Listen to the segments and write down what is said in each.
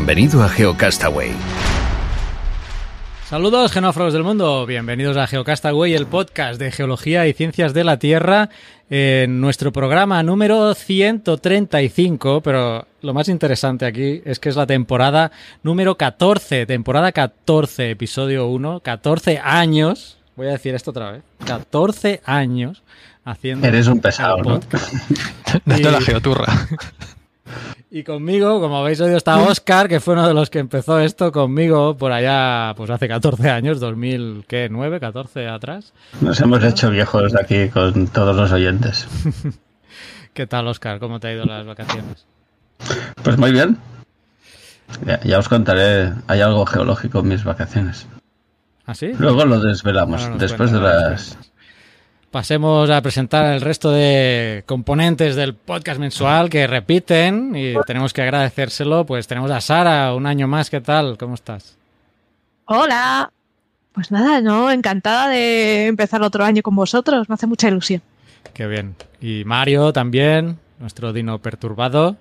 Bienvenido a GeoCastaway. Saludos, genófagos del mundo. Bienvenidos a GeoCastaway, el podcast de geología y ciencias de la Tierra, en nuestro programa número 135. Pero lo más interesante aquí es que es la temporada número 14, temporada 14, episodio 1, 14 años. Voy a decir esto otra vez. 14 años haciendo. Eres un pesado, ¿no? Desde la geoturra. Y conmigo, como habéis oído, está Oscar, que fue uno de los que empezó esto conmigo por allá, pues hace 14 años, 2000, ¿qué? ¿9, 14 atrás? Nos hemos hecho viejos aquí con todos los oyentes. ¿Qué tal, Oscar? ¿Cómo te ha ido las vacaciones? Pues muy bien. Ya, ya os contaré, hay algo geológico en mis vacaciones. ¿Ah, sí? Luego lo desvelamos, después de las... cuentas. Pasemos a presentar el resto de componentes del podcast mensual que repiten y tenemos que agradecérselo. Pues tenemos a Sara, un año más. ¿Qué tal? ¿Cómo estás? Hola. Pues nada, no, encantada de empezar otro año con vosotros. Me hace mucha ilusión. Qué bien. Y Mario también, nuestro dino perturbado.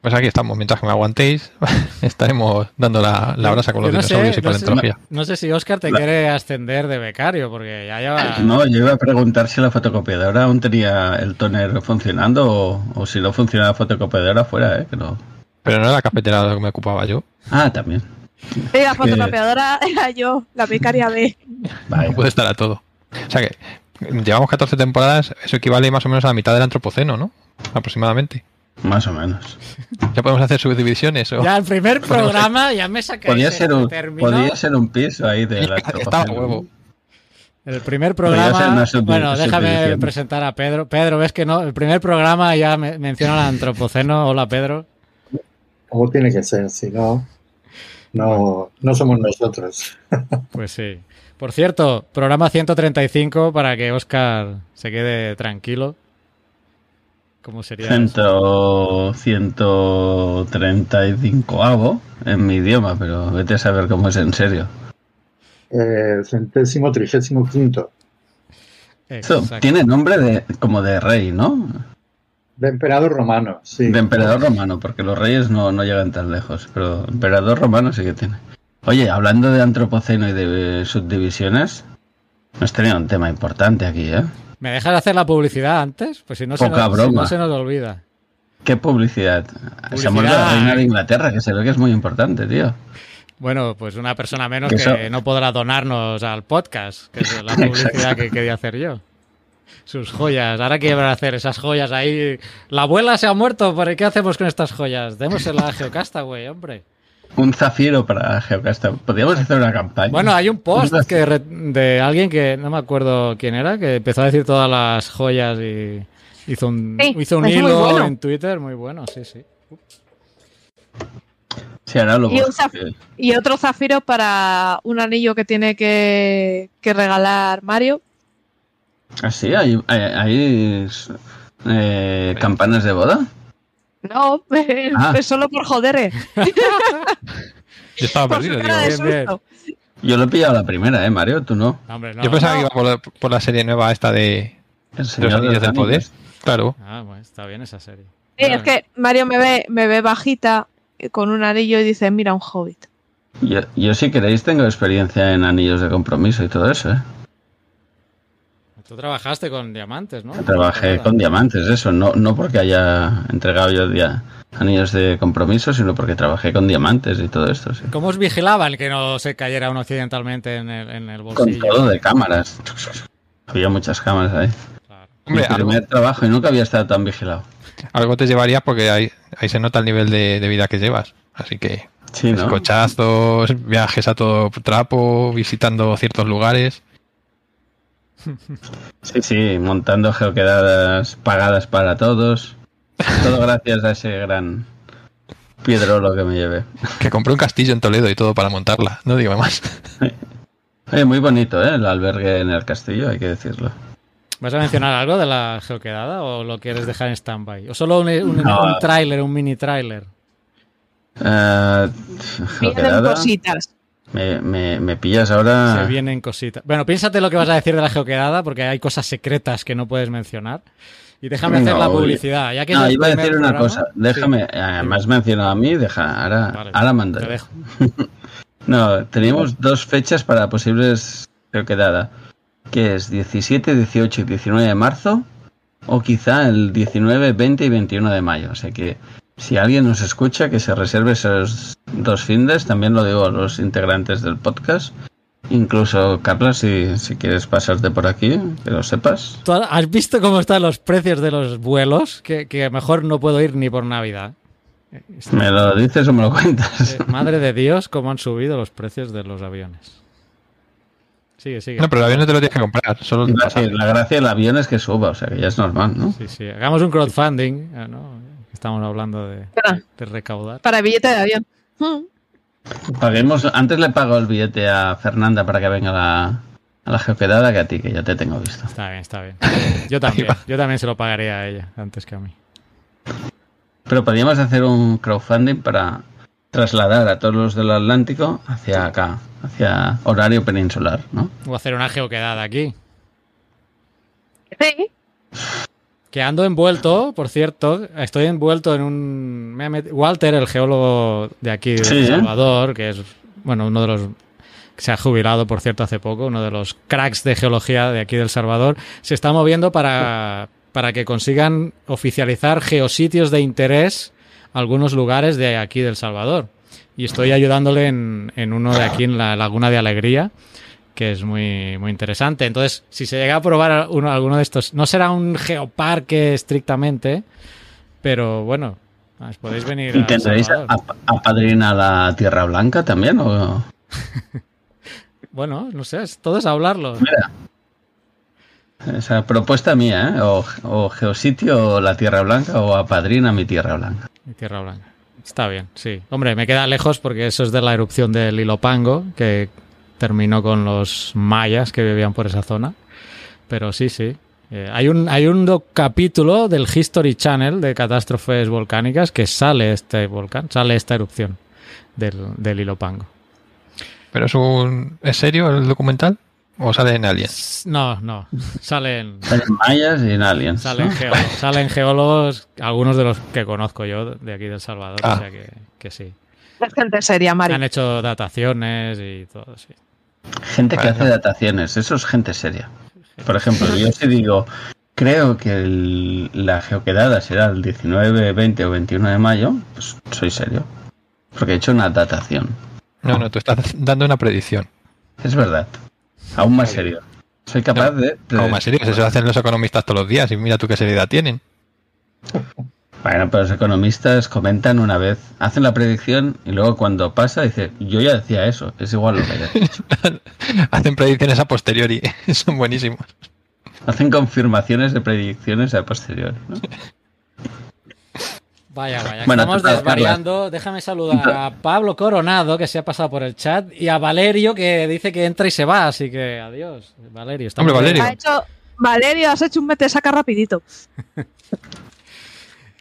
Pues aquí estamos, mientras que me aguantéis, estaremos dando la, la brasa con los no sé, dinosaurios y no sé- paleontología. No sé si Oscar te La- quiere ascender de becario, porque ya lleva... No, yo iba a preguntar si la fotocopiadora aún tenía el toner funcionando o, o si no funciona la fotocopiadora fuera, ¿eh? Que no... Pero no era la cafetera lo que me ocupaba yo. Ah, también. Y la fotocopiadora era yo, la becaria B. Vale. No puede estar a todo. O sea que llevamos 14 temporadas, eso equivale más o menos a la mitad del antropoceno, ¿no? Aproximadamente. Más o menos. Ya podemos hacer subdivisiones o... Ya el primer programa ya me sacáis Podía ser un, término. podía ser un piso ahí de la Estaba a huevo. El primer programa. Bueno, déjame presentar a Pedro. Pedro, ves que no. El primer programa ya me- menciona al antropoceno. Hola, Pedro. Como tiene que ser, si no, no, no somos nosotros. Pues sí. Por cierto, programa 135 para que Oscar se quede tranquilo. ¿Cómo sería? eso? Ciento, 135 avo en mi idioma, pero vete a saber cómo es en serio. El centésimo trigésimo quinto Eso Exacto. tiene nombre de como de rey, ¿no? de emperador romano, sí. De emperador romano, porque los reyes no, no llegan tan lejos, pero emperador romano sí que tiene. Oye, hablando de antropoceno y de eh, subdivisiones, hemos tenido un tema importante aquí, ¿eh? ¿Me dejas hacer la publicidad antes? Pues si no, se nos, si broma. no se nos olvida. ¿Qué publicidad? Somos la reina de Inglaterra, que se ve que es muy importante, tío. Bueno, pues una persona menos Eso- que no podrá donarnos al podcast, que es la publicidad que quería hacer yo. Sus joyas. Ahora quiero hacer esas joyas ahí. La abuela se ha muerto, ¿por qué hacemos con estas joyas? Démosela a Geocastaway, hombre. Un zafiro para Geocasta. Podríamos hacer una campaña. Bueno, hay un post que re- de alguien que no me acuerdo quién era, que empezó a decir todas las joyas y hizo un, Sí, hizo un es muy hilo bueno. en Twitter muy bueno, sí, sí. Sí, ahora lo Y un que- Y otro zafiro para un anillo que tiene que, que regalar Mario. Ah, sí, hay, hay, hay, eh, campanas de boda. No, es, Ah. es solo por joder. Yo estaba Por perdido, digo. de bien, susto. Yo lo he pillado la primera, ¿eh, Mario? Tú no. No, hombre, no. Yo pensaba no. que iba por la, por la serie nueva esta de El Los Señor de Anillos los del Poder. Claro. Ah, bueno, está bien esa serie. Sí, es que Mario me ve, me ve bajita eh, con un anillo y dice, mira, un hobbit. Yo, yo, si queréis, tengo experiencia en anillos de compromiso y todo eso, ¿eh? Tú trabajaste con diamantes, ¿no? Trabajé con diamantes, eso. No, no porque haya entregado yo dia- anillos de compromiso, sino porque trabajé con diamantes y todo esto, sí. ¿Cómo os vigilaban que no se cayera uno accidentalmente en el, en el Con bolsillo? todo de cámaras. Había muchas cámaras ahí. Claro. Hombre, Mi primer algo, trabajo y nunca había estado tan vigilado. algo te llevarías porque ahí, ahí se nota el nivel de, de vida que llevas. Así que Sí, ¿no? cochazos, viajes a todo trapo, visitando ciertos lugares. Sí, sí, montando geoquedadas pagadas para todos. Todo gracias a ese gran piedrolo que me llevé. Que compré un castillo en Toledo y todo para montarla. No digo más. Oye, muy bonito, ¿eh? El albergue en el castillo, hay que decirlo. ¿Vas a mencionar algo de la geoquedada o lo quieres dejar en stand-by? ¿O solo un, un, No. un tráiler, un mini tráiler? Eh, Vienen cositas. me, me, me pillas ahora. Se vienen cositas. Bueno, piénsate lo que vas a decir de la geoquedada porque hay cosas secretas que no puedes mencionar. Y déjame hacer No, la publicidad. Ya que No, iba a decir una programa- cosa. Déjame, eh, me mencionado a mí, deja, ahora, Vale, ahora dejo. No, teníamos dos fechas para posibles geoquedada, que es 17, 18 y 19 de marzo, o quizá el 19, 20 y 21 de mayo. O sea que si alguien nos escucha, que se reserve esos dos findes, también lo digo a los integrantes del podcast. Incluso, Carla, si, si quieres pasarte por aquí, que lo sepas. ¿Tú ¿Has visto cómo están los precios de los vuelos? Que, que mejor no puedo ir ni por Navidad. ¿Me lo dices o me lo cuentas? Eh, Madre de Dios, cómo han subido los precios de los aviones. Sigue, sigue. No, pero el avión no te lo tienes que comprar. Solo la gracia del avión es que suba, o sea que ya es normal, ¿no? Sí, sí. Hagamos un crowdfunding. eh, ¿no? Estamos hablando de, de recaudar. Para billete de avión. Mm. Paguemos, antes le pago el billete a Fernanda para que venga a la, a la geoquedada que a ti, que ya te tengo visto. Está bien, está bien. Yo también. Yo también se lo pagaría a ella antes que a mí. Pero podríamos hacer un crowdfunding para trasladar a todos los del Atlántico hacia acá, hacia horario peninsular, ¿no? A hacer una geoquedada aquí. Sí. Que ando envuelto, por cierto, estoy envuelto en un... me met- Walter, el geólogo de aquí de Sí, El ¿eh? Salvador, que es, bueno, uno de los... que se ha jubilado, por cierto, hace poco, uno de los cracks de geología de aquí del Salvador, se está moviendo para, para que consigan oficializar geositios de interés algunos lugares de aquí del Salvador. Y estoy ayudándole en, en uno de aquí, en la Laguna de Alegría, que es muy, muy interesante. Entonces, si se llega a probar uno, alguno de estos, no será un geoparque estrictamente, pero bueno, os podéis venir ¿Y a tendréis a, Salvador. a Padrina la Tierra Blanca también? O... Bueno, no sé, es- todo es hablarlo. Mira, esa propuesta mía, ¿eh? O, o Geositio o la Tierra Blanca o a Padrina mi Tierra Blanca. Mi Tierra Blanca. Está bien, sí. Hombre, me queda lejos porque eso es de la erupción del Ilopango, que terminó con los mayas que vivían por esa zona. Pero sí, sí. Eh, hay un, hay un capítulo del History Channel de catástrofes volcánicas que sale este volcán, sale esta erupción del, del Ilopango. ¿Pero es un. ¿Es serio el documental? ¿O sale en Alien? No, no. Salen, Salen mayas y en aliens. salen, ¿no? geólogos, salen geólogos, algunos de los que conozco yo de aquí del Salvador. Ah. O sea que, que sí. Es gente seria, Mari. Han hecho dataciones y todo, sí. Gente que hace dataciones, eso es gente seria. Por ejemplo, yo si digo, creo que el- la geoquedada será el 19, 20 o 21 de mayo, pues soy serio. Porque he hecho una datación. No, no, tú estás dando una predicción. Es verdad. Aún más serio. Soy capaz de... Como más serio, eso lo hacen los economistas todos los días y mira tú qué seriedad tienen. Bueno, pero los economistas comentan una vez, hacen la predicción y luego cuando pasa dice, yo ya decía eso, es igual lo que dicho. Hacen predicciones a posteriori, son buenísimos. Hacen confirmaciones de predicciones a posteriori. ¿no? Vaya, vaya. Bueno, Estamos desvariando. Déjame saludar a Pablo Coronado, que se ha pasado por el chat, y a Valerio, que dice que entra y se va. Así que adiós, Valerio. estamos Hombre, Valerio. Ha hecho, Valerio, has hecho un mete saca rapidito.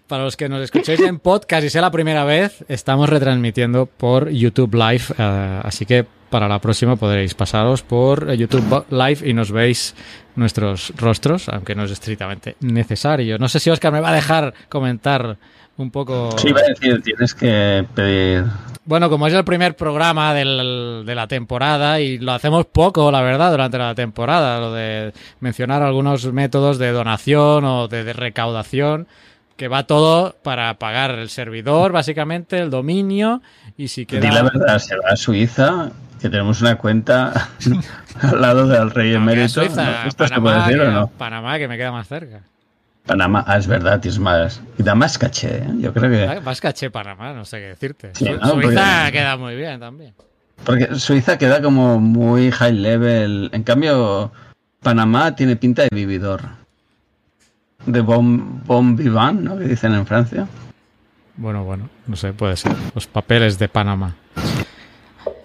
Para los que nos escuchéis en podcast y sea la primera vez, estamos retransmitiendo por YouTube Live. eh, así que para la próxima podréis pasaros por YouTube Live y nos veis nuestros rostros, aunque no es estrictamente necesario. No sé si Oscar me va a dejar comentar un poco. Sí, iba a decir, tienes que pedir... Bueno, como es el primer programa del- de la temporada y lo hacemos poco, la verdad, durante la temporada, lo de mencionar algunos métodos de donación o de, de recaudación, que va todo para pagar el servidor, básicamente, el dominio, y si Di la queda... verdad, se va a Suiza, que tenemos una cuenta al lado del rey No, emérito. Suiza, ¿no? ¿Esto se puede Panamá, decir que, o no? Panamá, que me queda más cerca. Panamá, ah, es verdad, es más. Y da más caché, ¿eh? Yo creo que... Más caché Panamá, no sé qué decirte. Sí, Su- ¿no? Suiza Porque- queda muy bien también. Porque Suiza queda como muy high level. En cambio, Panamá tiene pinta de vividor. De bon, bon vivant, ¿no? Que dicen en Francia. Bueno, bueno, no sé, puede ser. Los papeles de Panamá.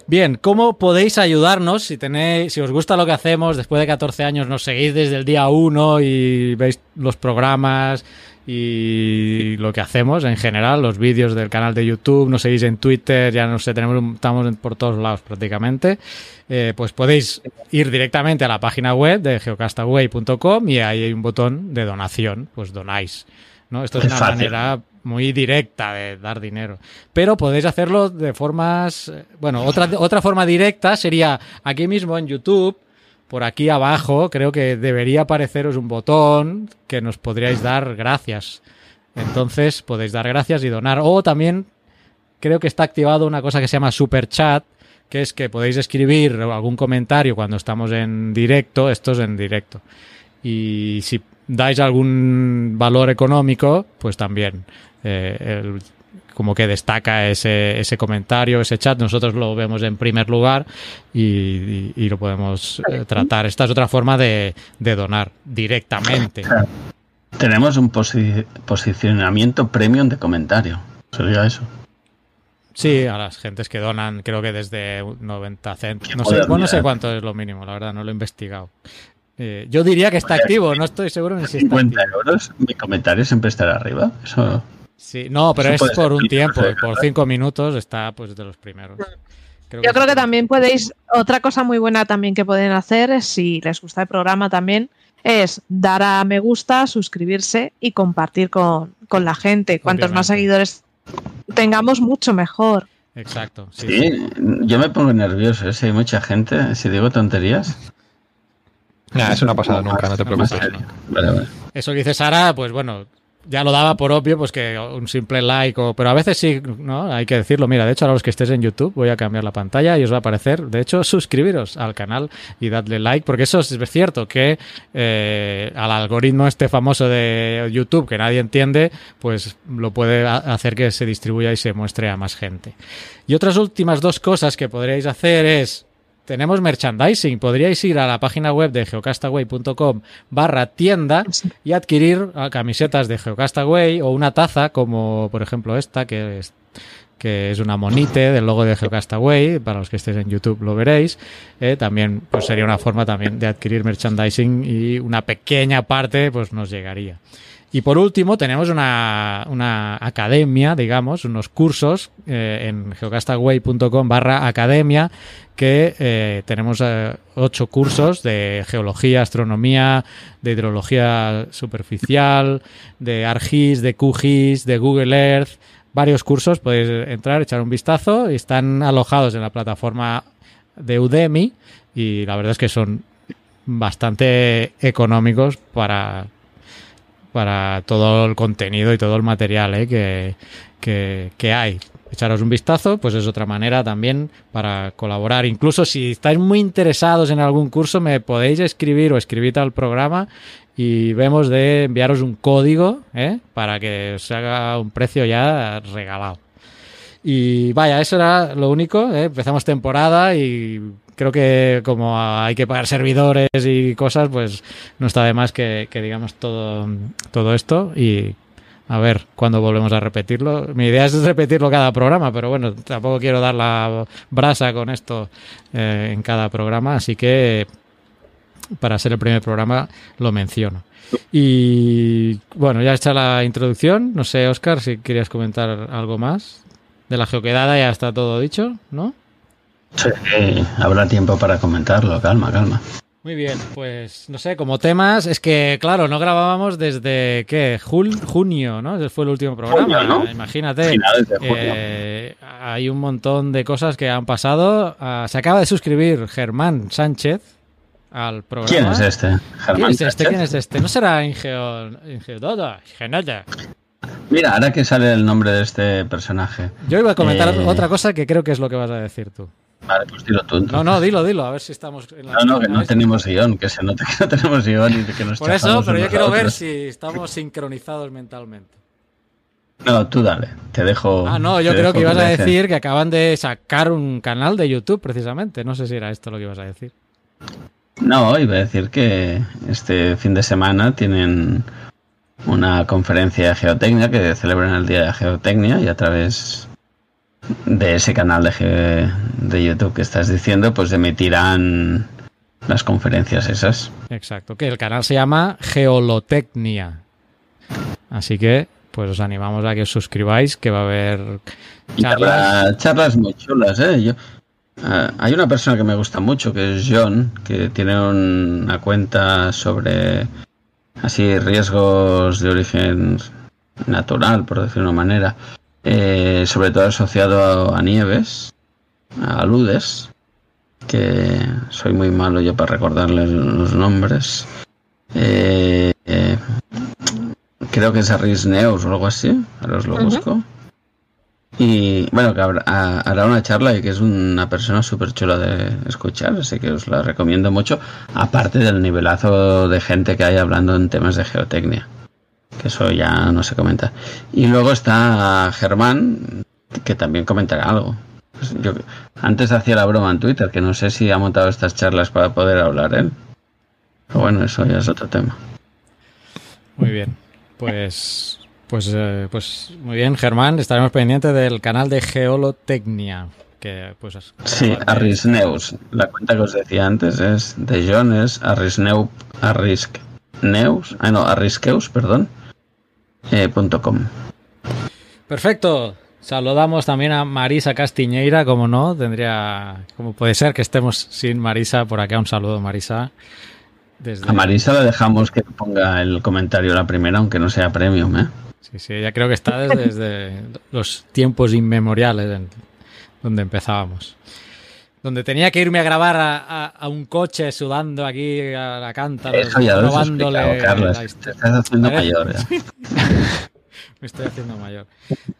Bien, ¿cómo podéis ayudarnos si tenéis, si os gusta lo que hacemos, después de 14 años nos seguís desde el día 1 y veis los programas y lo que hacemos en general, los vídeos del canal de YouTube, nos seguís en Twitter, ya no sé, tenemos, estamos por todos lados prácticamente, eh, pues podéis ir directamente a la página web de geocastaway.com y ahí hay un botón de donación, pues donáis. ¿no? Esto es Es una fácil. manera muy directa de dar dinero. Pero podéis hacerlo de formas. eh, Bueno, otra, otra forma directa sería aquí mismo en YouTube. Por aquí abajo creo que debería apareceros un botón que nos podríais dar gracias. Entonces podéis dar gracias y donar. O también creo que está activado una cosa que se llama Super Chat, que es que podéis escribir algún comentario cuando estamos en directo. Esto es en directo. Y si dais algún valor económico, pues también eh, como que destaca ese, ese comentario, ese chat, nosotros lo vemos en primer lugar y, y- y lo podemos eh, tratar. Esta es otra forma de, de donar directamente. Tenemos un posi- posicionamiento premium de comentario. Sería eso. Sí, a las gentes que donan, creo que desde 90 céntimos. No sé, bueno, no sé cuánto es lo mínimo, la verdad, no lo he investigado. Eh, yo diría que está activo, no estoy seguro ni si está 50 activo. euros, mi comentario siempre estará arriba. Eso. Sí, no, pero Eso es por ser un tiempo, ¿verdad? por cinco minutos está pues de los primeros. Yo creo sí. que también podéis, otra cosa muy buena también que pueden hacer, si les gusta el programa también, es dar a me gusta, suscribirse y compartir con, con la gente. Cuantos más seguidores tengamos, mucho mejor. Exacto, sí, sí. Sí, yo me pongo nervioso. ¿eh? Si hay mucha gente, si digo tonterías. Nah, eso no ha pasado nunca, no te preocupes. nada. Vale, vale. Eso que dice Sara, pues bueno, ya lo daba por obvio, pues que un simple like, o, pero a veces sí, ¿no? Hay que decirlo. Mira, de hecho, a los que estés en YouTube, voy a cambiar la pantalla y os va a aparecer. De hecho, suscribiros al canal y dadle like, porque eso es cierto que eh, al algoritmo este famoso de YouTube que nadie entiende, pues lo puede ha- hacer que se distribuya y se muestre a más gente. Y otras últimas dos cosas que podríais hacer es tenemos merchandising. Podríais ir a la página web de geocastaway.com barra tienda y adquirir ah, camisetas de Geocastaway o una taza como por ejemplo esta que es que es una monite del logo de Geocastaway, para los que estéis en YouTube lo veréis. Eh, también pues sería una forma también de adquirir merchandising y una pequeña parte pues nos llegaría. Y por último, tenemos una, una academia, digamos, unos cursos eh, en geocastaway.com barra academia que eh, tenemos eh, ocho cursos de geología, astronomía, de hidrología superficial, de ArcGIS, de QGIS, de Google Earth, varios cursos, podéis entrar, echar un vistazo, y están alojados en la plataforma de Udemy y la verdad es que son bastante económicos para, para todo el contenido y todo el material ¿eh? que, que, hay. Echaros un vistazo, pues es otra manera también para colaborar. Incluso si estáis muy interesados en algún curso, me podéis escribir o escribid al programa y vemos de enviaros un código ¿eh? para que os haga un precio ya regalado. Y vaya, eso era lo único. ¿eh? Empezamos temporada y creo que como hay que pagar servidores y cosas, pues no está de más que, digamos todo, todo esto y a ver cuándo volvemos a repetirlo. Mi idea es repetirlo cada programa, pero bueno, tampoco quiero dar la brasa con esto eh, en cada programa, así que para ser el primer programa lo menciono. Y bueno, ya está la introducción. No sé, Oscar, si querías comentar algo más. De la geoquedada ya está todo dicho, ¿no? Sí, habrá tiempo para comentarlo. Calma, calma. Muy bien, pues no sé, como temas, es que claro, no grabábamos desde qué, Jul- junio, ¿no? Ese fue el último programa. Junio, ¿no? Imagínate. Finales de junio. eh, hay un montón de cosas que han pasado. Ah, se acaba de suscribir Germán Sánchez al programa. ¿Quién es este? ¿Quién Germán es este? Sánchez. ¿Quién es este? ¿No será Ingeo... Ingeododa? Ingenota? Mira, ahora que sale el nombre de este personaje. Yo iba a comentar Eh. otra cosa que creo que es lo que vas a decir tú. Vale, pues dilo tú. No, no, dilo, dilo, a ver si estamos en la No, no, que no tenemos guion, que se nota que no tenemos guion y que nos Por eso, pero yo quiero ver si estamos sincronizados mentalmente. No, tú dale, te dejo. Ah, no, yo creo que ibas a decir que acaban de sacar un canal de YouTube, precisamente. No sé si era esto lo que ibas a decir. No, iba a decir que este fin de semana tienen una conferencia de geotecnia que celebran el Día de Geotecnia y a través de ese canal de, de YouTube que estás diciendo, pues emitirán las conferencias esas. Exacto, que el canal se llama Geolotecnia. Así que, pues os animamos a que os suscribáis, que va a haber charlas. charlas muy chulas, ¿eh? Yo, ah, hay una persona que me gusta mucho, que es John, que tiene un- una cuenta sobre así riesgos de origen natural, por decirlo de una manera, eh, sobre todo asociado a, a nieves, a aludes, que soy muy malo yo para recordarles los nombres. Eh, eh, creo que es Aris Neus o algo así, ahora os lo busco. Y bueno, que habrá, ha- hará una charla y que es una persona súper chula de escuchar, así que os la recomiendo mucho, aparte del nivelazo de gente que hay hablando en temas de geotecnia, que eso ya no se comenta. Y luego está Germán, que también comentará algo. Pues yo- antes hacía la broma en Twitter, que no sé si ha montado estas charlas para poder hablar él. Pero bueno, eso ya es otro tema. Muy bien. Pues, pues, eh, pues muy bien, Germán. Estaremos pendientes del canal de Geolotecnia. Que, pues, es- Sí, Arrisneus. La cuenta que os decía antes es de John, es Arrisneu, Arrisneus, ah, no, Arrisqueus, perdón, eh, punto com. Perfecto. Saludamos también a Marisa Castiñeira, como no, tendría, como puede ser que estemos sin Marisa por acá. Un saludo, Marisa. Desde... A Marisa la dejamos que ponga el comentario la primera, aunque no sea premium, ¿eh? Sí, sí, ya creo que está desde, desde los tiempos inmemoriales en- donde empezábamos. Donde tenía que irme a grabar a, a- a un coche sudando aquí a la lo has robándole explicado, Carlos. la Te historia. estás haciendo A ver. mayor, ¿eh? Me estoy haciendo mayor.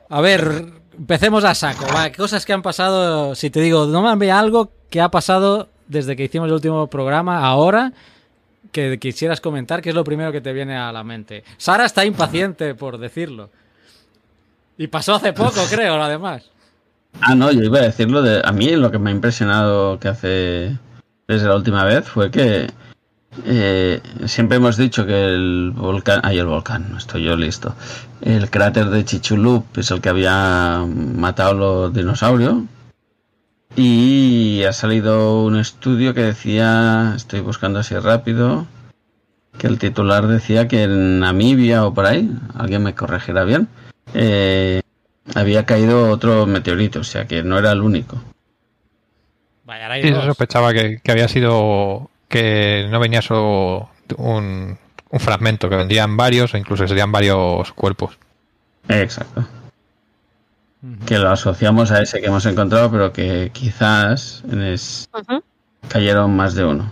A ver, empecemos a saco. Va, cosas que han pasado. Si te digo, nómame algo que ha pasado desde que hicimos el último programa, ahora, que quisieras comentar, que es lo primero que te viene a la mente. Sara está impaciente por decirlo. Y pasó hace poco, creo, además. Ah, no, yo iba a decirlo de. A mí lo que me ha impresionado que hace. Desde la última vez fue que. eh, siempre hemos dicho que el volcán. Ay, el volcán, estoy yo listo. El cráter de Chichulup es el que había matado los dinosaurios. Y ha salido un estudio que decía. Estoy buscando así rápido. Que el titular decía que en Namibia o por ahí, alguien me corregirá bien, eh, había caído otro meteorito, o sea que no era el único. Vaya, hay Sí, sospechaba que, que había sido que no venía solo un, un fragmento, que vendrían varios o incluso serían varios cuerpos. Exacto. Que lo asociamos a ese que hemos encontrado, pero que quizás en es- Ujú. cayeron más de uno.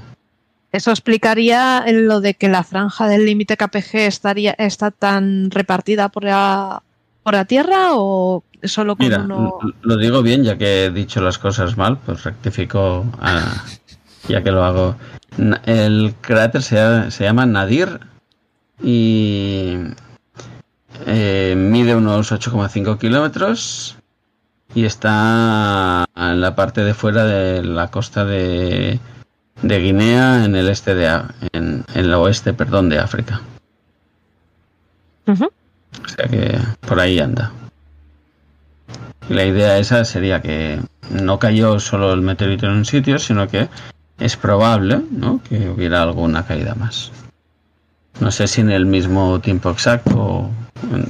Eso explicaría lo de que la franja del límite KPG estaría, está tan repartida por la, por la Tierra o solo con Mira, uno. lo digo bien, ya que he dicho las cosas mal, pues rectifico a- ya que lo hago. El cráter se, llama- se llama Nadir y eh, mide unos 8,5 kilómetros y está en la parte de fuera de la costa de, de Guinea, en el este de en, en el oeste, perdón, de África. Ujú. O sea que por ahí anda. Y la idea esa sería que no cayó solo el meteorito en un sitio, sino que es probable ¿no? que hubiera alguna caída más. No sé si en el mismo tiempo exacto, o-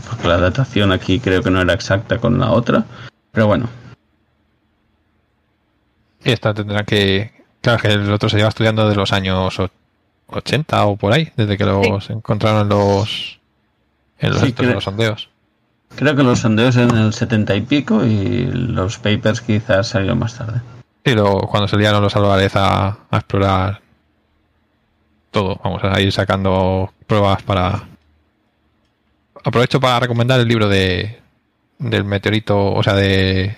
porque la datación aquí creo que no era exacta con la otra, pero bueno, esta tendrá que. Claro, que el otro se lleva estudiando de los años o- 80 o por ahí, desde que los encontraron en los. En los, Sí, estos creo- los sondeos. creo que los sondeos en el 70 y pico y los papers quizás salieron más tarde. Y luego cuando se liaron los Álvarez a, a explorar todo, vamos a ir sacando pruebas para. Aprovecho para recomendar el libro de del meteorito, o sea, de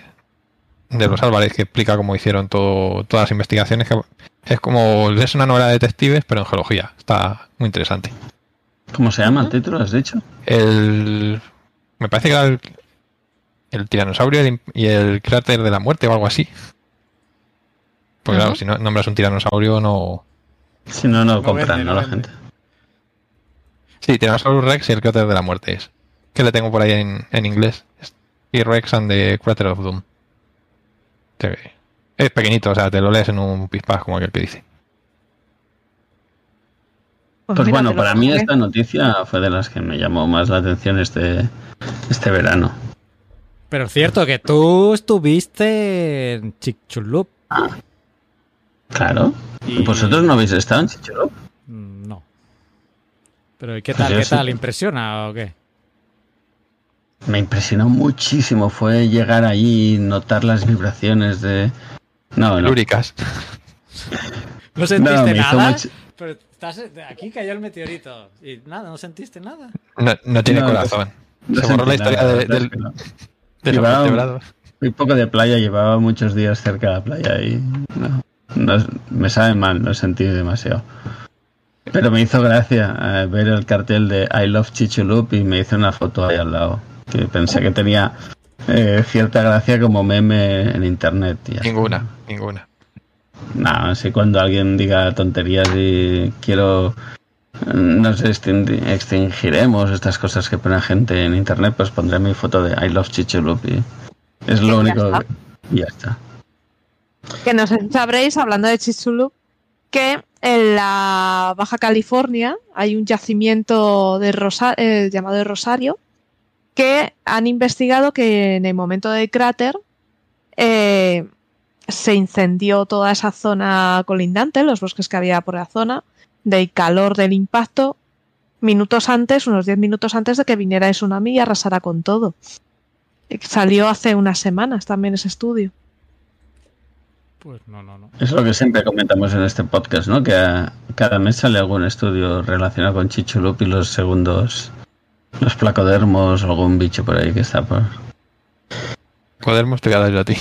de los Álvarez que explica cómo hicieron todo, todas las investigaciones. Que es como es una novela de detectives, pero en geología. Está muy interesante. ¿Cómo se llama el título? ¿Has dicho? El me parece que era el, el tiranosaurio y el- cráter de la muerte o algo así. Pues claro, si no nombras un tiranosaurio no Si no, no No compran, vende, ¿no? La gente. Sí, Tyrannosaurus Rex y el cráter de la muerte es. Que le tengo por ahí en, en inglés. T-Rex and the Crater of Doom. Es pequeñito, o sea, te lo lees en un pispás como aquel que dice. Pues mira, bueno, para mí esta noticia fue de las que me llamó más la atención este, este verano. Pero es cierto que tú estuviste en Chicxulub. Claro. Y- ¿Vosotros no habéis estado en Chichurub? Mm, No. Pero ¿y qué Pues tal? ¿Qué sí. tal? ¿Impresiona o qué? Me impresionó muchísimo. Fue llegar allí y notar las vibraciones de... No, no. Lúricas. ¿No sentiste me hizo nada? Pero estás- aquí cayó el meteorito. Y nada, ¿no sentiste nada? No, no tiene No, corazón. no Se borró la historia nada, de, del- de Llevaba. Fui poco de playa, llevaba muchos días cerca de la playa y no, no- me sabe mal, no sentí demasiado. Pero me hizo gracia eh, ver el cartel de I Love Chichulup y me hice una foto ahí al lado. Que pensé que tenía eh, cierta gracia como meme en internet. ya. Ninguna, ninguna. No, así cuando alguien diga tonterías y quiero. Nos extin- extingiremos estas cosas que pone gente en internet, pues pondré mi foto de I love Chichulup y es lo único. Y ya está. Que no sé si sabréis, hablando de Chichulub, que en la Baja California hay un yacimiento de Rosa- eh, llamado de Rosario que han investigado que en el momento del cráter eh, se incendió toda esa zona colindante, los bosques que había por la zona, del calor del impacto, minutos antes, unos 10 minutos antes de que viniera el tsunami y arrasara con todo. Salió hace unas semanas también ese estudio. Pues no, no, no. Es lo que siempre comentamos en este podcast, ¿no? Que a- cada mes sale algún estudio relacionado con Chichulup y los segundos, los placodermos o algún bicho por ahí que está por. Codermos te yo a ti.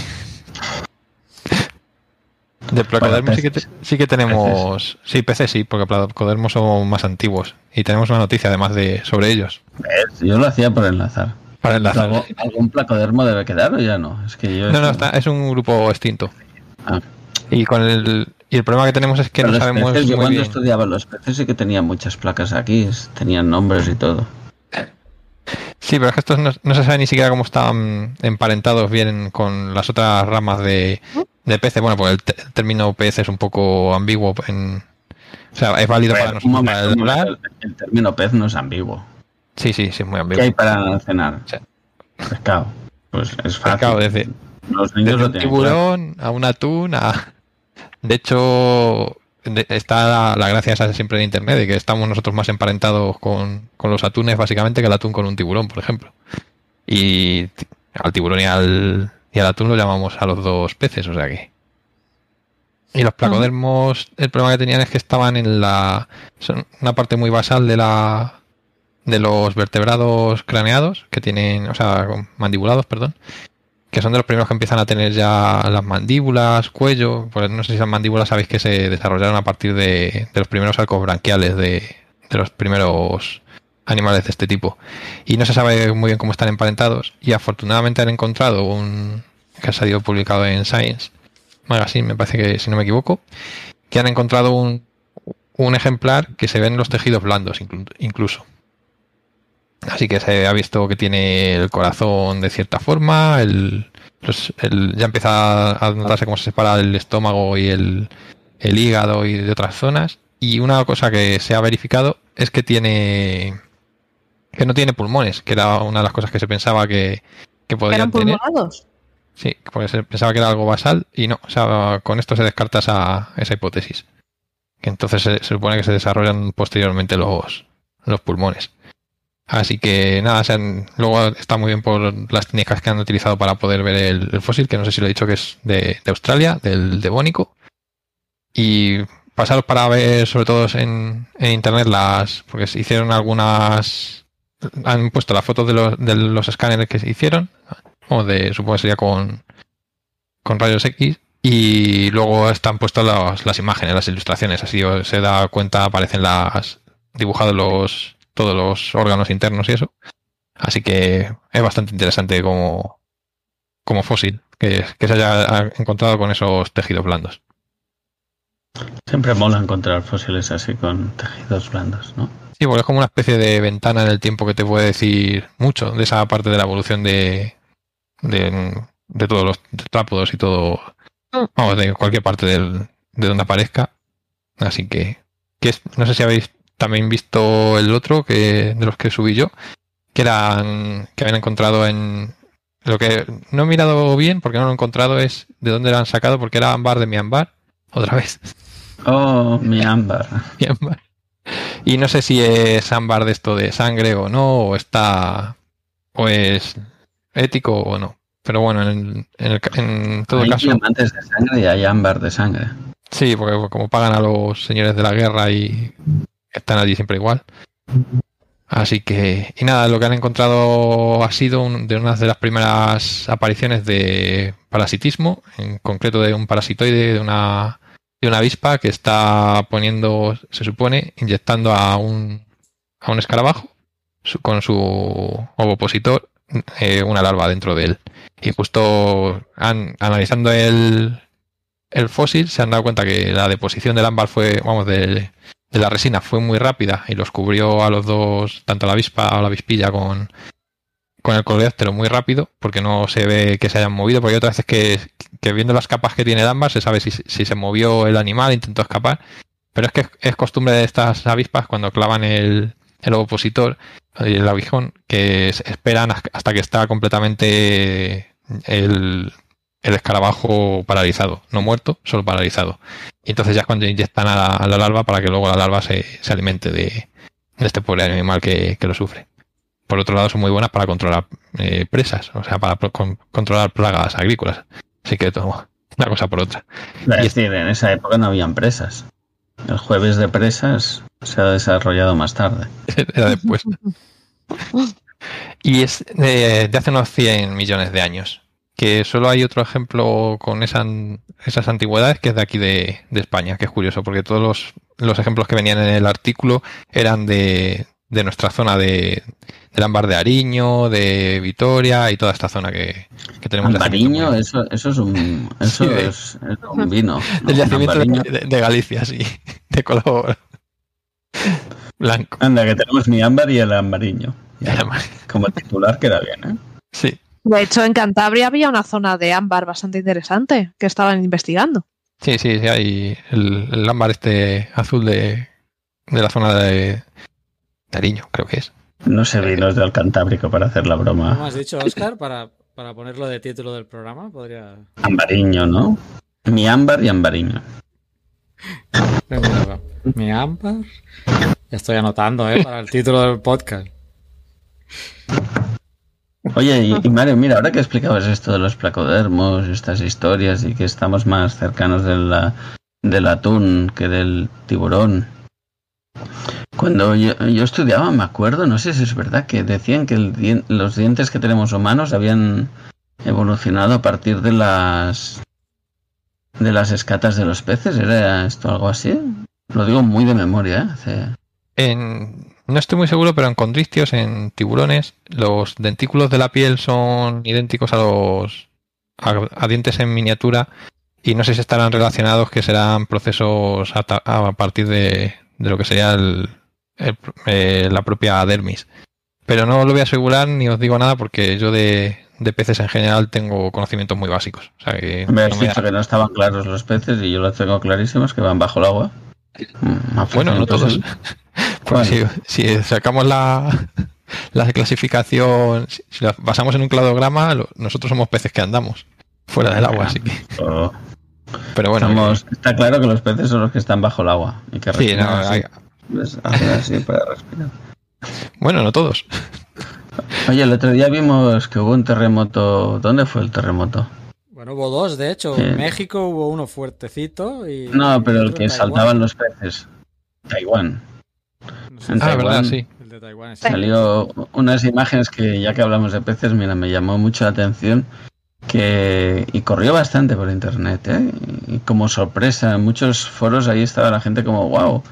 De Placodermos sí que, te- sí que tenemos. Sí, peces sí, porque Placodermos son más antiguos. Y tenemos una noticia además de sobre ellos. ¿Ves? Yo lo hacía por enlazar. Para enlazar. ¿Algo- ¿Algún placodermo debe quedar o ya no? Es que yo. No, no, está, es un grupo extinto. Ah. Y con el. Y el problema que tenemos es que Pero no sabemos peces, yo cuando bien. estudiaba los peces sí que tenían muchas placas aquí, tenían nombres y todo. Sí, pero es que estos no, no se sabe ni siquiera cómo están emparentados bien con las otras ramas de, de peces. Bueno, pues el, término pez es un poco ambiguo. En, o sea, es válido para nosotros momento, para el, el término pez no es ambiguo. Sí, sí, sí, es muy ¿Qué ambiguo. hay para cenar? Sí. Pescado. Pues es fácil. Pescado, desde, Los niños desde lo un claro. tiburón a un atún a... De hecho, está la, gracia esa siempre de internet, de que estamos nosotros más emparentados con, con los atunes básicamente que el atún con un tiburón, por ejemplo. Y al tiburón y al, y al atún lo llamamos a los dos peces, o sea que... Y los placodermos, el problema que tenían es que estaban en la... Son una parte muy basal de la... de los vertebrados craneados, que tienen, o sea, mandibulados, perdón, que son de los primeros que empiezan a tener ya las mandíbulas, cuello, pues no sé si esas mandíbulas sabéis que se desarrollaron a partir de, los primeros arcos branquiales de, los primeros animales de este tipo. Y no se sabe muy bien cómo están emparentados y afortunadamente han encontrado un que ha salido publicado en Science Magazine, me parece que si no me equivoco, que han encontrado un, un ejemplar que se ve en los tejidos blandos inclu- incluso. Así que se ha visto que tiene el corazón de cierta forma, el, los- el- ya empieza a notarse cómo se separa el estómago y el, el hígado y de otras zonas. Y una cosa que se ha verificado es que tiene que no tiene pulmones, que era una de las cosas que se pensaba que, que podían ¿Eran tener. pulmonados? Sí, porque se pensaba que era algo basal y no, o sea, con esto se descarta esa, esa hipótesis. Que entonces se, se supone que se desarrollan posteriormente los, los pulmones. Así que nada, luego está muy bien por las técnicas que han utilizado para poder ver el, fósil, que no sé si lo he dicho que es de, Australia, del Devónico. Y pasaros para ver, sobre todo en, internet, las. porque se hicieron algunas. Han puesto las fotos de los, de los escáneres que se hicieron, o de, supongo que sería con, con rayos X, y luego están puestas las, las imágenes, las ilustraciones, así se da cuenta, aparecen las dibujados los todos los órganos internos y eso. Así que es bastante interesante como, como fósil que, que se haya encontrado con esos tejidos blandos. Siempre mola encontrar fósiles así con tejidos blandos, ¿no? Sí, porque es como una especie de ventana en el tiempo que te puede decir mucho de esa parte de la evolución de, de, de todos los trápodos y todo, vamos, de cualquier parte del- de donde aparezca. Así que, que es- no sé si habéis también visto el otro que de los que subí yo, que eran que habían encontrado en lo que no he mirado bien porque no lo he encontrado es de dónde lo han sacado porque era ámbar de Myanmar otra vez Oh, mi ámbar. Myanmar. Y no sé si es ámbar de esto de sangre o no, o está. o es ético o no. Pero bueno, en, en, el en todo hay caso. diamantes de sangre y hay ámbar de sangre. Sí, porque como pagan a los señores de la guerra y están allí siempre igual. Así que. Y nada, lo que han encontrado ha sido un- de una de las primeras apariciones de parasitismo, en concreto de un parasitoide de una, de una avispa que está poniendo, se supone, inyectando a un, a un escarabajo su- con su ovopositor eh, una larva dentro de él. Y justo han, analizando el, el fósil se han dado cuenta que la deposición del ámbar fue, vamos, de, de la resina fue muy rápida y los cubrió a los dos, tanto a la avispa o la avispilla con, con el coleóptero muy rápido, porque no se ve que se hayan movido, porque otras veces que, que viendo las capas que tiene el ámbar se sabe si, si se movió el animal, intentó escapar, pero es que es, costumbre de estas avispas cuando clavan el, el ovopositor y el aguijón, que es- esperan hasta que está completamente el, el escarabajo paralizado, no muerto, solo paralizado. Y entonces ya es cuando inyectan a la, a la larva para que luego la larva se, se alimente de, de este pobre animal que, que lo sufre. Por otro lado, son muy buenas para controlar eh, presas, o sea, para pro- con- controlar plagas agrícolas. Así que todo, una cosa por otra. Es Y- decir, en esa época no habían presas. El jueves de presas se ha desarrollado más tarde. Era después. Y es de, de hace unos 100 millones de años. Que solo hay otro ejemplo con esa- esas antigüedades que es de aquí de, de España, que es curioso, porque todos los, los ejemplos que venían en el artículo eran de, de nuestra zona de, del ámbar de Ariño, de Vitoria y toda esta zona que, que tenemos. Ambariño, eso, eso es un, eso Sí, es, es un vino. ¿no? El yacimiento de Galicia, sí, de color blanco. Anda, que tenemos mi ámbar y el ambariño. Ya, como titular queda bien, ¿eh? Sí, De hecho, en Cantabria había una zona de ámbar bastante interesante que estaban investigando. Sí, sí, sí, hay el, el ámbar este azul de, de la zona de, de Ariño, creo que es. No sé vinos del Cantábrico para hacer la ¿Cómo broma. has dicho, Oscar? Para, para ponerlo de título del programa, podría. Ambariño, ¿no? Mi ámbar y ambariño. Mi ámbar. Ya estoy anotando, ¿eh? Para el título del podcast. Oye, y, Mario, mira, ahora que explicabas esto de los placodermos, estas historias y que estamos más cercanos de la- del atún que del tiburón. Cuando yo, yo estudiaba, me acuerdo, no sé si es verdad, que decían que el los dientes que tenemos humanos habían evolucionado a partir de las de las escatas de los peces. ¿Era esto algo así? Lo digo muy de memoria, ¿eh? En, no estoy muy seguro, pero en condristios, en tiburones, los dentículos de la piel son idénticos a los a, a dientes en miniatura y no sé si estarán relacionados, que serán procesos a, partir de, de lo que sería el- el- eh, la propia dermis. Pero no lo voy a asegurar ni os digo nada porque yo de, de peces en general tengo conocimientos muy básicos. O sea que Me has no me dicho da- que no estaban claros los peces y yo los tengo clarísimos que van bajo el agua. Mm, Bueno, no todos. Porque si, si sacamos la, la clasificación, si, si la basamos en un cladograma, lo- nosotros somos peces que andamos fuera del agua, así que. Oh, Pero bueno, somos- está claro que los peces son los que están bajo el agua y que sí, respiran no, así. hay- Pues, hacen así para respirar. bueno, no todos. Oye, el otro día vimos que hubo un terremoto. ¿Dónde fue el terremoto? Bueno, hubo dos, de hecho. Sí. En México hubo uno fuertecito y. No, pero el que saltaban los peces. Taiwán. No sé en si- Ah, Taiwán. verdad, sí. El de Taiwán es Salió unas imágenes que, ya que hablamos de peces, mira, me llamó mucho la atención. Que, y corrió bastante por internet, ¿eh? Y como sorpresa, en muchos foros ahí estaba la gente como, wow,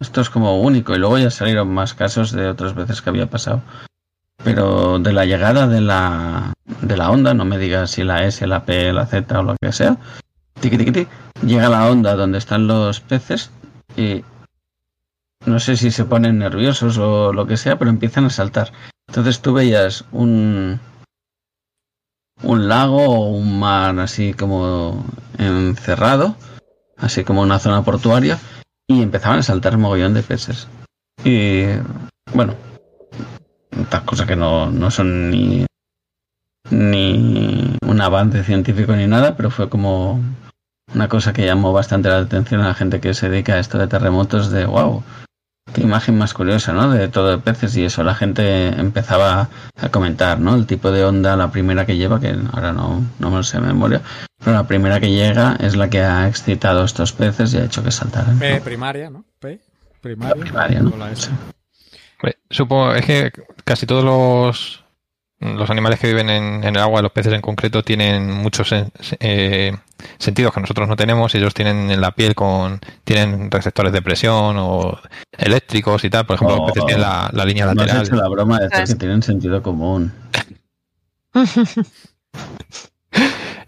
esto es como único. Y luego ya salieron más casos de otras veces que había pasado. Pero de la llegada de la, de la onda, no me digas si la S, la P, la Z o lo que sea, tiqui, tiqui, tiqui, llega la onda donde están los peces y no sé si se ponen nerviosos o lo que sea, pero empiezan a saltar. Entonces tú veías un un lago o un mar así como encerrado, así como una zona portuaria, y empezaban a saltar mogollón de peces. Y bueno, estas cosas que no, no son ni, ni un avance científico ni nada, pero fue como una cosa que llamó bastante la atención a la gente que se dedica a esto de terremotos de wow, qué imagen más curiosa, ¿no? De todo de peces y eso la gente empezaba a comentar, ¿no? El tipo de onda, la primera que lleva, que ahora no, no me lo sé de memoria, pero la primera que llega es la que ha excitado a estos peces y ha hecho que saltaran. P primaria, ¿no? P primaria. primaria, ¿no? la S. Hombre, Supongo, es que casi todos los, los animales que viven en, en el agua, los peces en concreto, tienen muchos eh, sentidos que nosotros no tenemos. Ellos tienen en la piel con tienen receptores de presión o eléctricos y tal. Por ejemplo, los peces Oh. tienen la, la línea No has lateral. hecho la broma de decir que tienen sentido común.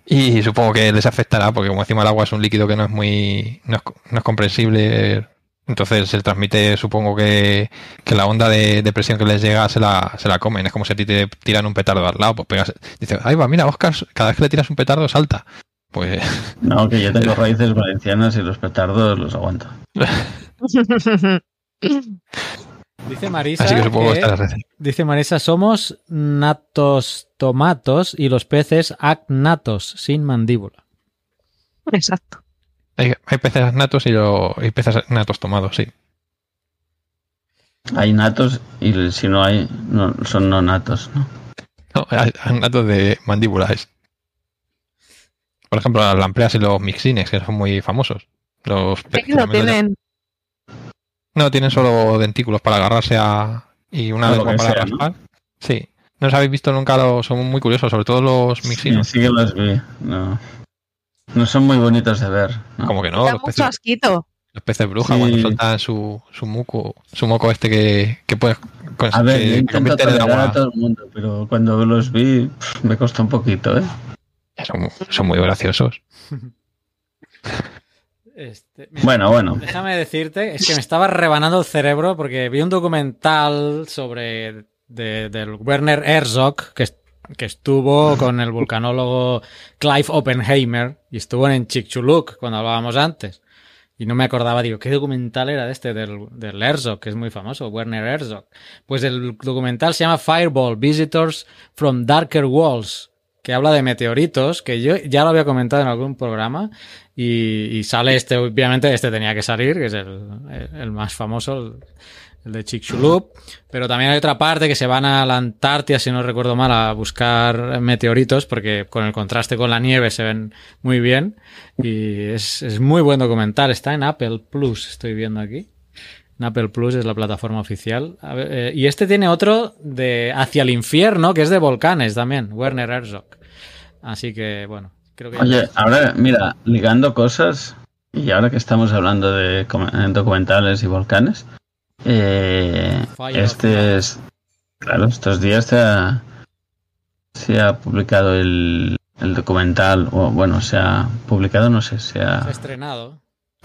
Y supongo que les afectará porque como encima el agua es un líquido que no es muy no es, no es comprensible, entonces se transmite, supongo que, que la onda de, de presión que les llega se la, se la comen. Es como si a ti te tiran un petardo al lado, pues pegas, dices, ahí va, mira, Oscar, cada vez que le tiras un petardo salta. Pues No, que yo tengo raíces valencianas y los petardos los aguanto. Dice Marisa, así que supongo que que- estarás recién. dice Marisa, somos natos tomatos y los peces agnatos, sin mandíbula. Exacto. Hay, hay peces natos y, lo- y peces natos tomados, sí. Hay natos y si no hay, no, son no natos, ¿no? No, hay, hay natos de mandíbula. es. Por ejemplo, las lampreas y los mixines, que son muy famosos. Los peces lo tienen. No, tienen solo dentículos para agarrarse a. y una lo lengua para sea, ¿no? raspar. Sí. No os habéis visto nunca, los, son muy curiosos, sobre todo los Sí, mixinos. sí que los vi. No, no son muy bonitos de ver. ¿no? Como que no, da los mucho peces, asquito. los peces bruja Sí. cuando soltan su, su moco, su moco este que, que puedes A ver, que yo intento en tolerar a agua. todo el mundo, pero cuando los vi pff, me costó un poquito, ¿eh? Son, son muy graciosos. Este, mira, Bueno, bueno. Déjame decirte, es que me estaba rebanando el cerebro porque vi un documental sobre de- del Werner Herzog que, que estuvo con el vulcanólogo Clive Oppenheimer y estuvo en Chicxulub cuando hablábamos antes. Y no me acordaba, digo, ¿qué documental era de este? Del, del Herzog, que es muy famoso, Werner Herzog. Pues el documental se llama Fireball, Visitors from Darker Walls, que habla de meteoritos, que yo ya lo había comentado en algún programa, y, y sale este, obviamente este tenía que salir, que es el, el más famoso, el de Chicxulub, pero también hay otra parte que se van a la Antártida, si no recuerdo mal, a buscar meteoritos, porque con el contraste con la nieve se ven muy bien, y es, es muy buen documental, está en Apple Plus, estoy viendo aquí. En Apple Plus es la plataforma oficial. A ver, eh, y este tiene otro de Hacia el infierno, que es de volcanes también, Werner Herzog. Así que, bueno, creo que... Oye, ahora, mira, ligando cosas, y ahora que estamos hablando de documentales y volcanes, eh, este es, claro, estos días se ha, se ha publicado el, el documental, o bueno, se ha publicado, no sé, se Se ha estrenado.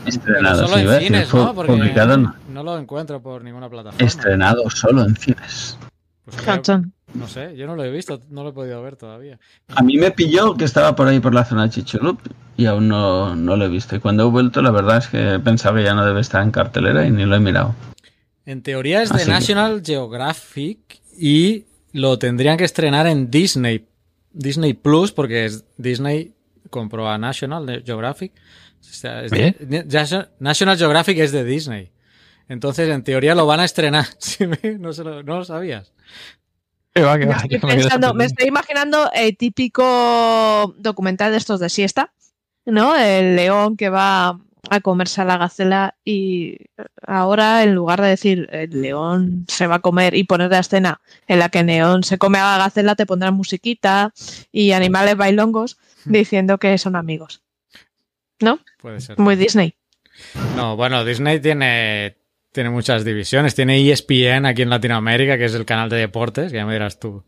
Estrenado, solo sí, en cines, ¿no? Porque publicado, no, lo encuentro por ninguna plataforma. estrenado solo en cines. Pues creo- Chan, chan. no sé, yo no lo he visto, no lo he podido ver todavía. A mí me pilló que estaba por ahí por la zona de Chichulup y aún no, no lo he visto. Y cuando he vuelto, la verdad es que pensaba que ya no debe estar en cartelera y ni lo he mirado. En teoría es de Así que- National Geographic y lo tendrían que estrenar en Disney. Disney Plus, porque es Disney compró a National Geographic. O sea, es de- de- National Geographic es de Disney. Entonces, en teoría lo van a estrenar. Me- no, se lo, no lo sabías. Va, que Me va, pensando, estoy imaginando el típico documental de estos de siesta, ¿no? El león que va a comerse a la gacela y ahora en lugar de decir el león se va a comer y poner la escena en la que el león se come a la gacela te pondrán musiquita y animales bailongos diciendo que son amigos. Puede ser. Muy Disney. No, bueno, Disney tiene, tiene muchas divisiones. Tiene ESPN aquí en Latinoamérica, que es el canal de deportes, que ya me dirás tú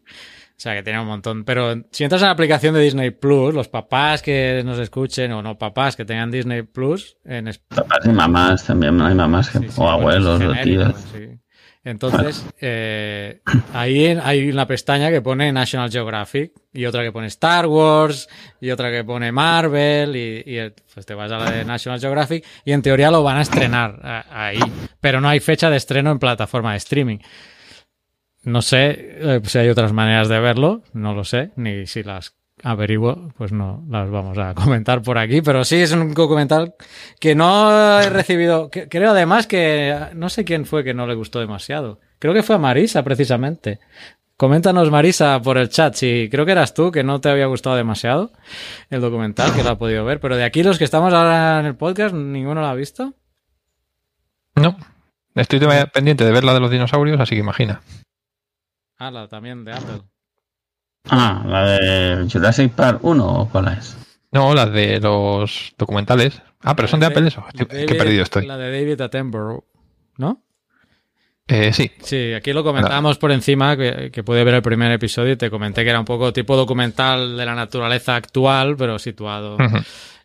sea, que tiene un montón. Pero si entras en la aplicación de Disney Plus, los papás que nos escuchen, o no papás que tengan Disney Plus, en Papás y mamás también, hay mamás que- sí, sí, o abuelos o tíos. sí. Entonces, eh, ahí en- hay una pestaña que pone National Geographic y otra que pone Star Wars y otra que pone Marvel y, y, pues te vas a la de National Geographic y en teoría lo van a estrenar a- ahí, pero no hay fecha de estreno en plataforma de streaming. No sé eh, si hay otras maneras de verlo, no lo sé, ni si las averiguo, pues no las vamos a comentar por aquí, pero sí es un documental que no he recibido, creo además que no sé quién fue que no le gustó demasiado. Creo que fue a Marisa precisamente. Coméntanos Marisa por el chat si creo que eras tú que no te había gustado demasiado el documental, que lo ha podido ver, pero de aquí los que estamos ahora en el podcast, ninguno lo ha visto. No. Estoy pendiente de ver la de los dinosaurios, así que imagina. Ah, la también de Apple. Ah, la de Jurassic Park 1 o cuál es? No, las de los documentales. Ah, pero son de Apple eso. Estoy- David- Qué perdido estoy. La de David Attenborough, ¿no? Eh, sí, Sí, aquí lo comentábamos por encima, que, que pude ver el primer episodio y te comenté que era un poco tipo documental de la naturaleza actual, pero situado.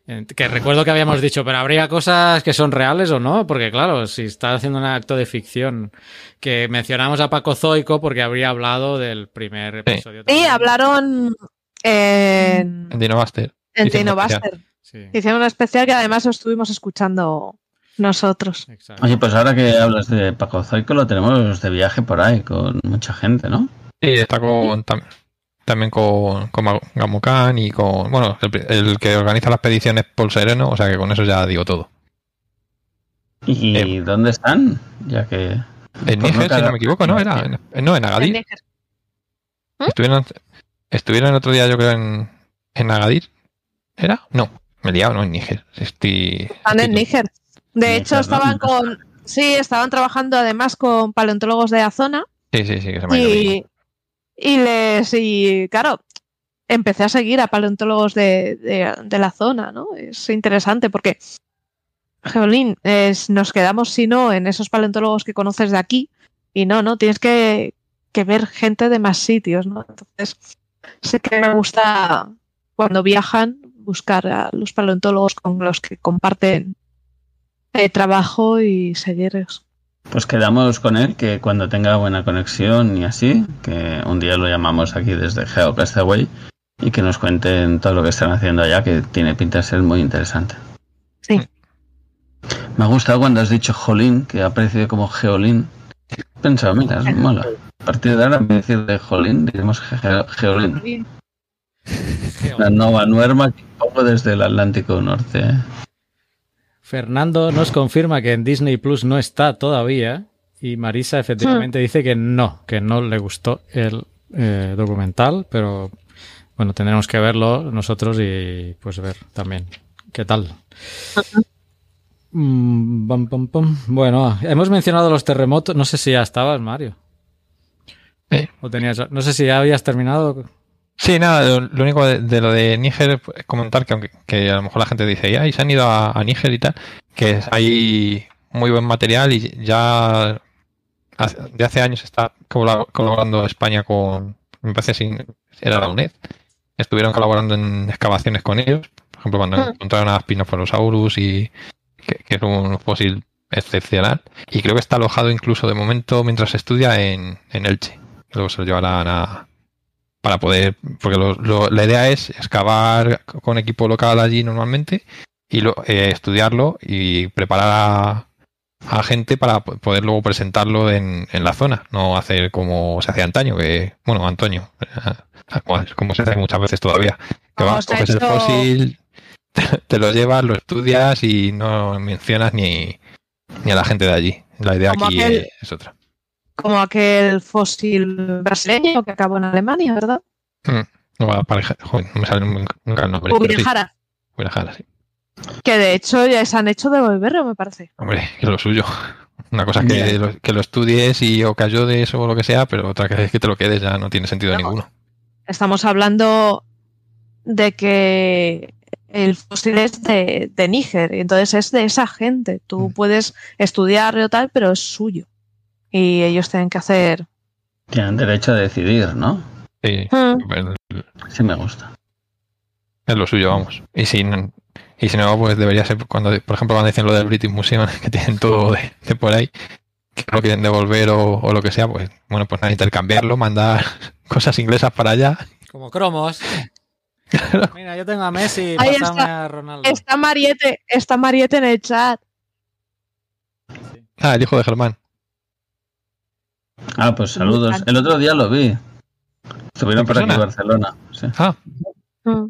Que recuerdo que habíamos dicho, pero habría cosas que son reales o no, porque claro, si está haciendo un acto de ficción, que mencionamos a Paco Zoico porque habría hablado del primer episodio. Y también. hablaron en, en Dinobuster. en Dinobuster. Sí, Hicieron un especial que además lo estuvimos escuchando nosotros. exacto. Oye, pues ahora que hablas de Paco Zoico, lo tenemos de viaje por ahí con mucha gente, ¿no? Sí, está con, también con, con Gamucan y con. Bueno, el, que organiza las expediciones Paul Sereno, o sea que con eso ya digo todo. ¿Y Eh. dónde están? Ya que... En Níger, si no me equivoco, ¿no? Era en, no, en En Agadir. Níger. Estuvieron, estuvieron el otro día, yo creo, en, en Agadir. ¿Era? No, me he liado, no, en Níger. Estoy, Están en Níger. De Níger, hecho, ¿no? estaban con. Sí, estaban trabajando además con paleontólogos de la zona. Sí, sí, sí, que se me ha ido bien. Y, les. Y claro, empecé a seguir a paleontólogos de, de- la zona, ¿no? Es interesante porque. Geolín, es, nos quedamos, si no, en esos paleontólogos que conoces de aquí. Y no, no, tienes que, que ver gente de más sitios, ¿no? Entonces, sí que me gusta cuando viajan buscar a los paleontólogos con los que comparten eh, trabajo y seguirlos. Pues quedamos con él que cuando tenga buena conexión y así, que un día lo llamamos aquí desde GeoCastaway y que nos cuenten todo lo que están haciendo allá, que tiene pinta de ser muy interesante. Sí. Me ha gustado cuando has dicho Jolín, que ha aparecido como Geolín. He pensado, mira, es mola. A partir de ahora, en vez de decir de Jolín, diremos Ge- Geolín. La nova nuerma que pongo desde el Atlántico Norte. ¿eh? Fernando nos confirma que en Disney Plus no está todavía y Marisa efectivamente dice que no, que no le gustó el eh, documental, pero bueno, tendremos que verlo nosotros y pues ver también qué tal. Mm. Bueno, hemos mencionado los terremotos, no sé si ya estabas, Mario. Eh. O tenías, no sé si ya habías terminado. Sí, nada, lo, único de, de lo de Níger, pues, comentar que aunque que a lo mejor la gente dice, ay, se han ido a, a Níger y tal, que es- hay muy buen material y ya hace, de hace años está colab- colaborando España con, me parece si era la UNED, estuvieron colaborando en excavaciones con ellos, por ejemplo, cuando Mm. encontraron a Spinosaurus y que, que es un fósil excepcional, y creo que está alojado incluso de momento mientras estudia en, en Elche, luego se lo llevarán a para poder, porque lo- lo- la idea es excavar con equipo local allí normalmente y lo- eh, estudiarlo y preparar a, a gente para po- poder luego presentarlo en, en la zona, no hacer como se hacía antaño, que, bueno, Antonio, eh, como, como se hace muchas veces todavía, que vas, coges el fósil, te, te lo llevas, lo estudias y no mencionas ni, ni a la gente de allí. La idea Como aquí aquel- es otra. Como aquel fósil brasileño que acabó en Alemania, ¿verdad? No, va a pareja- joder, no me sale nunca el nombre. pero sí, Ubirajara. Ubirajara, sí. Que de hecho ya se han hecho devolverlo, me parece. Hombre, que es lo suyo. Una cosa es que, lo, que lo estudies y o que ayudes o lo que sea, pero otra que es que te lo quedes ya no tiene sentido No. ninguno. Estamos hablando de que el fósil es de, de Níger, entonces es de esa gente. Tú Mm. puedes estudiarlo o tal, pero es suyo. Y ellos tienen que hacer. Tienen derecho a decidir, ¿no? Sí, Mm. Sí me gusta. es lo suyo, vamos. Y si, no- y si no, pues debería ser cuando, por ejemplo, cuando dicen lo del British Museum, que tienen todo de, de por ahí, que lo quieren devolver o, o lo que sea, pues bueno, pues nada, intercambiarlo, mandar cosas inglesas para allá. Como cromos. Mira, yo tengo a Messi, Ahí está. a Ronaldo. Está Mariette, está Mariette en el chat. Ah, el hijo de Germán. Ah, pues saludos. El otro día lo vi. Estuvieron ¿En por aquí en? Barcelona. Sí. Ah, Mm.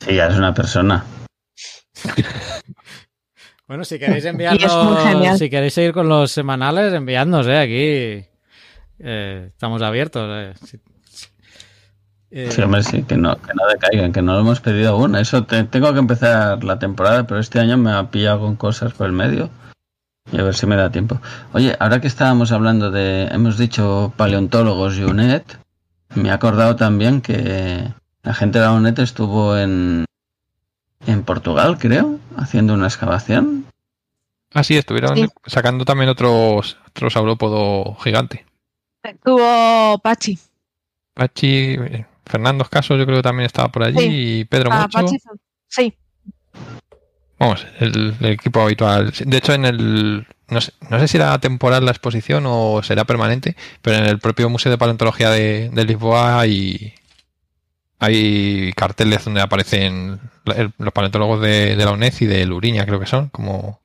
Sí, ya es una persona. Bueno, si queréis enviarnos, si queréis seguir con los semanales, enviadnos, eh, aquí eh, estamos abiertos. eh. Si- eh, Sí, hombre, sí, que no, que no decaigan, que no lo hemos pedido aún. Eso te- tengo que empezar la temporada, pero este año me ha pillado con cosas por el medio. Y a ver si me da tiempo. Oye, ahora que estábamos hablando de, hemos dicho paleontólogos y UNED, me he acordado también que la gente de la UNED estuvo en, en Portugal, creo, haciendo una excavación. ah, sí, estuvieron Sí. sacando también otros, otro saurópodo gigante. Tuvo Pachi. Pachi, eh, Fernando Escaso, yo creo que también estaba por allí, Sí. y Pedro Ah, Mocho. Pachi. Sí. Vamos, el, el equipo habitual. De hecho, en el. No sé, no sé si era temporal la exposición o será permanente, pero en el propio Museo de Paleontología de, de Lisboa hay, hay carteles donde aparecen los paleontólogos de, de la UNED y de Luriña, creo que son, como.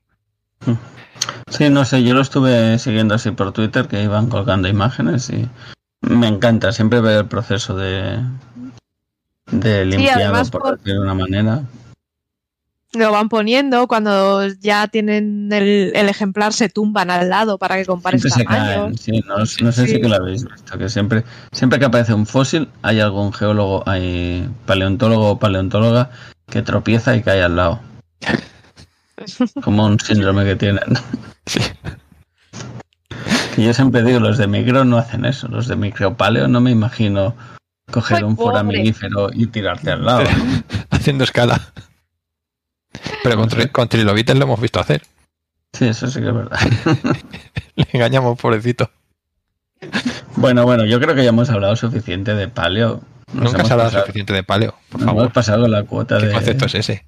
Sí, no sé, yo lo estuve siguiendo así por Twitter, que iban colgando imágenes y me encanta siempre ver el proceso de, de limpiado, por por- de una manera. Lo van poniendo cuando ya tienen el, el ejemplar, se tumban al lado para que compares tamaños. caen, sí, no, no sé Sí. si que lo habéis visto, que siempre, siempre que aparece un fósil hay algún geólogo, hay paleontólogo o paleontóloga que tropieza y cae al lado. Como un síndrome que tienen. Sí. Que yo siempre digo, los de micro no hacen eso, los de micropaleo no me imagino coger Ay, un pobre. foraminífero y tirarte al lado. haciendo escala. Pero con, tri- con trilobites lo hemos visto hacer. Sí, eso sí que es verdad. Le engañamos, pobrecito. Bueno, bueno, yo creo que ya hemos hablado suficiente de paleo. Nos Nunca hemos se ha dado pasado- suficiente de paleo, por nos hemos favor. pasado la cuota ¿Qué de... concepto es ese?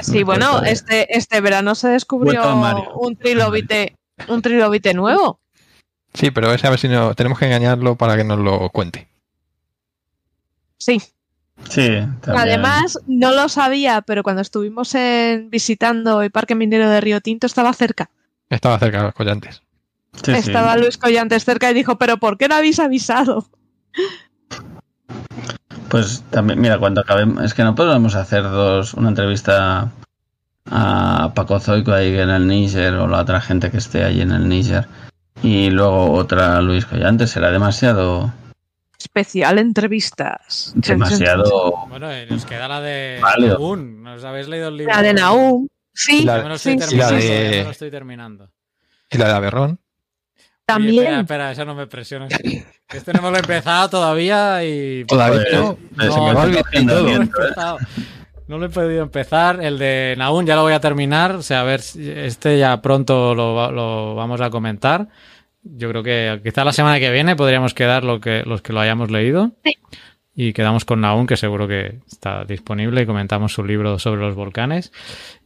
Sí, bueno, este, este verano se descubrió un trilobite, un trilobite nuevo. Sí, pero ese a ver si no, tenemos que engañarlo para que nos lo cuente. Sí. Sí, también. Además, no lo sabía, pero cuando estuvimos en, visitando el Parque Minero de Río Tinto estaba cerca. Estaba cerca los collantes. Sí, sí. estaba Luis Collantes cerca y dijo, pero ¿por qué no habéis avisado? Pues también, mira, cuando acabemos, es que no podemos hacer dos, una entrevista a Paco Zoico ahí en el Níger o la otra gente que esté allí en el Níger y luego otra a Luis Collante, será demasiado, Especial entrevistas. demasiado, Bueno, y nos queda la de Vale. Nahum. ¿Nos habéis leído el libro? La de Naum. Sí, Y la- Ya me lo estoy sí, terminando. de- me lo estoy terminando. Y la de Aberrón. Oye, También. espera, espera, eso no me presiones. Este no me lo he empezado todavía y. Todavía Joder, no. se No, me no, está no, cogiendo no, el no lo he viento, ¿eh? No lo he podido empezar. El de Naun ya lo voy a terminar. O sea, a ver, este ya pronto lo, lo vamos a comentar. Yo creo que quizá la semana que viene podríamos quedar lo que, los que lo hayamos leído. Sí. Y quedamos con Naun, que seguro que está disponible, y comentamos su libro sobre los volcanes.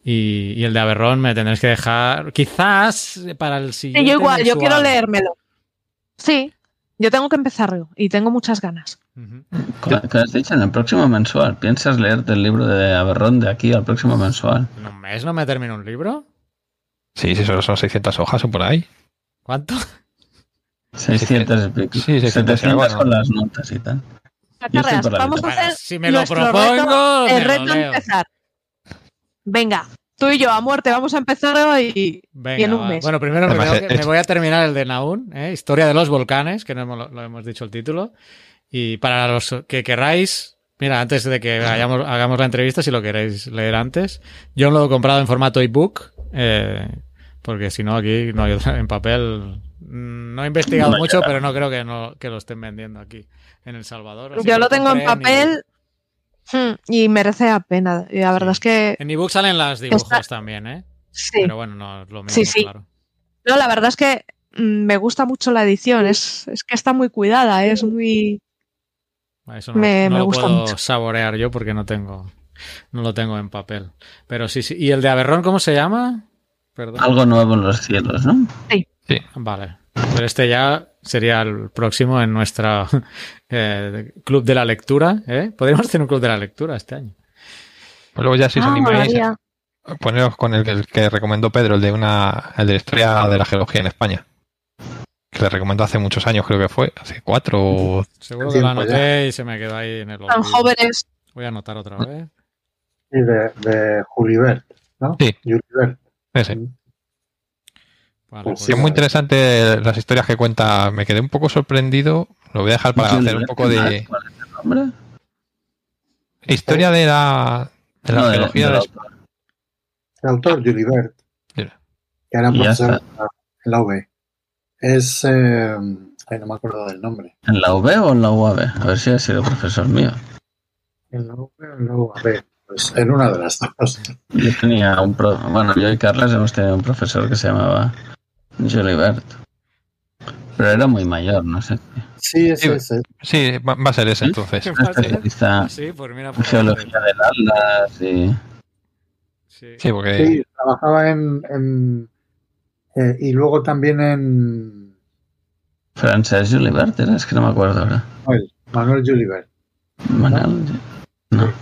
Y, y el de Aberrón me tendréis que dejar, quizás para el Sí, siguiente. yo igual, yo quiero leérmelo. Sí, yo tengo que empezarlo y tengo muchas ganas. Ujú. ¿Qué qué has dicho? En el próximo mensual. ¿Piensas leerte el libro de Aberrón de aquí al próximo mensual? ¿En un mes no me termino un libro? Sí, sí, solo son 600 hojas o por ahí. ¿Cuánto? 600 y pico. Sí, 600 y algo, 700 con ¿no? las notas y tal. Carreras, vamos a mitad. Bueno, hacer si me lo propongo, reto, el reto leo. empezar. Venga, tú y yo a muerte vamos a empezar hoy Venga, y en un va. mes. Bueno, primero me, que- es- me voy a terminar el de Naun, ¿eh? Historia de los volcanes, que no hemos- lo hemos dicho el título. Y para los que queráis, mira, antes de que hayamos- hagamos la entrevista, si lo queréis leer antes, yo lo he comprado en formato ebook, eh, porque si no aquí no hay otra- en papel. Mm, No he investigado No mucho, pero no creo que, no, que lo estén vendiendo aquí en El Salvador. así Yo lo tengo en papel hmm, y merece la pena. Y la verdad es que En ebook salen las dibujos Está- también, ¿eh? sí. Pero bueno, no es lo mismo, Sí, sí. claro. No, la verdad es que mm, me gusta mucho la edición. Es, es que está muy cuidada, es muy. Eso no, Me- no me lo gusta puedo mucho. saborear yo porque no tengo, no lo tengo en papel. Pero sí, sí. ¿Y el de Aberrón cómo se llama? Perdón. Algo nuevo en los cielos, ¿no? Vale. Pero este ya sería el próximo en nuestra eh, club de la lectura. ¿eh? Podríamos hacer un club de la lectura este año. Pues luego ya si os Ah, animáis, poneros con el, el que recomendó Pedro, el de una, el de la historia de la geología en España. Que le recomendó hace muchos años, creo que fue, hace cuatro o Seguro que lo ya. anoté y se me quedó ahí en el Tan olvido. jóvenes. Voy a anotar otra vez. Y de, de Julibert, ¿no? Sí. Julibert. ese. Vale, Pues Sí, es muy interesante las historias que cuenta. Me quedé un poco sorprendido. Lo voy a dejar para hacer un poco de ¿Cuál es el nombre? historia de la, de la No, de- geología de de. El autor, Julibert, Mira. que era profesor en la UB. Es. eh, ay, no me acuerdo del nombre. ¿En la UB o en la UAB? A ver si ha sido profesor mío. En la UB o en la UAB. Pues en una de las dos. Yo tenía un pro... Bueno, yo y Carlas hemos tenido un profesor que se llamaba Julibert. Pero era muy mayor, no sé. Sí, ese, Sí. ese. Sí, va, a ser ese ¿Sí? entonces. ¿Qué pasa? Especialista Sí, pues mira. por geología del Atlas y... Sí. Sí, porque Sí, trabajaba en. en, eh, y luego también en. Francesc Julibert, era, es que no me acuerdo ahora. Manuel, Manuel Julibert. Manuel, no.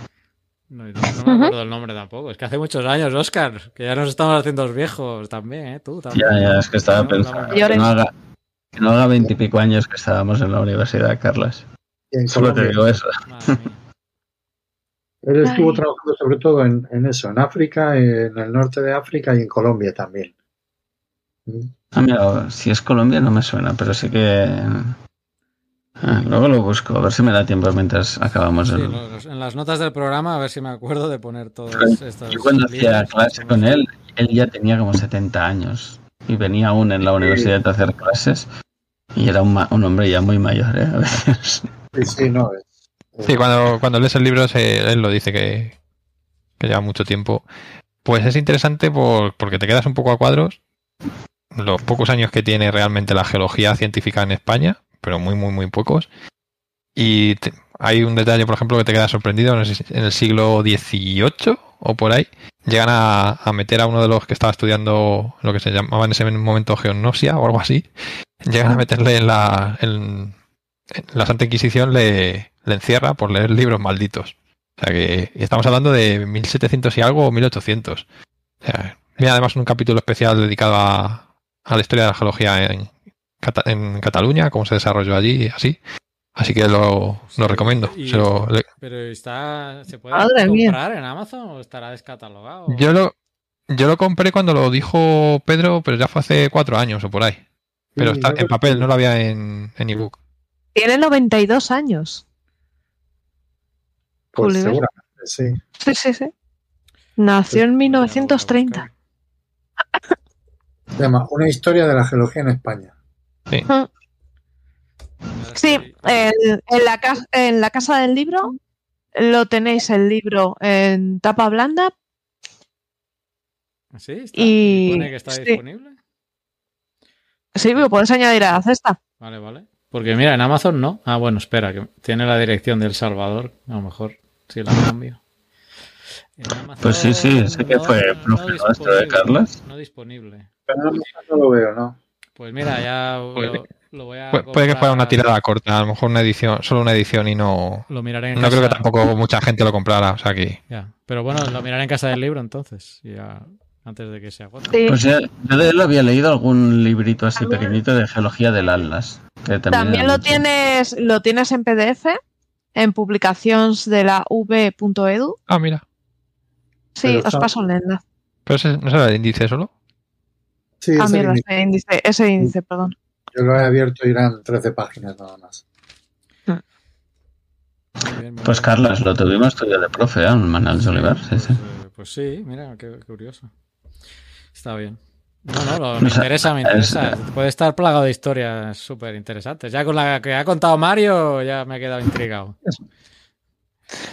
No, no me acuerdo del nombre tampoco. Es que hace muchos años, Oscar, que ya nos estamos haciendo los viejos también, ¿eh? Tú también. Ya, ya, es que estaba pensando. no, Que no haga, que no haga veintipico años que estábamos en la universidad, Carlas. Solo te digo eso. Él estuvo Ay. trabajando sobre todo en, en eso, en África, en el norte de África y en Colombia también. Ah, mira, si es Colombia no me suena, pero sí que... Ah, luego lo busco, a ver si me da tiempo mientras acabamos Sí, el... los- en las notas del programa, a ver si me acuerdo de poner todos estos. Yo cuando hacía clase con él, él ya tenía como 70 años y venía aún en la universidad a hacer clases y era un, ma- un hombre ya muy mayor, ¿eh? A veces. Sí, sí, no. es- sí, cuando, cuando lees el libro se- él lo dice que, que lleva mucho tiempo. Pues es interesante por- porque te quedas un poco a cuadros. Los pocos años que tiene realmente la geología científica en España, pero muy, muy, muy pocos. Y te- hay un detalle, por ejemplo, que te queda sorprendido. En el siglo XVIII o por ahí, llegan a, a meter a uno de los que estaba estudiando lo que se llamaba en ese momento geognosia o algo así. Llegan a meterle en la, en, en la Santa Inquisición, le, le encierra por leer libros malditos. O sea que y estamos hablando de 1700 y algo o 1800. O sea, mira además un capítulo especial dedicado a, a la historia de la geología en, Cata- en Cataluña, cómo se desarrolló allí y así. Así que lo, lo recomiendo. Y- Se lo- le- Pero está. ¿Se puede Madre mía. comprar en Amazon o estará descatalogado? yo, lo, yo lo compré cuando lo dijo Pedro, pero ya fue hace cuatro años o por ahí. Pero Sí, está en papel, que- no lo había en, en ebook. Tiene 92 años. Pues seguramente, sí. Sí, sí, sí. Nació en Pues ya lo voy a 1930. buscar. Se llama Una historia de la geología en España. Sí, en, en la casa, en la casa del libro lo tenéis el libro en tapa blanda ¿Sí? ¿Está? y- ¿Pone que está sí. disponible? Sí, lo puedes añadir a la cesta. Vale, vale. Porque mira, en Amazon no. Ah, bueno, espera, que tiene la dirección de El Salvador. A lo mejor si la cambio. Pues sí, sí, sé que fue profe nuestro de disponible, Carlas. No disponible. Pero no, no lo veo, ¿no? Pues mira, ya lo, lo voy a. Pu- puede que fuera una tirada corta, a lo mejor una edición, solo una edición y no. Lo miraré en No creo que tampoco mucha gente lo comprara. O sea que. Ya. Pero bueno, lo miraré en casa del libro entonces. Ya, antes de que se agote. Sí. Pues ya- yo de él había leído algún librito así pequeñito de geología del Atlas. Que también, lo mucho. tienes, lo tienes en PDF, en publicaciones de la v.edu. Ah, mira. Sí, Pero os está- paso el enlace. Pero ese, no será el índice solo. Sí, Ah, ese, mira, índice. ese índice, ese índice, perdón. yo lo he abierto y eran 13 páginas nada más. Muy Pues bien. Carlas, lo tuvimos tuyo de profe, ¿eh? Manuel Oliver. Sí, sí. Pues, eh, pues sí, mira, qué curioso. Está bien. No, no, lo- me interesa, me es- interesa. Puede estar plagado de historias súper interesantes. Ya con la que ha contado Mario, ya me he quedado intrigado.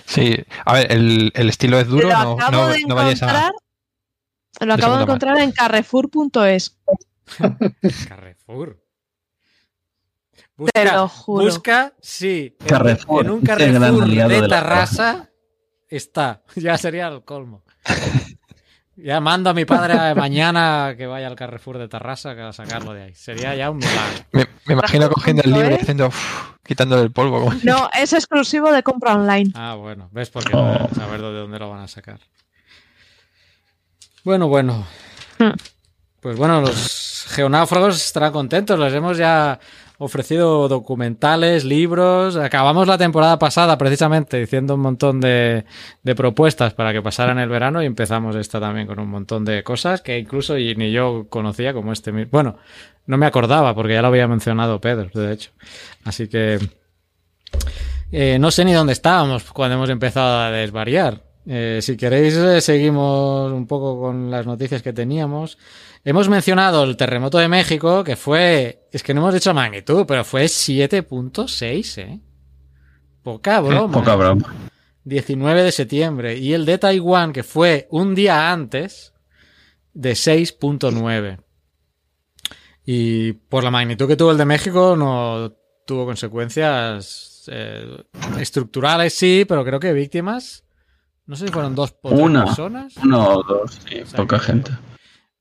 Sí. A ver, el, el estilo es duro. No, no, no vayáis a. encontrar. Lo acabo de segunda mano. encontrar en carrefour.es. Carrefour. Busca, Te lo juro. busca, sí. en- Carrefour, En un Carrefour de de Tarrasa está. Ya sería el colmo. Ya mando a mi padre mañana que vaya al Carrefour de Tarrasa a sacarlo de ahí. Sería ya un milagro. Me, me imagino cogiendo el libro y haciendo, uf, quitándole el polvo. No, es exclusivo de compra online. Ah, bueno, ves porque no Oh. deben saber de dónde lo van a sacar. Bueno, bueno. Hmm. Pues bueno, los geonáufragos estarán contentos. Les hemos ya ofrecido documentales, libros. Acabamos la temporada pasada precisamente diciendo un montón de, de propuestas para que pasaran el verano y empezamos esta también con un montón de cosas que incluso ni yo conocía como este mismo. Bueno, no me acordaba porque ya lo había mencionado Pedro, de hecho. Así que eh, no sé ni dónde estábamos cuando hemos empezado a desvariar. Eh, si queréis, eh, seguimos un poco con las noticias que teníamos. Hemos mencionado el terremoto de México, que fue, es que no hemos dicho magnitud, pero fue 7.6, ¿eh? Poca broma. Poca ¿eh? broma. 19 de septiembre. Y el de Taiwán, que fue un día antes, de 6.9. Y por la magnitud que tuvo el de México, no tuvo consecuencias eh, estructurales, sí, pero creo que víctimas. No sé si fueron dos o Una. personas. Uno o dos, sí, O sea poca que, gente.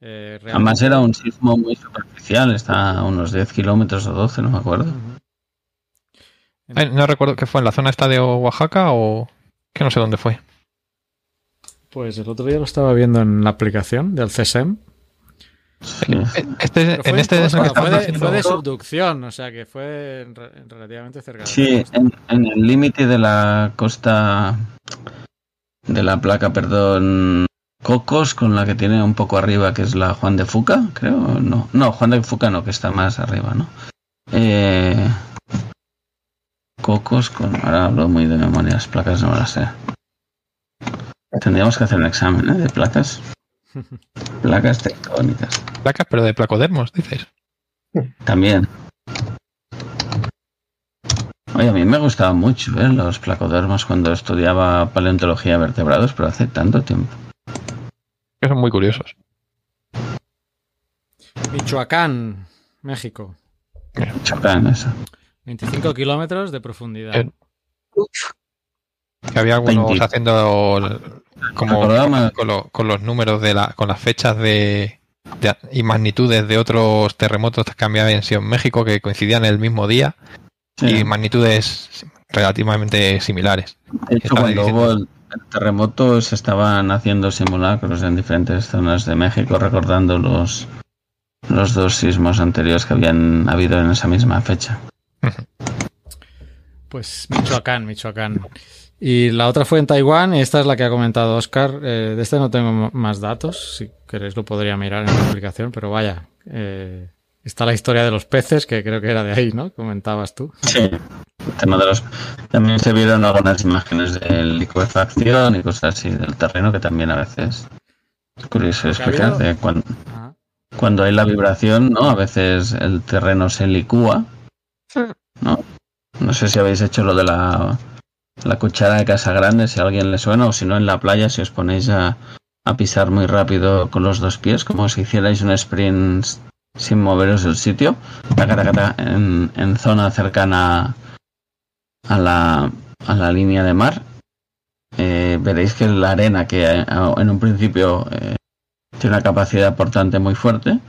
eh, Además era un sismo muy superficial, está a unos 10 kilómetros o 12, no me acuerdo. No recuerdo que fue en la zona esta de Oaxaca o que no sé dónde fue. Pues el otro día lo estaba viendo en la aplicación del CSEM. Sí. Este, Pero fue en este que fue, de, fue de subducción, o sea que fue en re- en relativamente cerca de la Sí, en, en el límite de la costa de la placa, perdón, Cocos, con la que tiene un poco arriba, que es la Juan de Fuca, creo. No, no, Juan de Fuca no, que está más arriba, ¿no? Eh, Cocos, con, ahora hablo muy de memoria, las placas no me las sé. Tendríamos que hacer un examen ¿eh? de placas. Placas tectónicas. placas, pero de placodermos, dices. También. Oye, a mí me gustaban mucho ¿eh? los placodermos cuando estudiaba paleontología de vertebrados, pero hace tanto tiempo. Que son muy curiosos. Michoacán, México. Chocán, eso. 25 kilómetros de profundidad. Eh, Que había algunos 20. haciendo como con, lo- con los números de la, con las fechas de, de- y magnitudes de otros terremotos que habían sido en México que coincidían el mismo día. Y magnitudes relativamente similares. De hecho, cuando hubo el, terremoto se estaban haciendo simulacros en diferentes zonas de México recordando los, los dos sismos anteriores que habían habido en esa misma fecha. Pues Michoacán, Michoacán. Y la otra fue en Taiwán, y esta es la que ha comentado Oscar. Eh, de este no tengo más datos, si queréis lo podría mirar en la aplicación, pero vaya. eh, está la historia de los peces, que creo que era de ahí, ¿no? Comentabas tú. Sí. El tema de los... También se vieron algunas imágenes de liquefacción y cosas así del terreno que también a veces es curioso explicar. de cuando, Ajá. cuando hay la vibración, ¿no? A veces el terreno se licúa, ¿no? No sé si habéis hecho lo de la, la cuchara de casa grande, si a alguien le suena, o si no en la playa, si os ponéis a, a pisar muy rápido con los dos pies, como si hicierais un sprint sin moveros del sitio, en, zona cercana a la, a la línea de mar. Eh, veréis que la arena, que eh, en un principio eh, tiene una capacidad portante muy fuerte,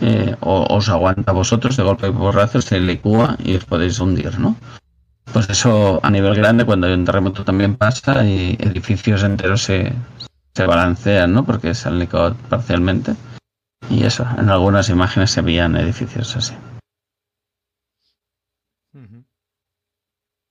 eh, os aguanta a vosotros de golpe y porrazo, se licúa y os podéis hundir, ¿no? Pues eso a nivel grande, cuando hay un terremoto también pasa y edificios enteros se, se balancean, ¿no? Porque se han licuado parcialmente. Y eso, en algunas imágenes se veían edificios así.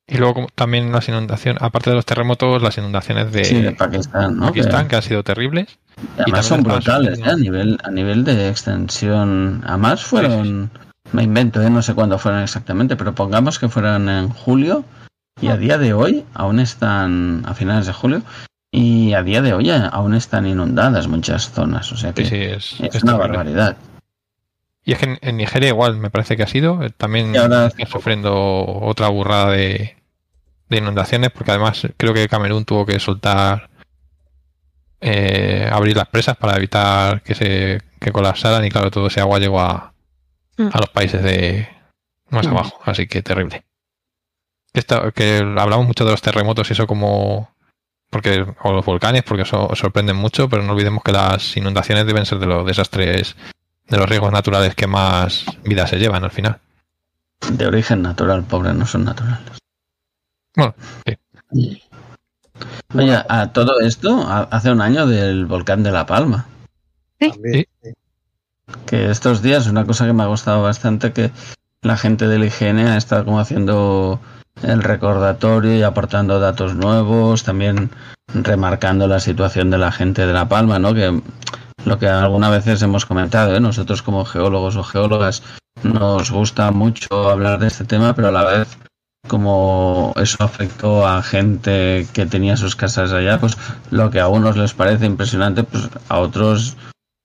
Y luego también las inundaciones, aparte de los terremotos, las inundaciones de Sí, de Pakistán, ¿no? Pakistán, Que- que han sido terribles. Y además Y son brutales, ¿eh? a nivel a nivel de extensión. Además fueron, me invento, ¿eh? no sé cuándo fueron exactamente, pero pongamos que fueron en julio y a día de hoy aún están a finales de julio y a día de hoy aún están inundadas muchas zonas, o sea que Sí, sí, es, es es una terrible. barbaridad. Y es que en, en Nigeria igual me parece que ha sido. eh, También ahora- está sufriendo otra burrada de, de inundaciones, porque además creo que Camerún tuvo que soltar, eh, abrir las presas para evitar que se que colapsaran y claro, todo ese agua llegó a, Mm. a los países de, más Mm. abajo, así que terrible. Esta- que hablamos mucho de los terremotos y eso como porque o los volcanes porque eso sorprenden mucho, pero no olvidemos que las inundaciones deben ser de los desastres de los riesgos naturales que más vida se llevan al final. De origen natural, pobre, no son naturales. Oye, a todo esto, a- hace un año del volcán de La Palma. También, Que estos días, una cosa que me ha gustado bastante, que la gente del IGN ha estado como haciendo el recordatorio y aportando datos nuevos, también remarcando la situación de la gente de La Palma, ¿no? Que lo que algunas veces hemos comentado, ¿eh? nosotros como geólogos o geólogas nos gusta mucho hablar de este tema, pero a la vez como eso afectó a gente que tenía sus casas allá, pues lo que a unos les parece impresionante, pues a otros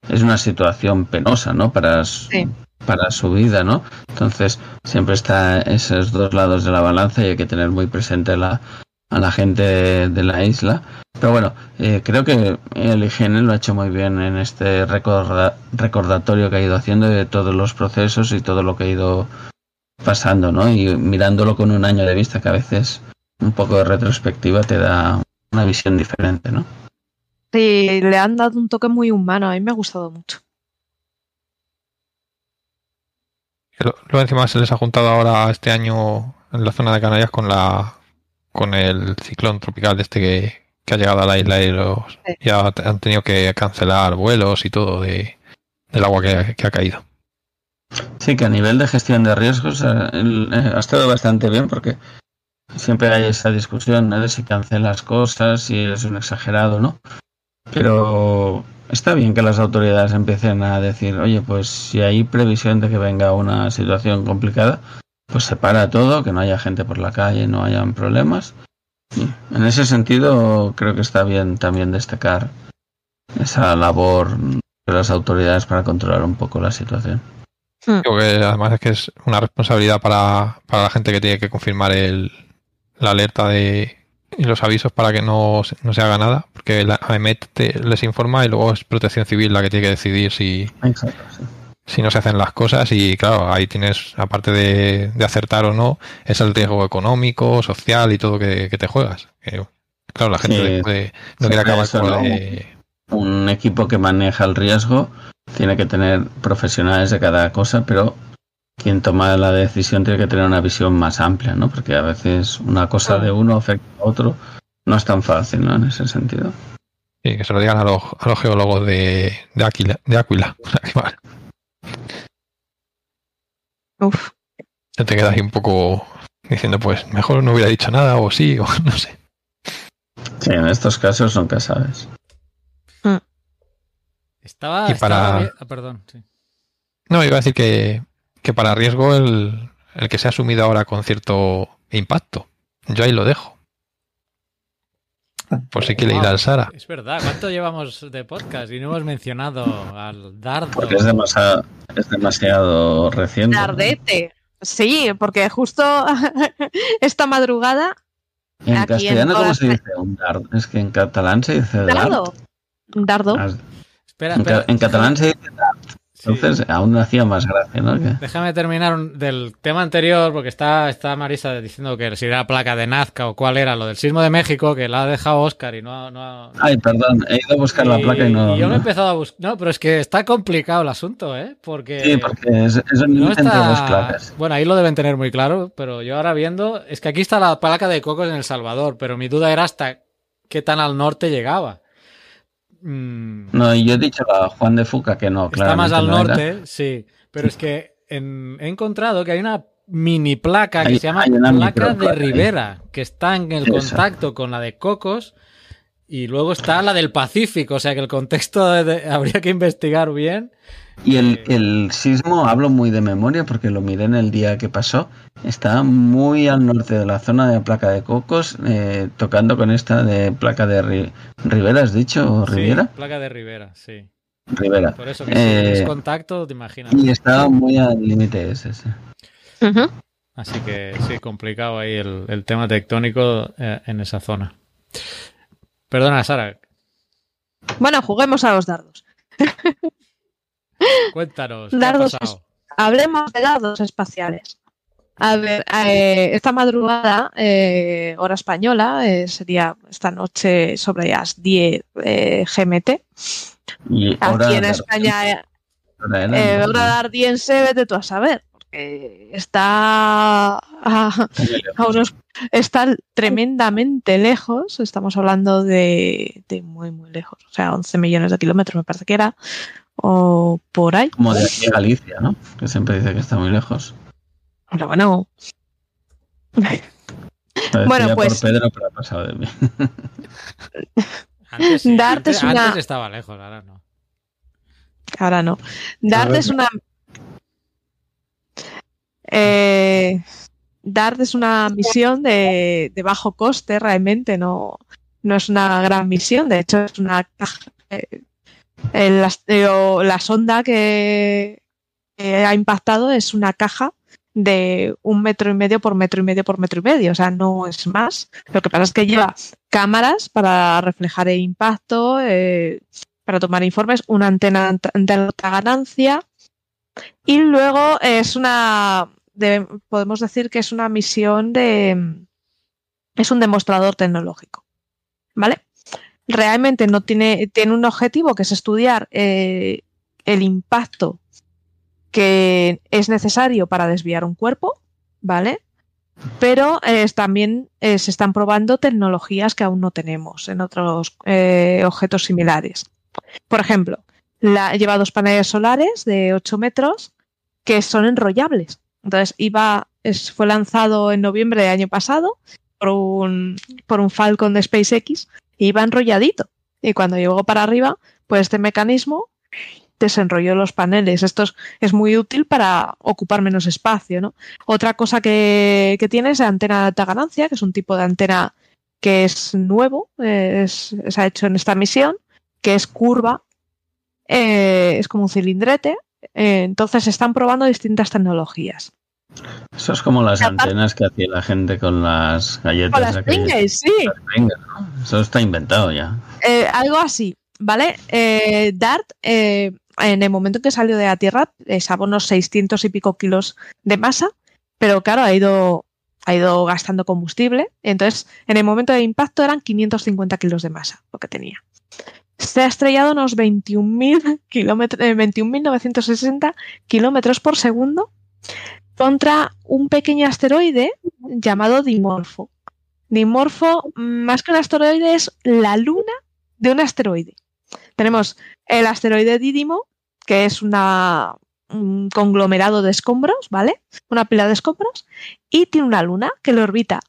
es una situación penosa, ¿no? Para Sí. Para su vida, ¿no? Entonces siempre está esos dos lados de la balanza y hay que tener muy presente a la gente de, la isla. Pero bueno, eh, creo que el IGN lo ha hecho muy bien en este recorda- recordatorio que ha ido haciendo de todos los procesos y todo lo que ha ido pasando, ¿no? Y mirándolo con un año de vista, que a veces un poco de retrospectiva te da una visión diferente, ¿no? Sí, le han dado un toque muy humano, a mí me ha gustado mucho. Lo- Luego encima se les ha juntado ahora este año en la zona de Canarias con la con el ciclón tropical este que, que ha llegado a la isla y, los, Sí. y ha- han tenido que cancelar vuelos y todo de, del agua que, que ha caído. Sí, que a nivel de gestión de riesgos eh, el- eh, ha estado bastante bien porque siempre hay esa discusión ¿no? de si cancelas cosas, si eres un exagerado, ¿no? Pero está bien que las autoridades empiecen a decir, oye, pues si hay previsión de que venga una situación complicada, pues se para todo, que no haya gente por la calle, no hayan problemas. Y en ese sentido, creo que está bien también destacar esa labor de las autoridades para controlar un poco la situación. Creo que además es que es una responsabilidad para, para la gente que tiene que confirmar el, la alerta de y los avisos para que no, se- no se haga nada, porque la AEMET te- les informa y luego es Protección Civil la que tiene que decidir si, Exacto, sí. si no se hacen las cosas y claro, ahí tienes, aparte de, de acertar o no, es el riesgo económico, social y todo que, que te juegas. Que, claro, la gente Sí. después de- no quiere acabar con la un equipo que maneja el riesgo tiene que tener profesionales de cada cosa, pero quien toma la decisión tiene que tener una visión más amplia, ¿no? Porque a veces una cosa de uno afecta a otro. No es tan fácil, ¿no? En ese sentido. sí, que se lo digan a los, a los geólogos de, de Aquila. De Aquila. Uf. Ya te quedas ahí un poco diciendo, pues mejor no hubiera dicho nada o sí, o no sé. Sí, en estos casos nunca sabes. Estaba. Y para- estaba ah, perdón, sí. No, iba a decir que, que para riesgo el, el que se ha asumido ahora con cierto impacto. Yo ahí lo dejo. Por si quiere ir al Sara. Es verdad, ¿cuánto llevamos de podcast? Y no hemos mencionado al dardo. Porque es demasiado, es demasiado reciente. ¿no? Dardete. Sí, porque justo esta madrugada. En Aquí en castellano, ¿cómo se dice? Un dard. Es que en catalán se dice dard. Dardo. Dardo. Ah, Espera, En, ca- en catalán se dice Sí. Entonces aún hacía más gracia, ¿no? Déjame terminar un- del tema anterior, porque está, está Marisa diciendo que si era placa de Nazca o cuál era, lo del sismo de México, que la ha dejado Oscar y no no Ay, perdón, he ido a buscar la placa y no. yo me he no. empezado a buscar... No, pero es que está complicado el asunto, ¿eh? Porque... Sí, porque es, es un no dos está... placas. Bueno, ahí lo deben tener muy claro, pero yo ahora viendo... Es que aquí está la placa de cocos en El Salvador, pero mi duda era hasta qué tan al norte llegaba. Mm, No, y yo he dicho a Juan de Fuca que no, Está más al no era. norte, sí. Pero es que en- he encontrado que hay una mini placa que Hay- se llama placa de. Rivera, que está en el contacto con la de Cocos. Y luego está la del Pacífico, o sea que el contexto de- de- habría que investigar bien. Y el, el sismo, hablo muy de memoria porque lo miré en el día que pasó, está muy al norte de la zona de placa de Cocos, eh, tocando con esta de placa de Ri- Rivera, ¿has dicho? ¿O Sí, Riviera? placa de Rivera, sí. Rivera. Por eso que Eh, si es contacto, te imaginas. Y estaba muy al límite ese, sí. Así que sí, complicado ahí el, el tema tectónico eh, en esa zona. Perdona, Sara, Bueno, juguemos a los dardos. cuéntanos. ¿qué ha Dardos pasado? Hablemos de dados espaciales. A ver, eh, esta madrugada, eh, hora española, eh, sería esta noche sobre las 10 eh, GMT. Y hora Aquí en España, eh, hora eh, hora ardiense, vete tú a saber, porque está a, a unos está tremendamente lejos, estamos hablando de, de muy muy lejos, o sea, 11 millones de kilómetros me parece que era, o por ahí. Como de aquí a Galicia, ¿no? Que siempre dice que está muy lejos. Pero bueno, Bueno, decía pues- por Pedro, pero ha pasado de mí. Antes, sí, Dart antes- es una- antes estaba lejos, ahora no. ahora no. Dart ver. es una eh, Dart es una misión de, bajo coste realmente, no, no es una gran misión, de hecho es una caja. eh, eh, la sonda que, que ha impactado es una caja de un metro y medio por metro y medio por metro y medio, o sea, no es más. Lo que pasa es que lleva cámaras para reflejar el impacto, eh, para tomar informes, una antena de alta ganancia y luego es una, de- podemos decir que es una misión de, es un demostrador tecnológico, ¿vale? Realmente no tiene, tiene un objetivo que es estudiar eh, el impacto que es necesario para desviar un cuerpo, ¿vale? Pero eh, también eh, se están probando tecnologías que aún no tenemos en otros objetos similares. Por ejemplo, lleva dos paneles solares de 8 metros que son enrollables. Entonces, iba, fue lanzado en noviembre del año pasado por un, por un Falcon de SpaceX y iba enrolladito. Y cuando llegó para arriba, pues este mecanismo desenrolló los paneles. Esto es, es muy útil para ocupar menos espacio, ¿no? Otra cosa que, que tiene es la antena de alta ganancia, que es un tipo de antena que es nuevo, eh, es- se ha hecho en esta misión, que es curva, eh, es como un cilindrete. Eh, entonces están probando distintas tecnologías. Eso es como las Aparte- antenas que hacía la gente con las galletas. Con las. Pringles, sí. Eso está inventado ya. Eh, algo así, ¿vale? Eh, Dart, eh, en el momento en que salió de la Tierra, pesaba unos 600 y pico kilos de masa, pero claro, ha ido, ha ido gastando combustible. Entonces, en el momento de impacto eran 550 kilos de masa lo que tenía. Se ha estrellado unos 21.000 kilómetros, eh, 21.960 kilómetros por segundo contra un pequeño asteroide llamado Dimorfo. Dimorfo, más que un asteroide, es la luna de un asteroide. Tenemos el asteroide Didimo, que es un conglomerado de escombros, ¿vale? Una pila de escombros, y tiene una luna que lo orbita.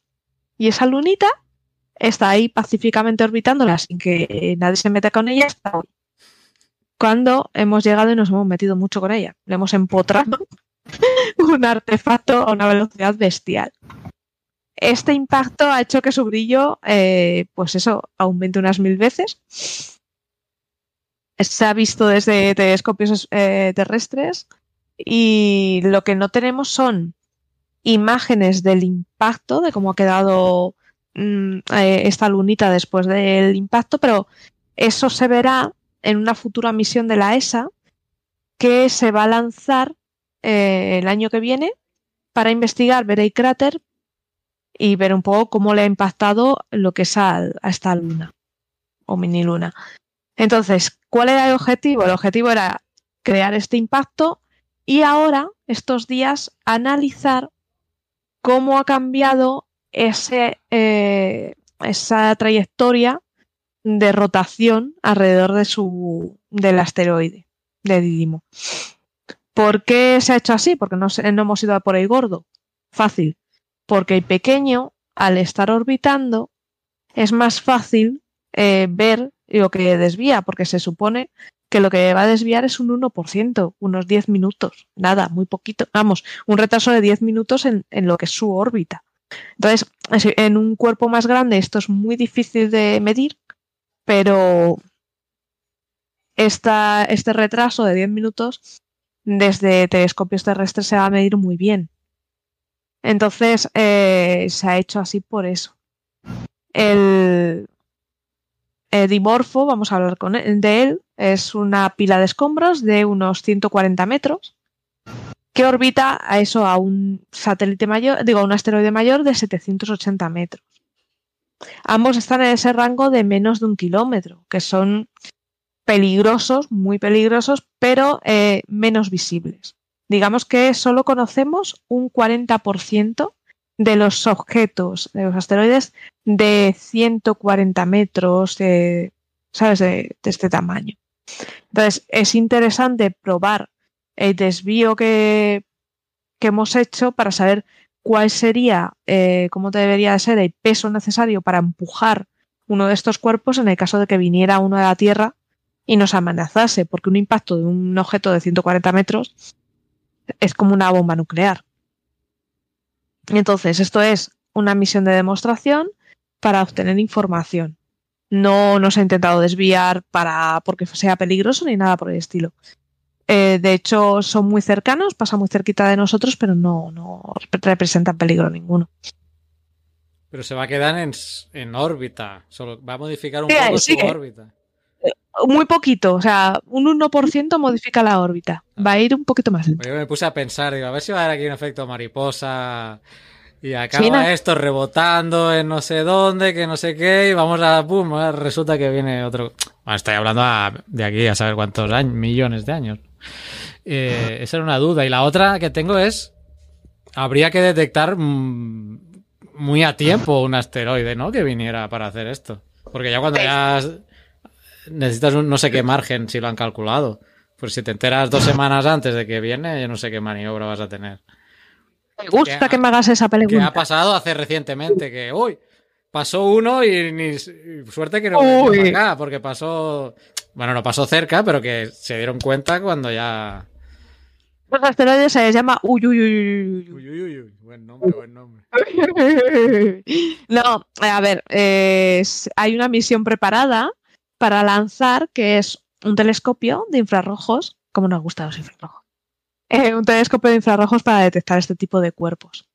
Y esa lunita está ahí pacíficamente orbitándola sin que nadie se meta con ella hasta hoy. Cuando hemos llegado y nos hemos metido mucho con ella. Le hemos empotrado un artefacto a una velocidad bestial. Este impacto ha hecho que su brillo, eh, pues eso, aumente unas mil veces. Se ha visto desde telescopios eh, terrestres y lo que no tenemos son imágenes del impacto, de cómo ha quedado mm, eh, esta lunita después del impacto, pero eso se verá en una futura misión de la ESA que se va a lanzar eh, el año que viene para investigar, ver el cráter y ver un poco cómo le ha impactado lo que es a, a esta luna o mini luna. Entonces, ¿cuál era el objetivo? El objetivo era crear este impacto y ahora, estos días, analizar cómo ha cambiado ese, eh, esa trayectoria de rotación alrededor de su, del asteroide de Didimo. ¿Por qué se ha hecho así? Porque no, hemos ido a por el gordo. Fácil. Porque el pequeño, al estar orbitando, es más fácil eh, ver lo que desvía, porque se supone que lo que va a desviar es un 1%, unos 10 minutos. Nada, muy poquito. Vamos, un retraso de 10 minutos en, en lo que es su órbita. Entonces, es- en un cuerpo más grande esto es muy difícil de medir, pero esta, este retraso de 10 minutos desde telescopios terrestres se va a medir muy bien. Entonces, eh, se ha hecho así por eso. El, el dimorfo, vamos a hablar con de él, es una pila de escombros de unos 140 metros que orbita a eso, a un satélite mayor, digo, a un asteroide mayor de 780 metros. Ambos están en ese rango de menos de un kilómetro, que son peligrosos, muy peligrosos, pero eh, menos visibles. Digamos que solo conocemos un 40% de los objetos, de los asteroides de 140 metros, de, ¿sabes?, de, de este tamaño. Entonces, es interesante probar el desvío que, hemos hecho para saber cuál sería, eh, cómo debería ser el peso necesario para empujar uno de estos cuerpos en el caso de que viniera uno de la Tierra y nos amenazase, porque un impacto de un objeto de 140 metros es como una bomba nuclear. Entonces, esto es una misión de demostración para obtener información. No nos ha intentado desviar para porque sea peligroso ni nada por el estilo. Eh, de hecho, son muy cercanos, pasan muy cerquita de nosotros, pero no, no representan peligro ninguno. Pero se va a quedar en, en órbita. Solo va a modificar un Sí, poco sí su órbita. Muy poquito, o sea, un 1% modifica la órbita. Va a ir un poquito más lento. Porque yo me puse a pensar, digo, a ver si va a haber aquí un efecto mariposa. Y acaba Sí, no. esto rebotando en no sé dónde, que no sé qué, y vamos a, pum, eh, resulta que viene otro. Bueno, estoy hablando a- de aquí a saber cuántos años, millones de años. Eh, esa era una duda. Y la otra que tengo es, habría que detectar mm, muy a tiempo un asteroide, ¿no? Que viniera para hacer esto. Porque ya cuando ya necesitas un no sé qué margen, si lo han calculado. Pues si te enteras dos semanas antes de que viene, yo no sé qué maniobra vas a tener. Me gusta que- que me hagas esa ¿Qué pregunta. ha pasado hace recientemente? Que, uy, pasó uno y, ni, suerte que no para acá, porque pasó, bueno, no pasó cerca, pero que se dieron cuenta cuando ya... Los asteroides se les llama uy, uy, uy, uy, uy, Uy, uy, uy, buen nombre, buen nombre. No, a ver, eh, es- hay una misión preparada para lanzar que es un telescopio de infrarrojos, como nos gustan los infrarrojos. Eh, un telescopio de infrarrojos para detectar este tipo de cuerpos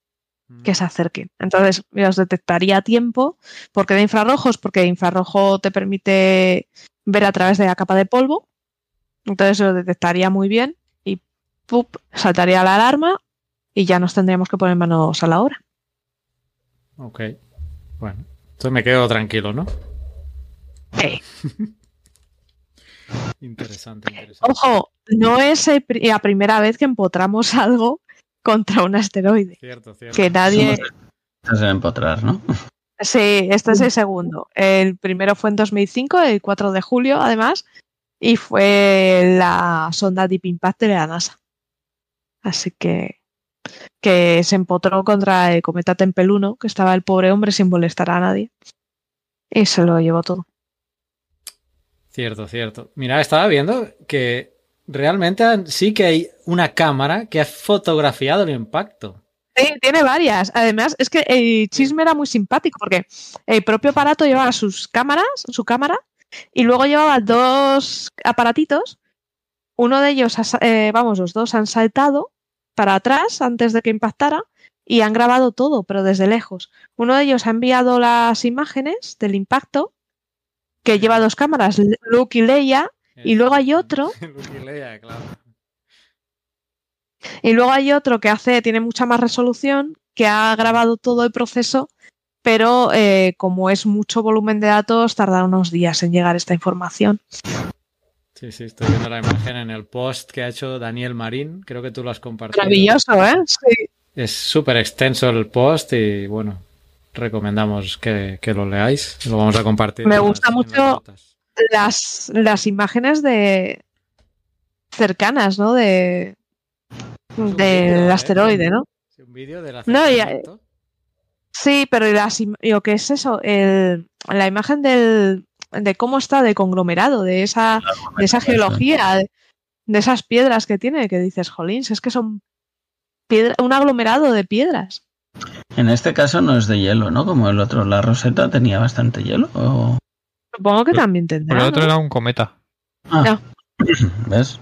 que se acerquen. Entonces, los detectaría a tiempo. ¿Por qué de infrarrojos? Porque infrarrojo te permite ver a través de la capa de polvo. Entonces lo detectaría muy bien y ¡pup! saltaría la alarma y ya nos tendríamos que poner manos a la obra. Ok, bueno, entonces me quedo tranquilo, ¿no? Eh, Interesante, interesante. Ojo, no es la primera vez que empotramos algo contra un asteroide. Cierto, cierto. Que nadie. En empotrar, ¿no? Sí, este es el segundo. El primero fue en 2005, el 4 de julio, además, y fue la sonda Deep Impact de la NASA. Así que que se empotró contra el cometa Tempel 1, que estaba el pobre hombre sin molestar a nadie. Y se lo llevó todo. Cierto, cierto. Mira, estaba viendo que realmente sí que hay una cámara que ha fotografiado el impacto. Sí, tiene varias. Además, es que el chisme era muy simpático porque el propio aparato llevaba sus cámaras, su cámara, y luego llevaba dos aparatitos. Uno de ellos, eh, vamos, los dos han saltado para atrás antes de que impactara y han grabado todo, pero desde lejos. Uno de ellos ha enviado las imágenes del impacto, que lleva dos cámaras, Luke y Leia, Y luego hay otro. Luke y Leia, claro. Y luego hay otro que hace, tiene mucha más resolución, que ha grabado todo el proceso, pero eh, como es mucho volumen de datos, tarda unos días en llegar esta información. Sí, sí, estoy viendo la imagen en el post que ha hecho Daniel Marín. Creo que tú lo has compartido. Maravilloso, ¿eh? Sí. Es súper extenso el post y bueno, recomendamos que, que lo leáis. Lo vamos a compartir. Me en las- gusta en las mucho. Las, las imágenes de cercanas, ¿no? De del ¿eh? asteroide, ¿no? Sí, Un vídeo del No, y- acercamiento. Sí, pero las lo que es eso, el, la imagen del, de cómo está de conglomerado, de esa, de esa geología, de, de esas piedras que tiene, que dices, jolín, es que son piedra, un aglomerado de piedras. En este caso no es de hielo, ¿no? Como el otro, la roseta tenía bastante hielo. ¿o? Supongo que Pero- también Pero tendrá. el otro ¿no? era un cometa. Ah, No. ¿Ves?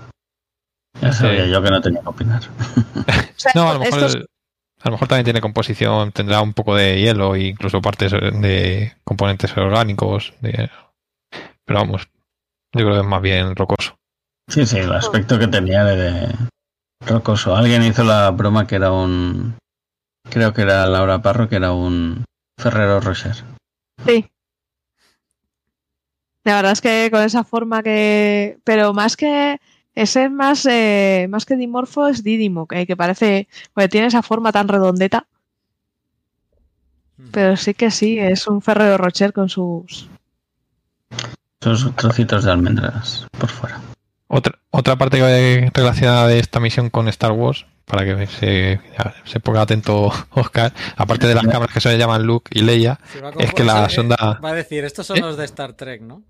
Ya Sí. sabía yo que no tenía que opinar. No, a lo mejor, estos- a lo mejor también tiene composición, tendrá un poco de hielo e incluso partes de componentes orgánicos. de- Pero vamos, yo creo que es más bien rocoso. Sí, sí, el aspecto que tenía de, de Rocoso. Alguien hizo la broma que era un. Creo que era Laura Parro, que era un Ferrero Rocher. Sí. La verdad es que con esa forma que. Pero más que. Ese es más, eh, más que dimorfo, es Didimo, que, que parece. Porque tiene esa forma tan redondeta. Pero sí que sí, es un Ferrero Rocher con sus. Esos trocitos de almendras por fuera. Otra, otra parte que- relacionada de esta misión con Star Wars, para que se, ponga atento Oscar, aparte de las cámaras que se llaman Luke y Leia, es que la sonda... Va a decir, estos son ¿Eh? los de Star Trek, ¿no?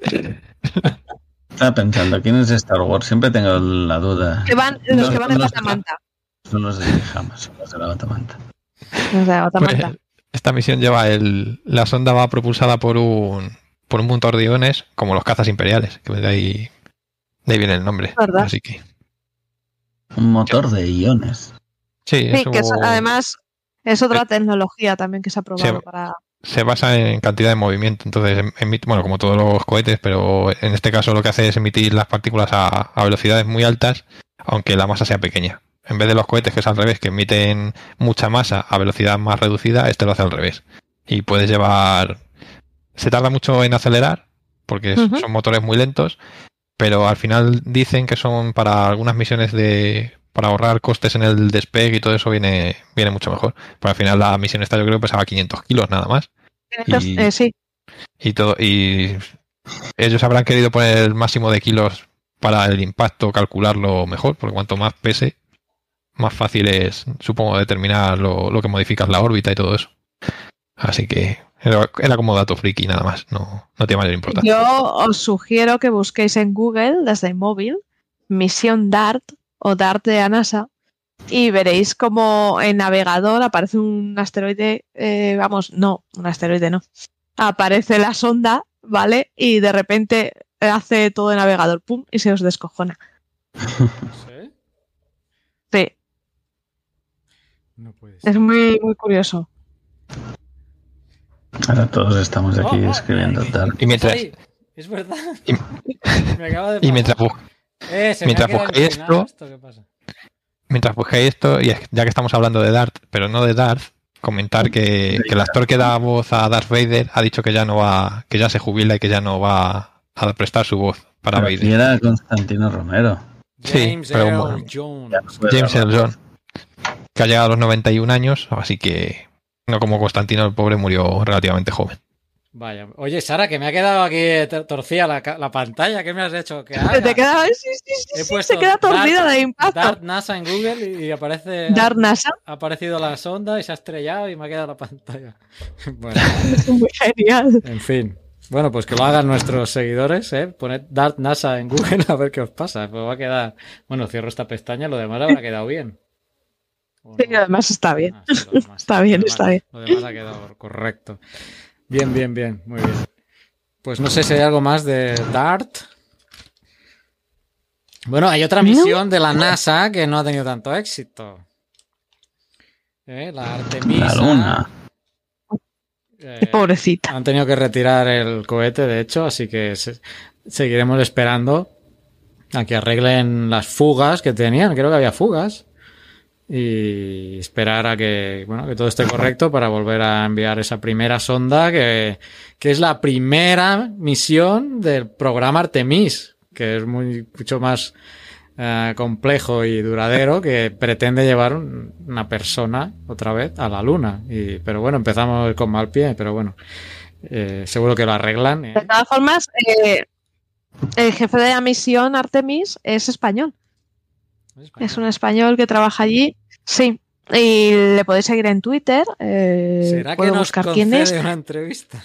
Estaba pensando, ¿quién es Star Wars? Siempre tengo la duda. Que van, los No, que van en batamanta. Son los de Jamás, son los de la batamanta. Los de batamanta. Pues, esta misión lleva el... La sonda va propulsada por un, por un motor de iones, como los cazas imperiales, que de ahí, de ahí viene el nombre. ¿Verdad? Así que... Un motor de iones. Sí, Sí, eso que es- además es otra tecnología también que se ha probado Sí. para. Se basa en cantidad de movimiento. Entonces, em- emite, bueno, como todos los cohetes, pero en este caso lo que hace es emitir las partículas a, a velocidades muy altas, aunque la masa sea pequeña. En vez de los cohetes, que es al revés, que emiten mucha masa a velocidad más reducida, este lo hace al revés. Y puedes llevar. Se tarda mucho en acelerar, porque son motores muy lentos, pero al final dicen que son para algunas misiones de. Para ahorrar costes en el despegue y todo eso viene, viene mucho mejor. Pero al final la misión esta yo creo que pesaba 500 kilos nada más. Y- Eh, sí, Y todo y ellos habrán querido poner el máximo de kilos para el impacto, calcularlo mejor, porque cuanto más pese, más fácil es, supongo, determinar lo, lo que modificas la órbita y todo eso. Así que era, era como dato friki nada más, no, no tiene mayor importancia. yo os sugiero que busquéis en Google desde el móvil misión DART o DART de ANASA y veréis como en navegador aparece un asteroide, eh, vamos, no, un asteroide no. Aparece la sonda, ¿vale? Y de repente hace todo el navegador, pum, y se os descojona. ¿Sí? Sí, No puede ser. es muy, muy curioso. Ahora todos estamos aquí Oh, oh, escribiendo tal. Y mientras, es verdad. Y- Me acaba de y mientras, Eh, se mientras buscáis esto- ¿Qué pasa? mientras buscáis esto, y ya que estamos hablando de Darth, pero no de Darth, comentar que, que el actor que da voz a Darth Vader ha dicho que ya no va, que ya se jubila y que ya no va a prestar su voz para Pero Vader. era Constantino Romero. Sí, James pero Earl bueno. Jones. James. Earl Jones, que ha llegado a los 91 años, así que no como Constantino, el pobre murió relativamente joven. Vaya. Oye, Sara, que me ha quedado aquí tor- torcida la, pantalla. ¿Qué me has hecho? Haga? te queda, sí, sí, sí, He puesto se queda torcida Dart- de impacto. Dart NASA en Google y, y aparece. Dart NASA Ha aparecido la sonda y se ha estrellado y me ha quedado la pantalla. Bueno, es muy genial. en fin. Bueno, pues que lo hagan nuestros seguidores, ¿eh? Poned Dart NASA en Google a ver qué os pasa. Pues va a quedar. Bueno, cierro esta pestaña, lo demás habrá quedado bien. ¿O Sí, no? además está bien. Ah, sí, lo demás- Está bien, demás- está bien. Lo demás ha quedado correcto. Bien, bien, bien, muy bien. Pues no sé si hay algo más de Dart. Bueno, hay otra misión de la NASA que no ha tenido tanto éxito. Eh, La Artemisa. La luna. Eh, Pobrecita. han tenido que retirar el cohete, de hecho, así que se- seguiremos esperando a que arreglen las fugas que tenían. Creo que había fugas. Y esperar a que, bueno, que todo esté correcto para volver a enviar esa primera sonda que, que es la primera misión del programa Artemis, que es muy, mucho más eh, complejo y duradero que pretende llevar un- una persona otra vez a la luna. Y, pero bueno, empezamos con mal pie, pero bueno, eh, seguro que lo arreglan. ¿eh? De todas formas, el jefe de la misión Artemis es español. Es un español que trabaja allí. Sí. Y le podéis seguir en Twitter. Eh, ¿Será que puedo nos buscar quién es. una entrevista?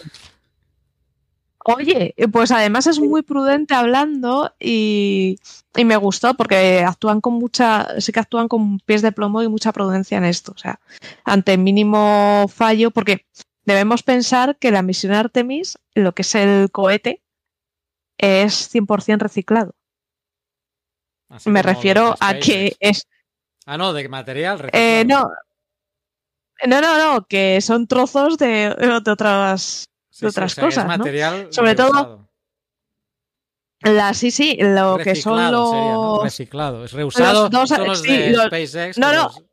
Oye, pues además es muy prudente hablando y, y me gustó porque actúan con mucha, sí que actúan con pies de plomo y mucha prudencia en esto. O sea, ante mínimo fallo, porque debemos pensar que la misión Artemis, lo que es el cohete, es 100% reciclado. Así Me refiero los a que es... Ah, no, de material. eh, no, no, no, no, que son trozos de, de otras... Sí, otras o sea, que es cosas, ¿no? Sobre todo-. La, sí, sí, lo que son sería, ¿no? los... Reciclado. Es reusado. los dos- son los sí, de los- SpaceX. no, no. los-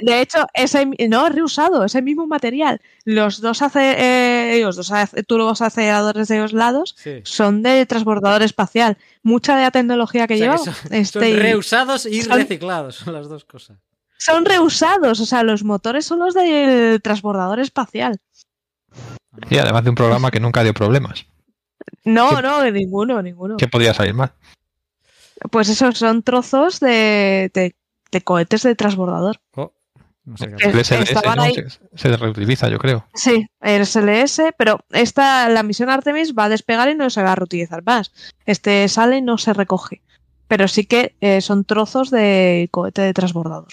De hecho, ese no es reusado, ese mismo material. Los dos hace, eh, los dos ace- tubos aceleradores de los lados Sí. son de transbordador espacial. Mucha de la tecnología que O sea, lleva que son, son este, reusados y son- reciclados. Son las dos cosas. son reusados, o sea, los motores son los del transbordador espacial. Y además de un programa que nunca dio problemas. No, ¿Qué- no, ninguno, ninguno. ¿Qué podía salir mal? Pues esos son trozos de, de- de cohetes de transbordador. Oh, no sé qué El SLS estaban ¿no? ahí. se, se reutiliza, yo creo. Sí, el SLS, pero esta, la misión Artemis va a despegar y no se va a reutilizar más. Este sale y no se recoge. Pero sí que eh, son trozos de cohete de transbordador.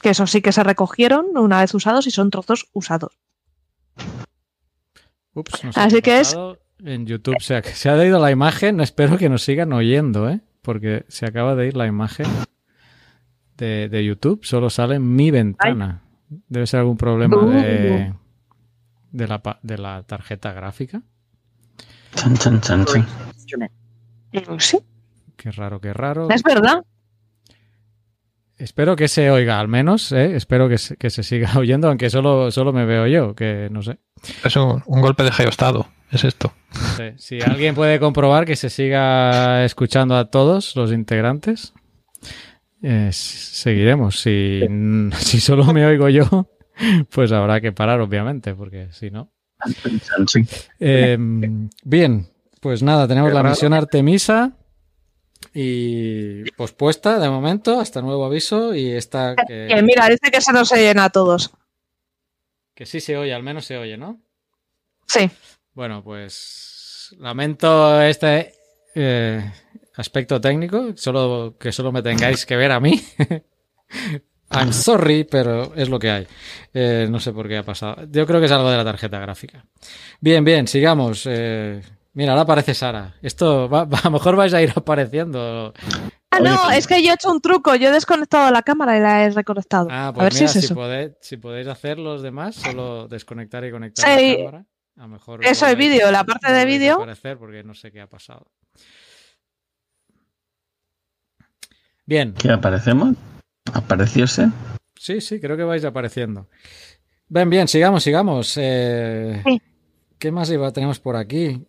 Que eso sí que se recogieron una vez usados y son trozos usados. Ups, no sé Así que es-. En YouTube se ha, se ha ido la imagen. Espero que nos sigan oyendo, ¿eh? Porque se acaba de ir la imagen de, de YouTube. Solo sale mi ventana. Debe ser algún problema de, de, la, de la tarjeta gráfica. Chan, chan, chan, chan. Sí, Qué raro, qué raro. es verdad. Espero que se oiga al menos, ¿eh? Espero que se, que se siga oyendo, aunque solo, solo me veo yo, que no sé. Es un, un golpe de geostado. Es esto. No sé. Si alguien puede comprobar que se siga escuchando a todos los integrantes, eh, seguiremos. Si, si solo me oigo yo, pues habrá que parar, obviamente, porque si no. Eh, bien, pues nada, tenemos Qué la raro. misión Artemisa y pospuesta de momento, hasta nuevo aviso, y esta Que que, mira, dice que se nos oyen a todos. que sí se oye, al menos se oye, ¿no? Sí. Bueno, pues lamento este eh, aspecto técnico, solo que solo me tengáis que ver a mí. I'm sorry, pero es lo que hay. Eh, no sé por qué ha pasado. Yo creo que es algo de la tarjeta gráfica. Bien, bien, sigamos. Eh, mira, ahora aparece Sara. Esto va- va- a lo mejor vais a ir apareciendo. Ah, Oye, no, sí. es que yo he hecho un truco. Yo he desconectado la cámara y la he reconectado. Ah, a pues ver mira, si es si, eso. podéis, si podéis hacer los demás, solo desconectar y conectar Sí. la cámara. A lo mejor Eso volvéis- vídeo, la parte de a vídeo. aparecer porque no sé qué ha pasado. Bien, ¿Qué aparecemos? ¿Aparecióse? sí, sí, creo que vais apareciendo. Bien, bien, sigamos, sigamos. Eh, Sí. ¿Qué más iba, tenemos por aquí?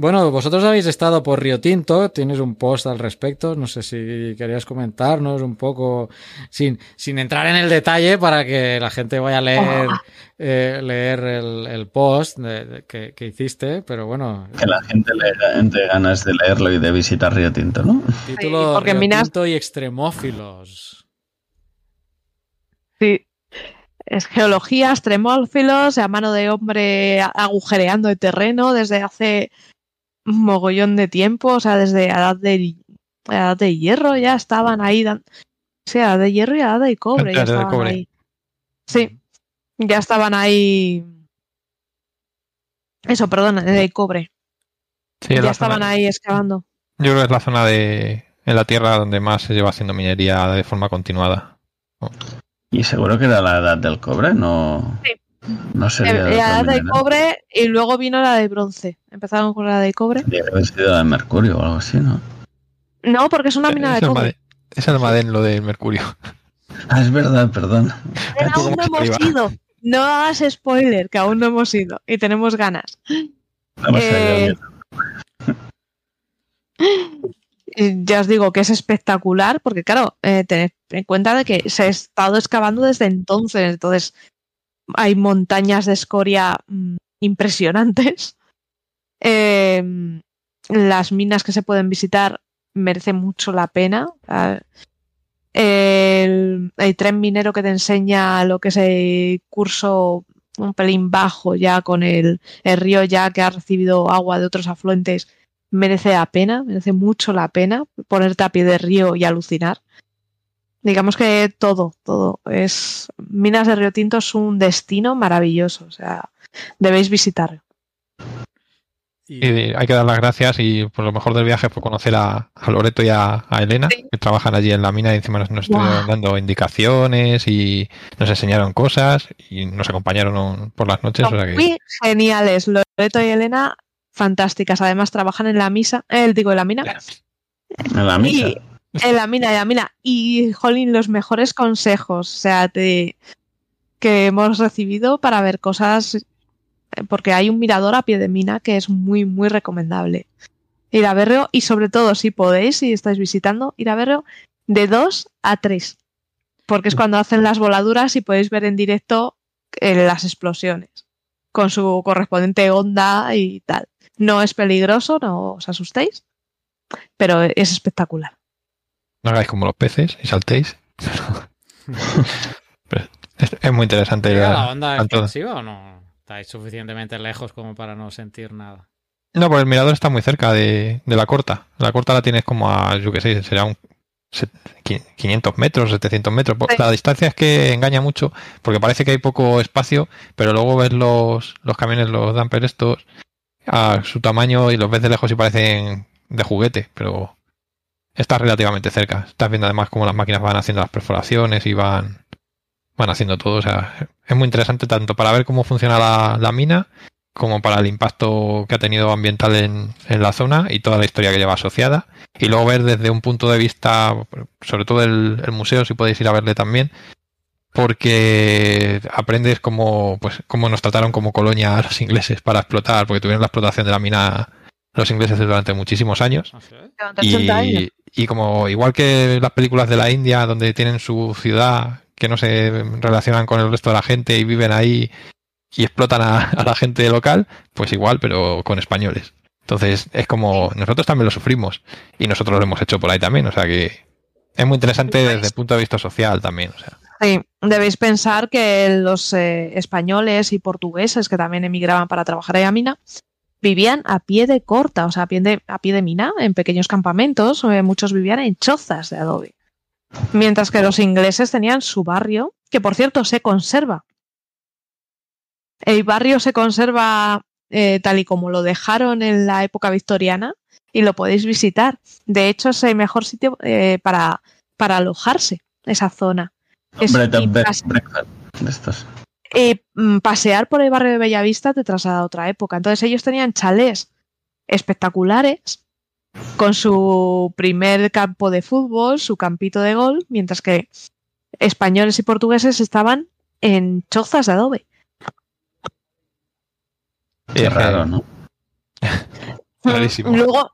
Bueno, vosotros habéis estado por Río Tinto, tienes un post al respecto, no sé si querías comentarnos un poco, sin, sin entrar en el detalle para que la gente vaya a leer, Ah. eh, leer el, el post de- de- que, que hiciste, pero bueno, Que la gente le entre ganas de leerlo y de visitar Río Tinto, ¿no? título porque Río Minas- Tinto y extremófilos. Sí. Es geología, extremófilos, a mano de hombre agujereando el terreno desde hace mogollón de tiempo, o sea, desde edad de, edad de hierro ya estaban ahí. dan- Sí, edad de hierro y edad de cobre. Ya Edad de estaban cobre. ahí. Sí, ya estaban ahí. Eso, perdón, de cobre. Sí, ya estaban zona- ahí excavando. Yo creo que es la zona de en la Tierra donde más se lleva haciendo minería de forma continuada. Y seguro que era la edad del cobre, no. Sí. No Eh, sería La de otro de cobre y luego vino la de bronce. Empezaron con la de cobre. Tendría que haber sido la de mercurio o algo así, ¿no? No, porque es una mina es, de cobre. Es el Madén lo del mercurio. Ah, es verdad, perdón. Pero aún no hemos Arriba. ido. No hagas spoiler, que aún no hemos ido y tenemos ganas. No Eh. Y ya os digo que es espectacular, porque claro, eh, tened en cuenta de que se ha estado excavando desde entonces, entonces hay montañas de escoria mm, impresionantes. Eh, las minas que se pueden visitar merecen mucho la pena. Ah, El, el tren minero que te enseña lo que es el curso un pelín bajo ya con el, el río ya que ha recibido agua de otros afluentes merece la pena, merece mucho la pena ponerte a pie de río y alucinar. Digamos que todo, todo es Minas de Río Tinto es un destino maravilloso, o sea, debéis visitarlo. Y- Y hay que dar las gracias y por lo mejor del viaje fue conocer a, a Loreto y a, a Elena, Sí. que trabajan allí en la mina y encima nos, nos estuvieron dando indicaciones y nos enseñaron cosas y nos acompañaron por las noches. o sea Son que- muy geniales. Loreto y Elena fantásticas. Además, trabajan en la misa, eh, digo, en la mina. En la misa. Y- en la mina, en la mina. Y, jolín, los mejores consejos, o sea, te- que hemos recibido para ver cosas, eh, porque hay un mirador a pie de mina que es muy, muy recomendable. Ir a verlo y sobre todo, si podéis, si estáis visitando, ir a verlo de 2 a 3. Porque es cuando hacen las voladuras y podéis ver en directo eh, las explosiones con su correspondiente onda y tal. No es peligroso, no os asustéis, pero es espectacular. No hagáis como los peces y saltéis. Es, es muy interesante. ¿Llega la- la onda expansiva o no? Estáis suficientemente lejos como para no sentir nada. No, porque el mirador está muy cerca de, de la corta. La corta la tienes como a, yo qué sé, será un set- qui- 500 metros, 700 metros. Sí. La distancia es que engaña mucho, porque parece que hay poco espacio, pero luego ves los, los camiones, los dumper estos, a su tamaño y los ves de lejos y parecen de juguete, pero está relativamente cerca. Estás viendo además cómo las máquinas van haciendo las perforaciones y van, van haciendo todo. O sea, es muy interesante tanto para ver cómo funciona la, la mina como para el impacto que ha tenido ambiental en, en la zona y toda la historia que lleva asociada. Y luego ver desde un punto de vista, sobre todo el, el museo, si podéis ir a verle también, porque aprendes cómo, pues, cómo nos trataron como colonia a los ingleses para explotar, porque tuvieron la explotación de la mina los ingleses durante muchísimos años. 80 años. Y, y como igual que las películas de la India, donde tienen su ciudad, que no se relacionan con el resto de la gente y viven ahí y explotan a, a la gente local, pues igual, pero con españoles. Entonces es como nosotros también lo sufrimos y nosotros lo hemos hecho por ahí también, o sea que es muy interesante desde el punto de vista social también. O sea, Sí, debéis pensar que los eh, españoles y portugueses que también emigraban para trabajar en la mina vivían a pie de corta, o sea, a pie de, a pie de mina, en pequeños campamentos, eh, muchos vivían en chozas de adobe. Mientras que los ingleses tenían su barrio, que por cierto se conserva. El barrio se conserva eh, tal y como lo dejaron en la época victoriana y lo podéis visitar. De hecho, es el mejor sitio eh, para, para alojarse, esa zona. Es- Bread and breakfast de estos. Eh, mm, pasear por el barrio de Bellavista te traslada a otra época. Entonces ellos tenían chalés espectaculares con su primer campo de fútbol, su campito de gol, mientras que españoles y portugueses estaban en chozas de adobe. Qué raro, ¿no? Rarísimo. Luego,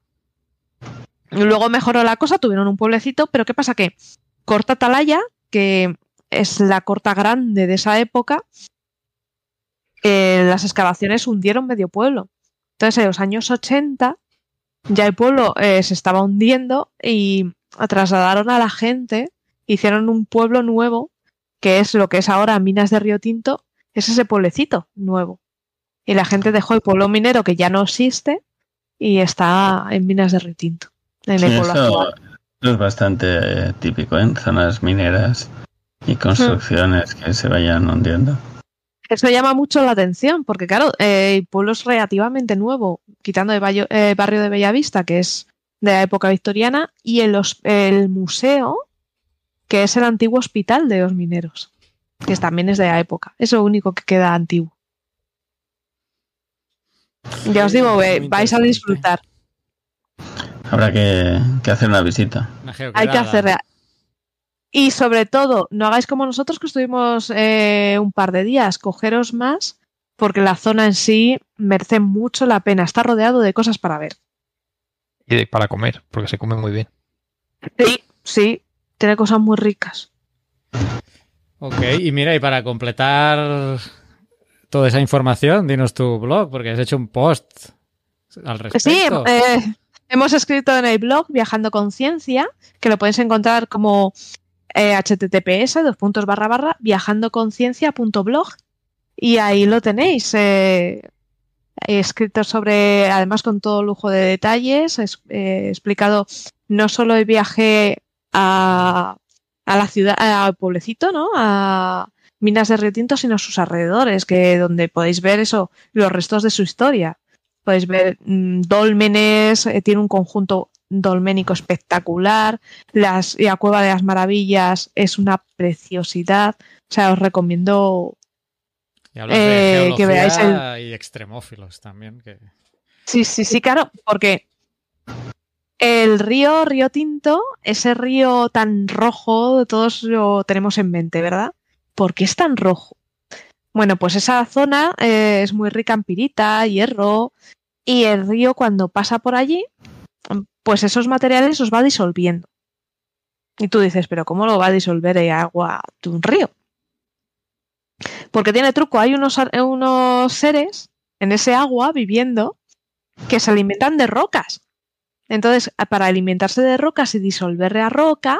luego mejoró la cosa, tuvieron un pueblecito, pero ¿qué pasa? Que Corta Atalaya, que es la corta grande de esa época, eh, las excavaciones hundieron medio pueblo. Entonces, en los años 80, ya el pueblo eh, se estaba hundiendo y trasladaron a la gente, hicieron un pueblo nuevo, que es lo que es ahora Minas de Río Tinto, es ese pueblecito nuevo. Y la gente dejó el pueblo minero que ya no existe y está en Minas de Río Tinto. En el Sí, pueblo eso, actual. eso es bastante eh, típico en zonas mineras y construcciones que se vayan hundiendo. Eso llama mucho la atención, porque claro, eh, el pueblo es relativamente nuevo, quitando el eh, barrio de Bellavista, que es de la época victoriana, y el, el museo, que es el antiguo hospital de los mineros, que también es de la época. Es lo único que queda antiguo. Ya os digo, eh, vais a disfrutar. Habrá que, que hacer una visita. Una Hay que hacer. Y sobre todo, no hagáis como nosotros que estuvimos eh, un par de días, cogeros más, porque la zona en sí merece mucho la pena. Está rodeado de cosas para ver. y de- para comer, porque se come muy bien. Sí, sí, tiene cosas muy ricas. Ok, y mira, y para completar toda esa información, dinos tu blog, porque has hecho un post al respecto. Sí, eh, hemos escrito en el blog Viajando Conciencia, que lo podéis encontrar como eh, https dos puntos barra barra viajandoconciencia.blog y ahí lo tenéis. eh, escrito sobre, además con todo lujo de detalles, es- eh, explicado no solo el viaje a, a la ciudad, al pueblecito, ¿no? A Minas de Río Tinto, sino sus alrededores, que donde podéis ver eso, los restos de su historia. Podéis ver mm, dólmenes, eh, tiene un conjunto dolménico espectacular, las, la Cueva de las Maravillas es una preciosidad. O sea, os recomiendo Y eh, de que veáis y extremófilos también. Que... Sí, sí, sí, claro, porque el río Río Tinto, ese río tan rojo, todos lo tenemos en mente, ¿verdad? ¿Por qué es tan rojo? Bueno, pues esa zona eh, es muy rica en pirita, hierro, y el río cuando pasa por allí, pues esos materiales los va disolviendo. Y tú dices, pero ¿cómo lo va a disolver el agua de un río? Porque tiene truco, hay unos, unos seres en ese agua viviendo que se alimentan de rocas. Entonces, para alimentarse de rocas y disolver la roca,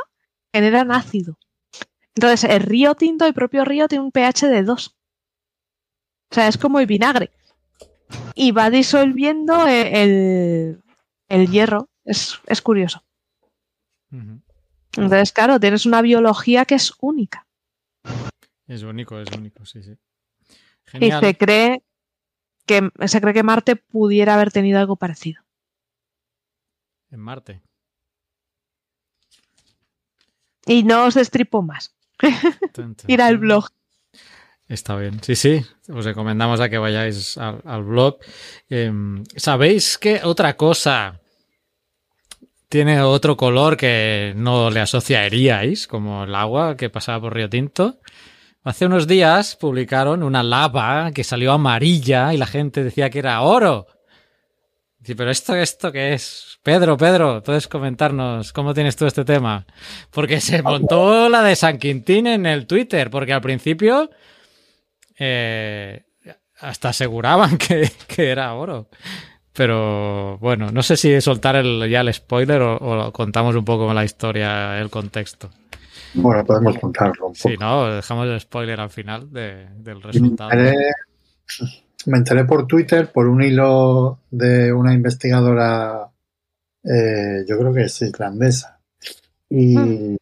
generan ácido. Entonces, el río Tinto, el propio río, tiene un pH de 2. O sea, es como el vinagre. Y va disolviendo el, el hierro. Es, es curioso. Entonces, claro, tienes una biología que es única. Es único, es único, sí, sí. Y Genial. se cree que se cree que Marte pudiera haber tenido algo parecido. En Marte. Y no os destripo más. Tun, tun, Ir al blog. Está bien, sí, sí. Os recomendamos a que vayáis al, al blog. Em, ¿Sabéis que otra cosa tiene otro color que no le asociaríais, como el agua que pasaba por Río Tinto? Hace unos días publicaron una lava que salió amarilla y la gente decía que era oro. Sí, pero esto, esto qué es? Pedro, Pedro, puedes comentarnos cómo tienes tú este tema. Porque se montó la de San Quintín en el Twitter, porque al principio eh, hasta aseguraban que, que era oro. Pero bueno, no sé si soltar el, ya el spoiler o, o contamos un poco la historia, el contexto. Bueno, podemos contarlo un poco. Sí, no, dejamos el spoiler al final de- del Me resultado. enteré, me enteré por Twitter, por un hilo de una investigadora, eh, yo creo que es islandesa. Y Mm.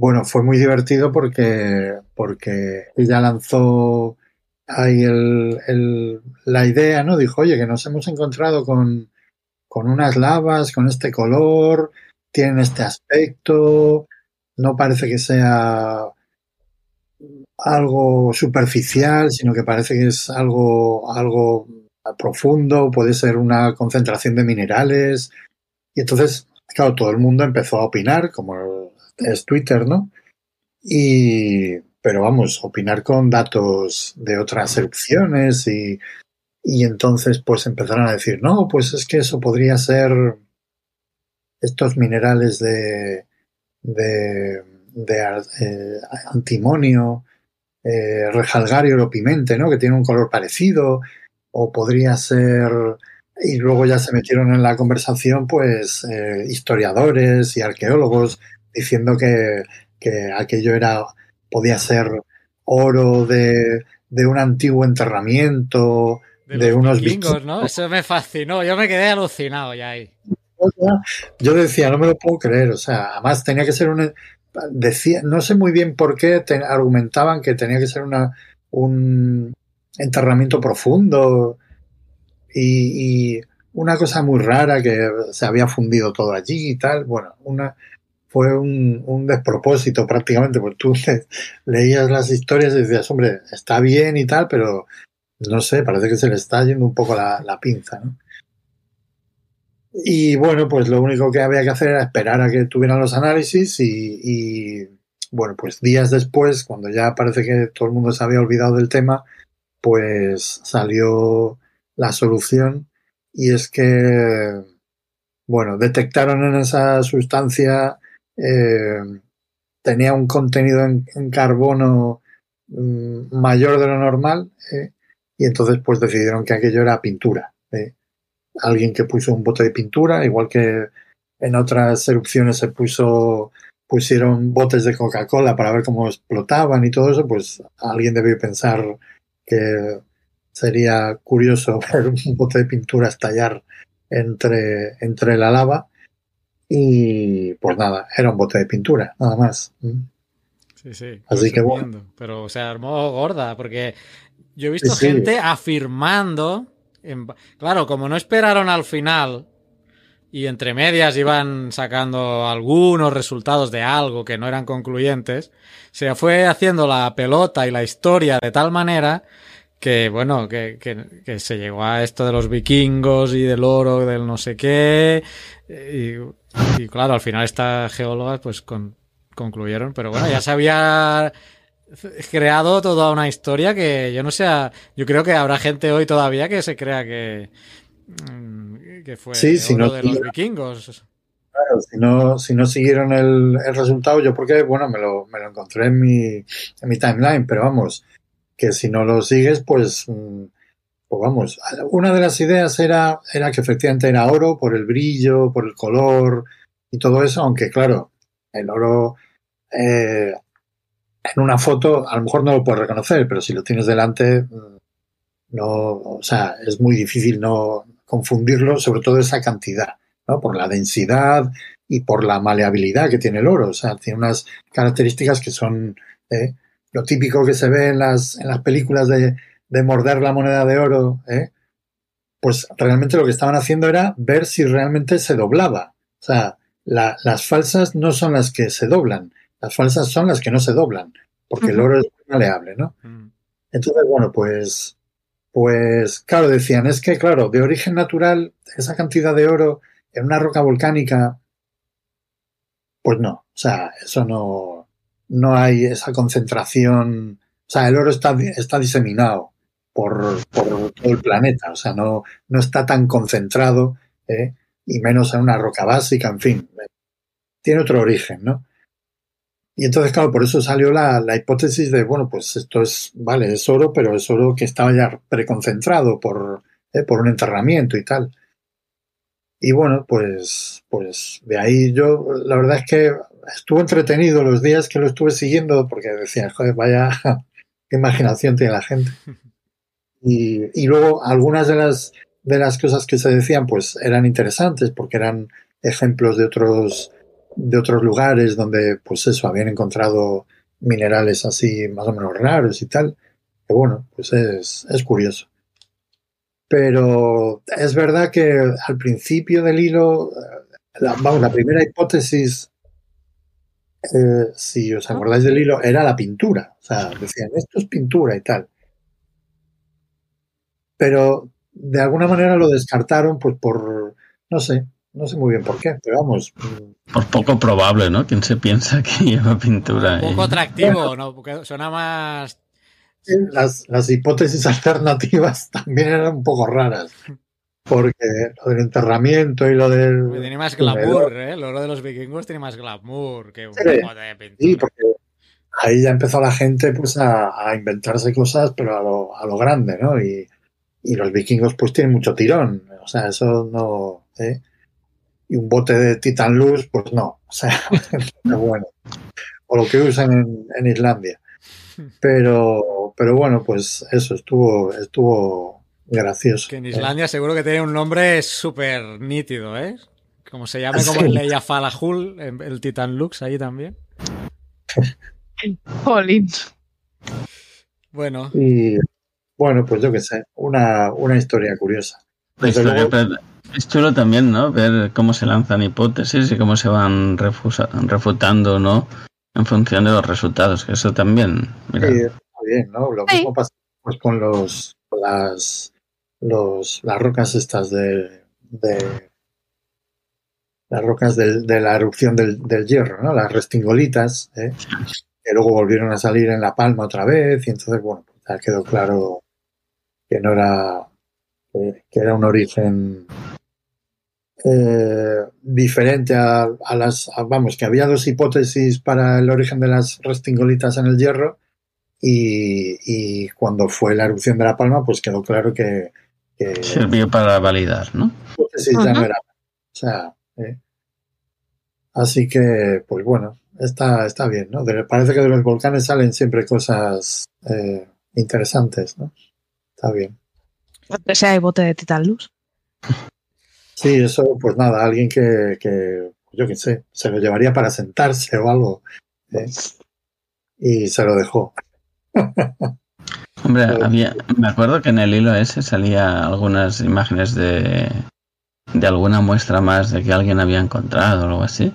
Bueno, fue muy divertido porque, porque ella lanzó ahí el, la idea, ¿no? Dijo, oye, que nos hemos encontrado con, con unas lavas, con este color, tienen este aspecto, no parece que sea algo superficial, sino que parece que es algo, algo profundo, puede ser una concentración de minerales. Y entonces, claro, todo el mundo empezó a opinar, como es Twitter, ¿no? Y, pero vamos, opinar con datos de otras erupciones y, y entonces pues empezaron a decir, no, pues es que eso podría ser estos minerales de, de, eh, antimonio, eh, rejalgario o pimente, ¿no? Que tiene un color parecido, o podría ser, y luego ya se metieron en la conversación, pues, eh, historiadores y arqueólogos diciendo que, que aquello era, podía ser oro de, de un antiguo enterramiento, De, de los unos vikingos, bichos. ¿no? Eso me fascinó. Yo me quedé alucinado ya ahí. Yo decía, no me lo puedo creer, o sea, además tenía que ser un, decía, no sé muy bien por qué te- argumentaban que tenía que ser una, un enterramiento profundo y, y una cosa muy rara que se había fundido todo allí y tal, bueno, una fue un, despropósito prácticamente, porque tú le- leías las historias y decías, hombre, está bien y tal, pero no sé, parece que se le está yendo un poco la, pinza, ¿no? Y bueno, pues lo único que había que hacer era esperar a que tuvieran los análisis y, bueno, pues días después, cuando ya parece que todo el mundo se había olvidado del tema, pues salió la solución y es que, bueno, detectaron en esa sustancia, eh, tenía un contenido en, carbono mm, mayor de lo normal eh, y entonces pues decidieron que aquello era pintura. eh alguien que puso un bote de pintura, igual que en otras erupciones se puso pusieron botes de Coca-Cola para ver cómo explotaban y todo eso, pues alguien debió pensar que sería curioso ver un bote de pintura estallar entre, entre la lava y pues nada, era un bote de pintura, nada más. Sí, sí. Así que bueno. entiendo. Pero se armó gorda, porque yo he visto Sí, sí. gente afirmando. en- Claro, como no esperaron al final y entre medias iban sacando algunos resultados de algo que no eran concluyentes, se fue haciendo la pelota y la historia de tal manera que bueno, que, que, que, se llegó a esto de los vikingos y del oro, del no sé qué. Y, y claro, al final estas geólogas pues con, concluyeron, pero bueno, ya se había creado toda una historia que yo no sé, yo creo que habrá gente hoy todavía que se crea que, mm, que fue sí, si oro no, de los vikingos. Claro, si no, si no siguieron el, el, resultado, yo porque, bueno, me lo, me lo encontré en mi, en mi timeline, pero vamos, que si no lo sigues, pues, mm, pues vamos, una de las ideas era, era que efectivamente era oro por el brillo, por el color y todo eso, aunque claro, el oro eh, en una foto a lo mejor no lo puedes reconocer, pero si lo tienes delante, mm, no, o sea, es muy difícil no confundirlo, sobre todo esa cantidad, ¿no? Por la densidad y por la maleabilidad que tiene el oro, o sea, tiene unas características que son eh, lo típico que se ve en las, en las películas de, de morder la moneda de oro, ¿eh? pues realmente lo que estaban haciendo era ver si realmente se doblaba. O sea, la, las falsas no son las que se doblan, las falsas son las que no se doblan, porque uh -huh. el oro es maleable, ¿no? Uh -huh. Entonces, bueno, pues, pues, claro, decían, es que, claro, de origen natural, esa cantidad de oro en una roca volcánica, pues no, o sea, eso no, no hay esa concentración, o sea, el oro está, está diseminado por, por todo el planeta, o sea, no, no está tan concentrado, ¿eh? y menos en una roca básica, en fin, tiene otro origen, ¿no? Y entonces, claro, por eso salió la, la, hipótesis de, bueno, pues esto es, vale, es oro, pero es oro que estaba ya preconcentrado por, eh, por un enterramiento y tal. Y bueno, pues, pues de ahí yo, la verdad es que estuve entretenido los días que lo estuve siguiendo porque decía, joder, vaya, qué imaginación tiene la gente. Y, y luego algunas de las, de las cosas que se decían, pues eran interesantes porque eran ejemplos de otros, de otros lugares donde, pues eso, habían encontrado minerales así más o menos raros y tal. Que bueno, pues es, es curioso. Pero es verdad que al principio del hilo, la, vamos, la primera hipótesis, eh, si os acordáis del hilo, era la pintura. O sea, decían, esto es pintura y tal. Pero de alguna manera lo descartaron, pues por, no sé, no sé muy bien por qué, pero vamos. Por poco probable, ¿no? ¿Quién se piensa que lleva pintura? Un poco atractivo, ¿no? Porque suena más. Las, las hipótesis alternativas también eran un poco raras. Porque lo del enterramiento y lo del. Porque tiene más glamour, ¿eh? Lo de los vikingos tiene más glamour que un sí, poco de pintura. Sí, porque ahí ya empezó la gente pues a, a inventarse cosas, pero a lo, a lo grande, ¿no? Y, y los vikingos pues tienen mucho tirón. O sea, eso no. ¿eh? y un bote de Titan Luz, pues no, o sea, no bueno. O lo que usan en, en, Islandia. Pero, pero bueno, pues eso estuvo, estuvo gracioso. Que en Islandia eh. seguro que tiene un nombre súper nítido, ¿eh? Como se llama, como sí. Leia Falahul, el Titan Lux ahí también. Jolín. Bueno. Y bueno, pues yo qué sé, una, una historia curiosa. La historia, luego, es chulo también, ¿no? Ver cómo se lanzan hipótesis y cómo se van refusa, refutando, ¿no? En función de los resultados, que eso también. Mira. Sí, está bien, ¿no? Lo mismo pasa pues, con los las los las rocas estas de, de las rocas de, de la erupción del, del, hierro, ¿no? Las restingolitas, ¿eh? que luego volvieron a salir en La Palma otra vez y entonces, bueno, pues ya quedó claro que no era que era un origen eh, diferente a, a las, a, vamos, que había dos hipótesis para el origen de las restingolitas en el hierro y, y, cuando fue la erupción de La Palma, pues quedó claro que... que Sirvió para validar, ¿no? Hipótesis uh -huh. ya no era. O sea, eh, así que, pues bueno, está, está bien, ¿no? De, parece que de los volcanes salen siempre cosas eh, interesantes, ¿no? Está bien. Aunque sea el bote de Titan Luz. Sí, eso, pues nada, alguien que, que yo qué sé, se lo llevaría para sentarse o algo. ¿eh? Y se lo dejó. Hombre, había, me acuerdo que en el hilo ese salía algunas imágenes de, de alguna muestra más de que alguien había encontrado o algo así.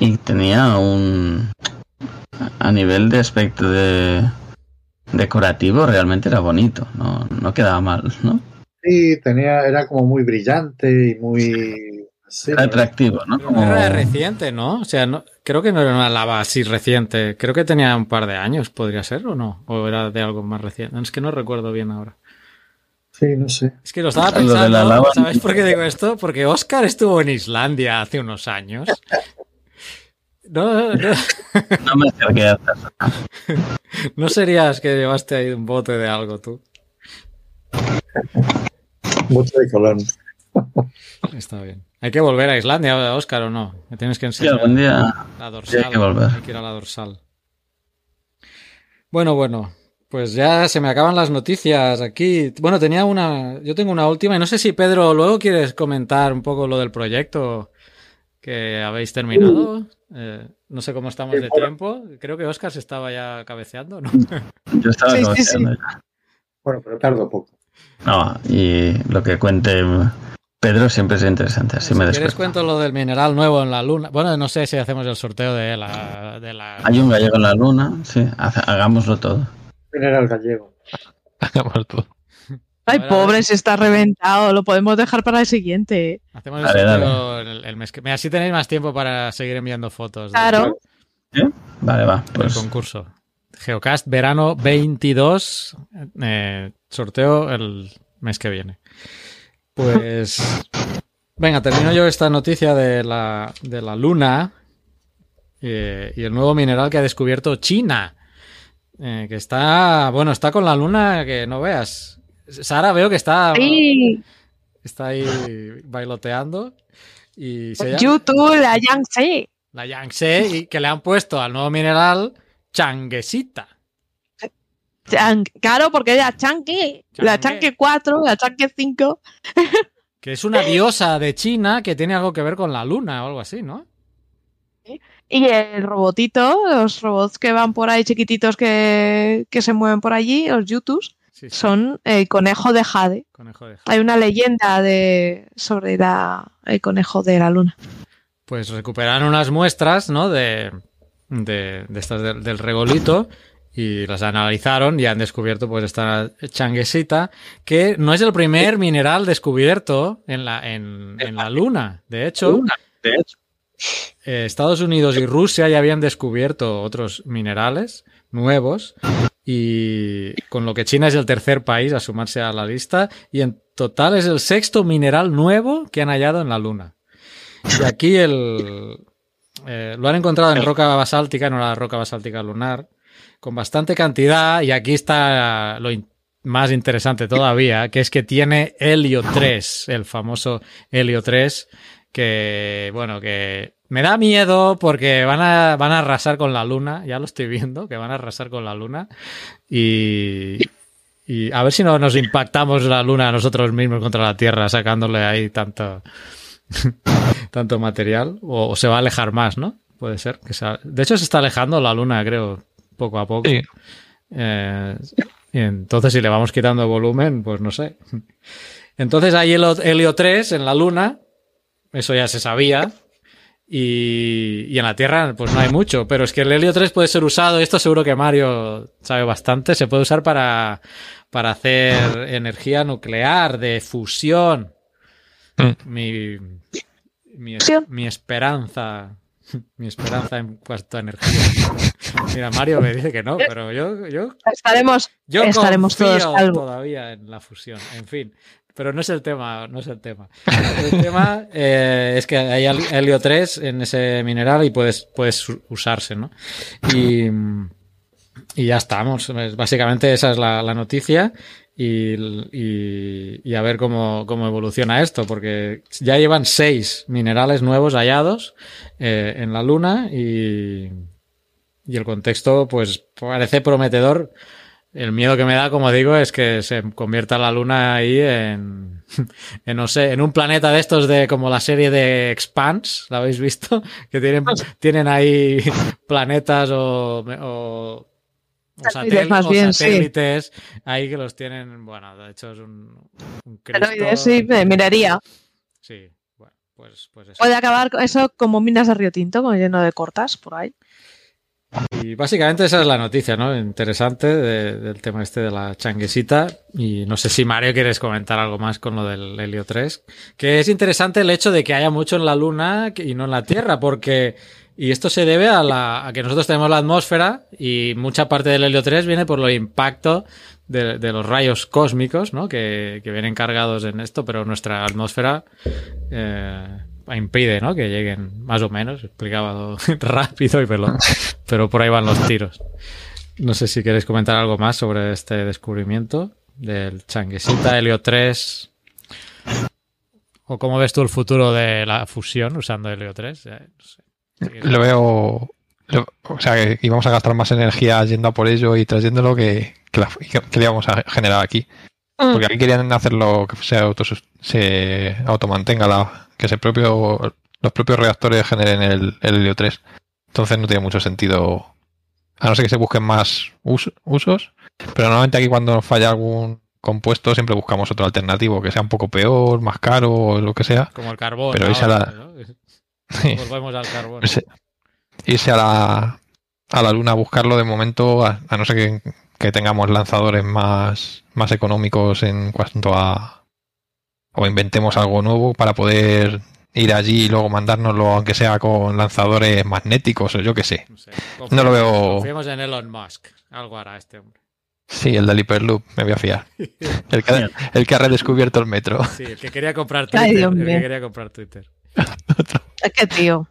Y tenía un. A nivel de aspecto de, decorativo realmente era bonito, no, no quedaba mal, ¿no? Sí, tenía, era como muy brillante y muy... sí, Era atractivo, ¿no? Como- Era reciente, ¿no? O sea, no, creo que no era una lava así reciente. Creo que tenía un par de años, podría ser, ¿o no? O era de algo más reciente. Es que no recuerdo bien ahora. sí, no sé. Es que lo estaba Lo de pensando, la lava- ¿sabes por qué digo esto? Porque Oscar estuvo en Islandia hace unos años. No, no, No me acerqué eso. no serías que llevaste ahí un bote de algo tú. Mucho de colón. Está bien. Hay que volver a Islandia, Oscar, ¿o no? Me tienes que Sí, enseñar algún día la sí dorsal. hay que volver. Hay que ir a la dorsal. Bueno, bueno. Pues ya se me acaban las noticias aquí. Bueno, tenía una. Yo tengo una última y no sé si Pedro luego quieres comentar un poco lo del proyecto que habéis terminado. Eh, no sé cómo estamos de tiempo. Creo que Oscar se estaba ya cabeceando, ¿no? Yo estaba Sí, cabeceando sí. ya. Bueno, pero tardo poco. No, y lo que cuente Pedro siempre es interesante, así si me quieres cuento lo del mineral nuevo en la luna. Bueno, no sé si hacemos el sorteo de la. De la... Hay un gallego en la luna, sí, hagámoslo todo. Mineral gallego. Hagamos todo. Ay, Ahora- pobre, si está reventado. Lo podemos dejar para el siguiente. Hacemos Dale, el sorteo el, el mes que. Mira, así tenéis más tiempo para seguir enviando fotos. de- Claro. Vale, va, del pues concurso. Geocast verano 22. eh, sorteo el mes que viene. Pues. Venga, termino yo esta noticia de la, de la luna eh, y el nuevo mineral que ha descubierto China. eh, que está. Bueno, está con la luna que no veas. Sara, veo que está. Sí, Está ahí bailoteando. Y se llama- YouTube, la Yangtze. la Yangtze y que le han puesto al nuevo mineral changuesita. Chan- Claro, porque era Chanque. La. Chanque 4, la Chanque 5. Que es una diosa de China que tiene algo que ver con la luna o algo así, ¿no? Y el robotito, los robots que van por ahí chiquititos que, que se mueven por allí, los YouTubes, Sí, sí, son el conejo de Jade. conejo de Hay una leyenda de sobre la, el conejo de la luna. Pues recuperaron unas muestras, ¿no? De, de, de estas del, del regolito y las analizaron y han descubierto pues esta changuesita que no es el primer mineral descubierto en la, en, en la luna. De hecho, de hecho, eh, Estados Unidos y Rusia ya habían descubierto otros minerales nuevos y con lo que China es el tercer país a sumarse a la lista y en total es el sexto mineral nuevo que han hallado en la Luna. Y aquí el, eh, lo han encontrado en roca basáltica, no la roca basáltica lunar, con bastante cantidad y aquí está lo más interesante todavía, que es que tiene helio 3, el famoso helio 3, que bueno, que me da miedo porque van a, van a arrasar con la luna, ya lo estoy viendo, que van a arrasar con la luna y, y a ver si no nos impactamos la luna nosotros mismos contra la Tierra sacándole ahí tanto, tanto material o, o se va a alejar más, ¿no? Puede ser. Que se- de hecho se está alejando la luna, creo, poco a poco. Sí. Eh, y entonces, si le vamos quitando volumen, pues no sé. Entonces hay helio, helio 3 en la Luna, eso ya se sabía. Y, y en la Tierra, pues no hay mucho. Pero es que el helio 3 puede ser usado, y esto seguro que Mario sabe bastante, se puede usar para, para hacer energía nuclear de fusión. Mm. Mi, mi, esperanza. Mi esperanza en cuanto a energía. Mira, Mario me dice que no, pero yo, yo Estaremos, yo estaremos todos salvos. todavía en la fusión. En fin, pero no es el tema, no es el tema. El tema eh, es que hay hel- helio 3 en ese mineral y puedes, puedes usarse, ¿no? Y, y ya estamos. Es- Básicamente esa es la, la noticia. Y, y- y a ver cómo, cómo evoluciona esto, porque ya llevan seis minerales nuevos hallados eh, en la Luna y, y el contexto, pues parece prometedor. El miedo que me da, como digo, es que se convierta la Luna ahí en, en no sé, en un planeta de estos de como la serie de Expanse, ¿la habéis visto? Que tienen, tienen ahí planetas o, o, o satel- más o bien, sí. satélites ahí que los tienen, bueno, de hecho es un, un Cristo. Sí, de minería. Sí, bueno, pues, pues eso. Puede acabar eso como minas de río tinto, como lleno de cortas por ahí. Y básicamente esa es la noticia, ¿no? Interesante de- del tema este de la changuesita. Y no sé si Mario quieres comentar algo más con lo del Helio 3. Que es interesante el hecho de que haya mucho en la Luna y no en la Tierra, porque. Y esto se debe a, la, a que nosotros tenemos la atmósfera y mucha parte del helio 3 viene por el impacto de, de los rayos cósmicos, ¿no? Que, que vienen cargados en esto, pero nuestra atmósfera eh, impide, ¿no? Que lleguen más o menos, explicado rápido y veloz, pero por ahí van los tiros. No sé si queréis comentar algo más sobre este descubrimiento del changuesita helio 3 o cómo ves tú el futuro de la fusión usando helio 3. Eh, no sé. Lo veo. lo- o sea, que íbamos a gastar más energía yendo a por ello y trayéndolo que, que, la- que le íbamos a generar aquí. Mm. Porque aquí querían hacerlo que se, autos- se automantenga, la, que se propio, los propios reactores generen el, el helio 3. Entonces no tiene mucho sentido. A no ser que se busquen más us- usos. Pero normalmente aquí cuando nos falla algún compuesto siempre buscamos otro alternativo que sea un poco peor, más caro o lo que sea. Como el carbón. Pero irse a la- ¿no? Volvemos al carbón. Irse, irse a la, a la luna a buscarlo de momento, a, a no ser que, que tengamos lanzadores más, más económicos en cuanto a. o inventemos algo nuevo para poder ir allí y luego mandárnoslo, aunque sea con lanzadores magnéticos o yo qué sé. No, sé. No lo veo- Confiemos en Elon Musk. Algo hará este hombre. Sí, el del Hyperloop, me voy a fiar. El que, el que ha redescubierto el metro. Sí, el que quería comprar Twitter. El que quería comprar Twitter. Es que, tío.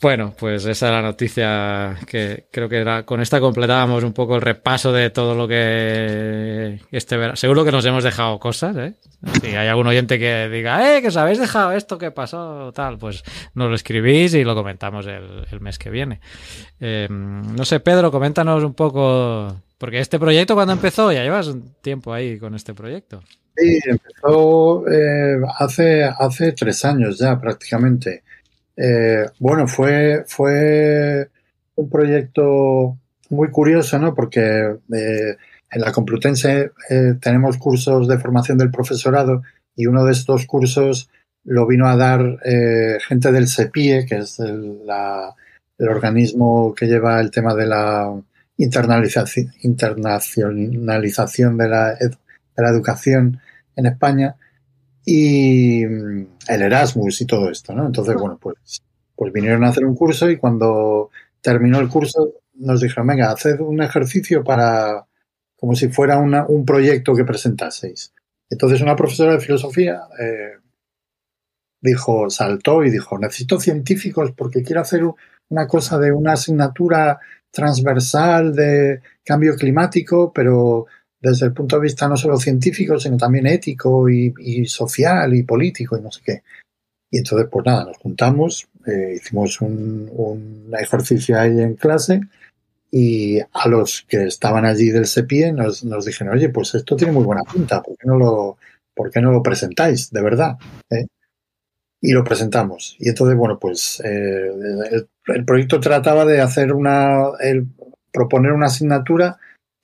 Bueno, pues esa era la noticia que creo que era. Con esta completábamos un poco el repaso de todo lo que este verano. Seguro que nos hemos dejado cosas, ¿eh? Si hay algún oyente que diga, eh, que os habéis dejado esto que pasó, tal, pues nos lo escribís y lo comentamos el, mes que viene. Eh, no sé, Pedro, coméntanos un poco. Porque este proyecto, cuando empezó? Ya llevas un tiempo ahí con este proyecto. Sí, empezó eh, hace, hace tres años ya prácticamente. Eh, bueno, fue, fue un proyecto muy curioso, ¿no? Porque eh, en la Complutense eh, tenemos cursos de formación del profesorado y uno de estos cursos lo vino a dar eh, gente del SEPIE, que es el, la- el organismo que lleva el tema de la internacionalización de la, de la educación en España y mm, el Erasmus y todo esto, ¿no? Entonces, bueno, pues, pues vinieron a hacer un curso y cuando terminó el curso nos dijeron, venga, haced un ejercicio para, como si fuera una- un proyecto que presentaseis. Entonces una profesora de filosofía eh, dijo, saltó y dijo, necesito científicos porque quiero hacer una cosa de una asignatura transversal de cambio climático, pero desde el punto de vista no solo científico, sino también ético y, y social y político y no sé qué. Y entonces, pues nada, nos juntamos, eh, hicimos un, un ejercicio ahí en clase y a los que estaban allí del SEPIE nos, nos dijeron, oye, pues esto tiene muy buena pinta, ¿por qué no lo, por qué no lo presentáis? De verdad. ¿eh? Y lo presentamos. Y entonces, bueno, pues eh, el, el proyecto trataba de hacer una, el, proponer una asignatura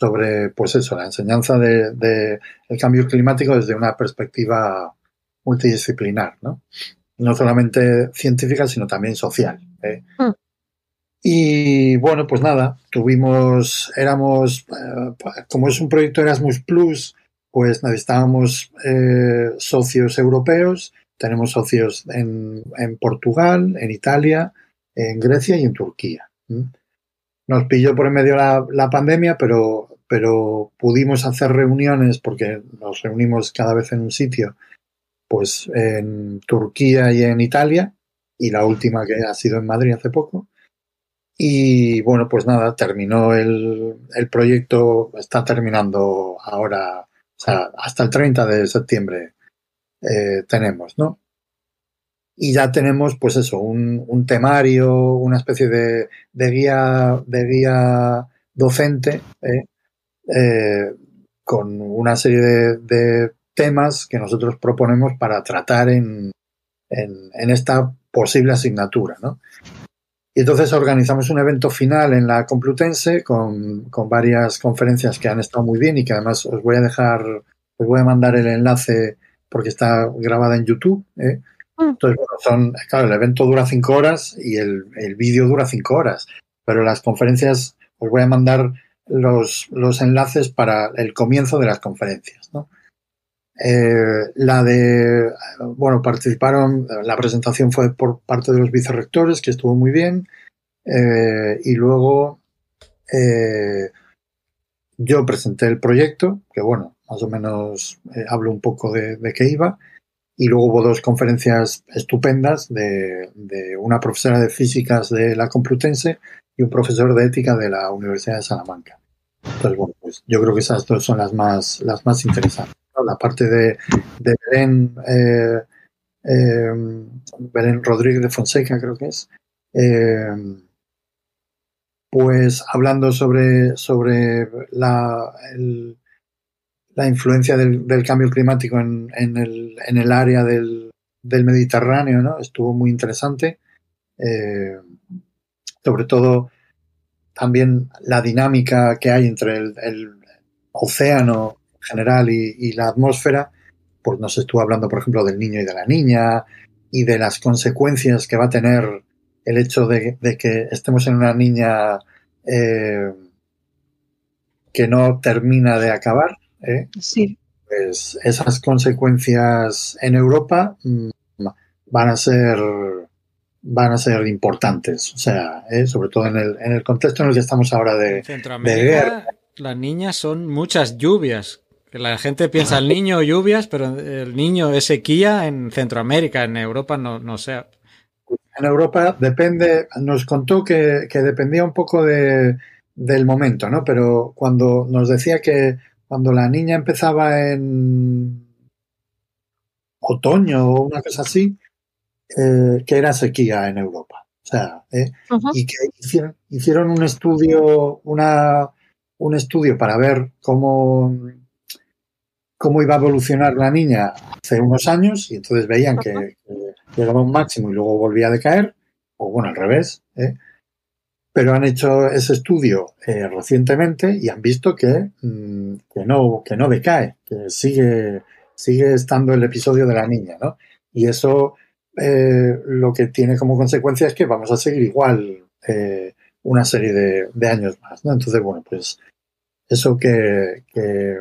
sobre, pues eso, la enseñanza de, de el cambio climático desde una perspectiva multidisciplinar, ¿no? No solamente científica, sino también social. ¿eh? Mm. Y bueno, pues nada, tuvimos, éramos, eh, como es un proyecto Erasmus Plus, pues necesitábamos eh, socios europeos, tenemos socios en, en Portugal, en Italia, en Grecia y en Turquía. Nos pilló por en medio la, la pandemia, pero, pero pudimos hacer reuniones porque nos reunimos cada vez en un sitio, pues en Turquía y en Italia, y la última que ha sido en Madrid hace poco. Y bueno, pues nada, terminó el, el proyecto, está terminando ahora, o sea, hasta el 30 de septiembre eh, tenemos, ¿no? Y ya tenemos, pues eso, un, un temario, una especie de, de guía, de guía docente, ¿eh? Eh, con una serie de, de, temas que nosotros proponemos para tratar en, en, en esta posible asignatura, ¿no? Y entonces organizamos un evento final en la Complutense con, con, varias conferencias que han estado muy bien y que además os voy a dejar, os voy a mandar el enlace porque está grabada en YouTube. ¿eh? Entonces, bueno, son, claro, el evento dura cinco horas y el, el vídeo dura cinco horas. pero las conferencias os voy a mandar los, los enlaces para el comienzo de las conferencias. ¿no? Eh, la de, bueno, participaron, la presentación fue por parte de los vicerrectores, que estuvo muy bien, eh, y luego eh, yo presenté el proyecto, que bueno, más o menos hablo un poco de, de, qué iba, y luego hubo dos conferencias estupendas de, una profesora de físicas de la Complutense y un profesor de ética de la Universidad de Salamanca. Entonces, bueno, pues yo creo que esas dos son las más, las más interesantes. La parte de, de Belén, eh, eh, Belén Rodríguez de Fonseca, creo que es, eh, pues hablando sobre, sobre la, el, la influencia del, cambio climático en, en, el, en el área del, Mediterráneo, ¿no? Estuvo muy interesante. Eh, sobre todo también la dinámica que hay entre el, océano general y, la atmósfera, pues nos estuvo hablando, por ejemplo, del niño y de la niña y de las consecuencias que va a tener el hecho de, de que estemos en una niña eh, que no termina de acabar. ¿Eh? Sí. Pues esas consecuencias en Europa mmm, van a ser van a ser importantes, o sea, ¿eh? sobre todo en el, en el contexto en el que estamos ahora de, en Centroamérica, de guerra. Las niñas son muchas lluvias. La gente piensa el niño lluvias, pero el niño es sequía en Centroamérica, en Europa no, no sé. En Europa depende, nos contó que, que dependía un poco de, del momento, ¿no? Pero cuando nos decía que cuando la niña empezaba en otoño o una cosa así, eh, que era sequía en Europa. O sea, ¿eh? uh -huh. y que hicieron, hicieron, un estudio, una, un estudio para ver cómo, cómo iba a evolucionar la niña hace unos años, y entonces veían uh -huh. que, que, llegaba a un máximo y luego volvía a decaer, o bueno, al revés. ¿eh? Pero han hecho ese estudio eh, recientemente y han visto que, mmm, que, no, que no decae, que sigue, sigue estando el episodio de la niña, ¿no? Y eso eh, lo que tiene como consecuencia es que vamos a seguir igual eh, una serie de, de, años más, ¿no? Entonces, bueno, pues eso que, que,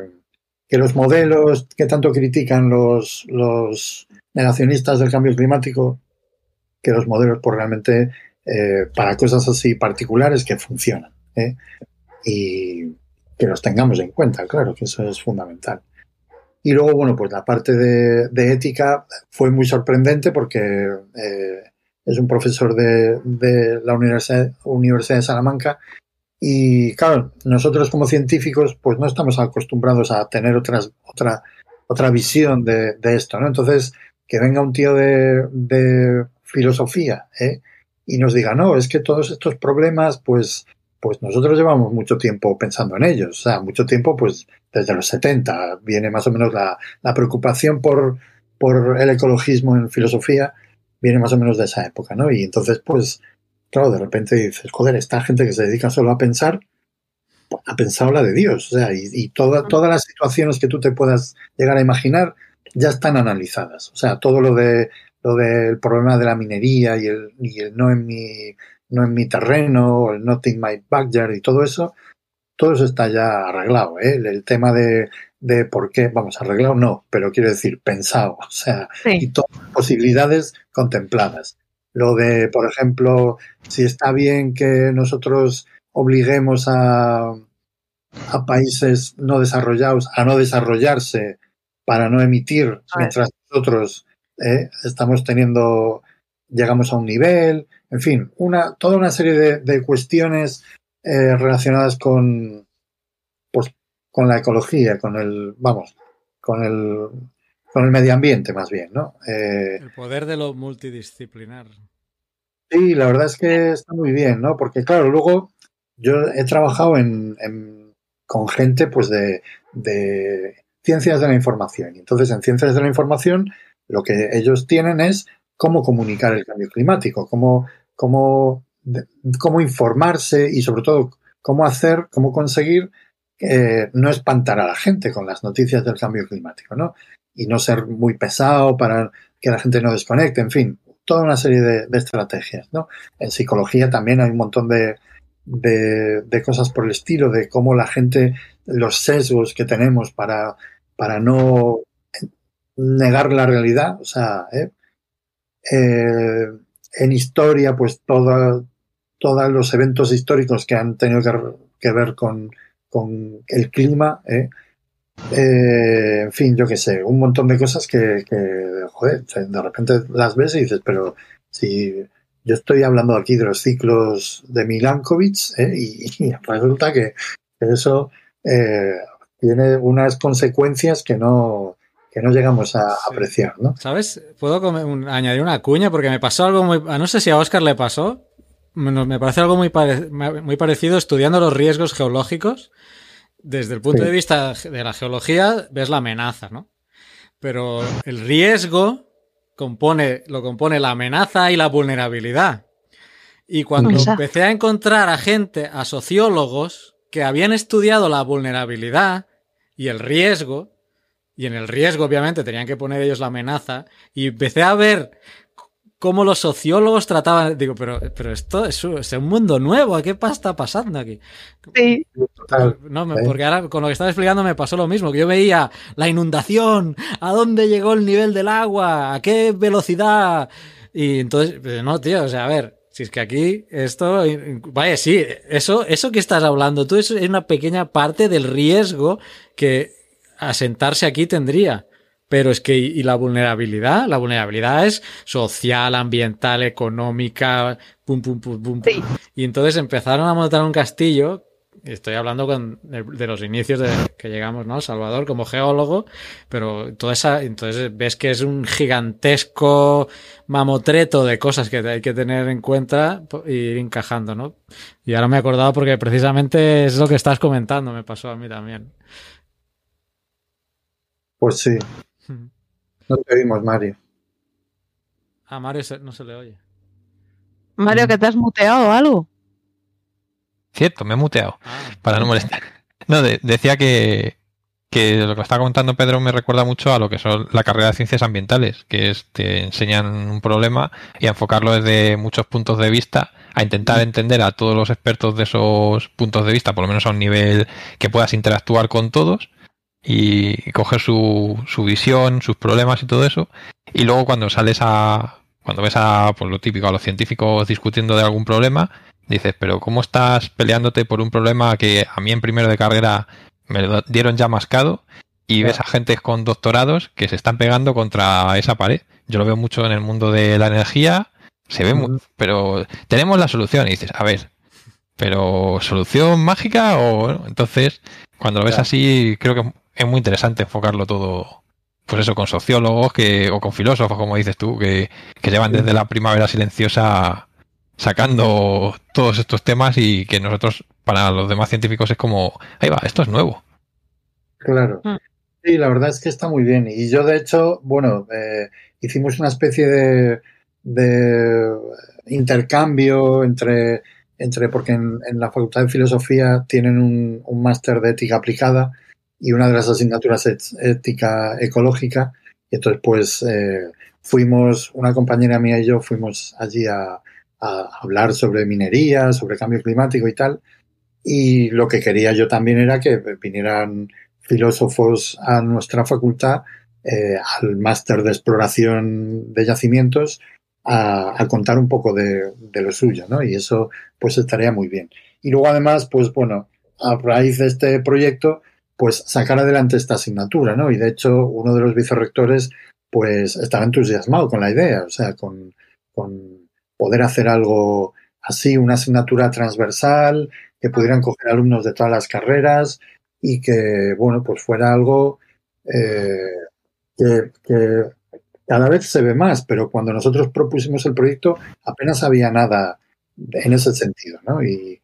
que, los modelos que tanto critican los, los negacionistas del cambio climático, que los modelos pues realmente eh, para cosas así particulares que funcionan, ¿eh? y que los tengamos en cuenta, claro, que eso es fundamental. Y luego, bueno, pues la parte de, ética fue muy sorprendente porque eh, es un profesor de, la Universidad, de Salamanca y, claro, nosotros como científicos pues no estamos acostumbrados a tener otras, otra, otra visión de, de esto, ¿no? Entonces, que venga un tío de, de filosofía ¿eh? Y nos diga, no, es que todos estos problemas, pues, pues nosotros llevamos mucho tiempo pensando en ellos, o sea, mucho tiempo, pues desde los 70 viene más o menos la, la preocupación por, por, el ecologismo en filosofía, viene más o menos de esa época, ¿no? Y entonces, pues, claro, de repente dices, joder, esta gente que se dedica solo a pensar, pues, ha pensado la de Dios, o sea, y, y toda, todas las situaciones que tú te puedas llegar a imaginar ya están analizadas, o sea, todo lo de lo del problema de la minería y el, y el no en mi no en mi terreno, el not in my backyard y todo eso, todo eso está ya arreglado, ¿eh? El, el tema de, de, por qué, vamos, arreglado no, pero quiero decir, pensado, o sea, sí. y todas las posibilidades contempladas. Lo de, por ejemplo, si está bien que nosotros obliguemos a, a países no desarrollados a no desarrollarse para no emitir, mientras nosotros eh, estamos teniendo, llegamos a un nivel, en fin, una, toda una serie de, de cuestiones eh, relacionadas con, pues, con la ecología, con el, vamos, con el, con el medio ambiente más bien, ¿no? Eh, el poder de lo multidisciplinar. Sí, la verdad es que está muy bien, ¿no? Porque claro, luego yo he trabajado en, en con gente, pues, de, de ciencias de la información. Y entonces, en ciencias de la información, lo que ellos tienen es cómo comunicar el cambio climático, cómo, cómo, cómo informarse y sobre todo cómo hacer, cómo conseguir eh, no espantar a la gente con las noticias del cambio climático, ¿no? Y no ser muy pesado para que la gente no desconecte, en fin, toda una serie de, estrategias, ¿no? En psicología también hay un montón de, de, de cosas por el estilo, de cómo la gente, los sesgos que tenemos para, para no negar la realidad, o sea, ¿eh? Eh, en historia, pues todos los eventos históricos que han tenido que, ver con, el clima, ¿eh? En fin, yo qué sé, un montón de cosas que, que, joder, de repente las ves y dices, pero si yo estoy hablando aquí de los ciclos de Milankovitch y, resulta que eso tiene unas consecuencias que no, que no llegamos a apreciar, ¿no? ¿Sabes? Puedo un, añadir una cuña porque me pasó algo muy... No sé si a Oscar le pasó. Me parece algo muy, pare, muy parecido estudiando los riesgos geológicos. Desde el punto sí. de vista de la geología, ves la amenaza, ¿no? Pero el riesgo compone, lo compone la amenaza y la vulnerabilidad. Y cuando Exacto. empecé a encontrar a gente, a sociólogos, que habían estudiado la vulnerabilidad y el riesgo, y en el riesgo obviamente tenían que poner ellos la amenaza, y empecé a ver cómo los sociólogos trataban, digo, pero, pero esto es un, es un mundo nuevo, ¿qué está pasando aquí? Sí. No, porque ahora con lo que estaba explicando me pasó lo mismo, que yo veía la inundación, a dónde llegó el nivel del agua, a qué velocidad, y entonces, no, tío, o sea, a ver, si es que aquí esto, vaya, sí, eso, eso que estás hablando tú es una pequeña parte del riesgo que asentarse aquí tendría. Pero es que, ¿y la vulnerabilidad? La vulnerabilidad es social, ambiental, económica, pum, pum, pum, pum. Sí. Y entonces empezaron a montar un castillo. Estoy hablando con, de, de, los inicios de que llegamos, ¿no? Salvador como geólogo, pero toda esa, entonces ves que es un gigantesco mamotreto de cosas que hay que tener en cuenta y ir encajando, ¿no? Y ahora me he acordado porque precisamente es lo que estás comentando, me pasó a mí también. Pues sí. No te oímos, Mario. A Mario se, no se le oye. Mario, que te has muteado o algo. Cierto, me he muteado. Ah. Para no molestar. No, de, decía que, que lo que está contando Pedro me recuerda mucho a lo que son la carrera de ciencias ambientales, que es te enseñan un problema y a enfocarlo desde muchos puntos de vista, a intentar entender a todos los expertos de esos puntos de vista, por lo menos a un nivel que puedas interactuar con todos y coger su, su visión, sus problemas y todo eso. Y luego cuando sales a, cuando ves a, pues lo típico, a los científicos discutiendo de algún problema, dices, pero ¿cómo estás peleándote por un problema que a mí en primero de carrera me lo dieron ya mascado? Y ves a gente con doctorados que se están pegando contra esa pared. Yo lo veo mucho en el mundo de la energía, se ve, muy, pero tenemos la solución y dices, a ver, pero solución mágica o entonces cuando lo ves así creo que es muy interesante enfocarlo todo, pues eso, con sociólogos que, o con filósofos, como dices tú, que, que llevan desde la primavera silenciosa sacando todos estos temas y que nosotros, para los demás científicos, es como, ahí va, esto es nuevo. Claro. Sí, la verdad es que está muy bien. Y yo, de hecho, bueno, eh, hicimos una especie de, de intercambio entre, entre porque en, en, la Facultad de Filosofía tienen un, un máster de ética aplicada y una de las asignaturas es ética ecológica. Y entonces, pues, eh, fuimos, una compañera mía y yo fuimos allí a, a, hablar sobre minería, sobre cambio climático y tal. Y lo que quería yo también era que vinieran filósofos a nuestra facultad, eh, al máster de exploración de yacimientos, a, contar un poco de, lo suyo, ¿no? Y eso, pues, estaría muy bien. Y luego, además, pues, bueno, a raíz de este proyecto, pues sacar adelante esta asignatura, ¿no? Y de hecho, uno de los vicerrectores, pues estaba entusiasmado con la idea, o sea, con, con poder hacer algo así, una asignatura transversal, que pudieran coger alumnos de todas las carreras y que, bueno, pues fuera algo eh, que, cada vez se ve más, pero cuando nosotros propusimos el proyecto apenas había nada en ese sentido, ¿no? Y,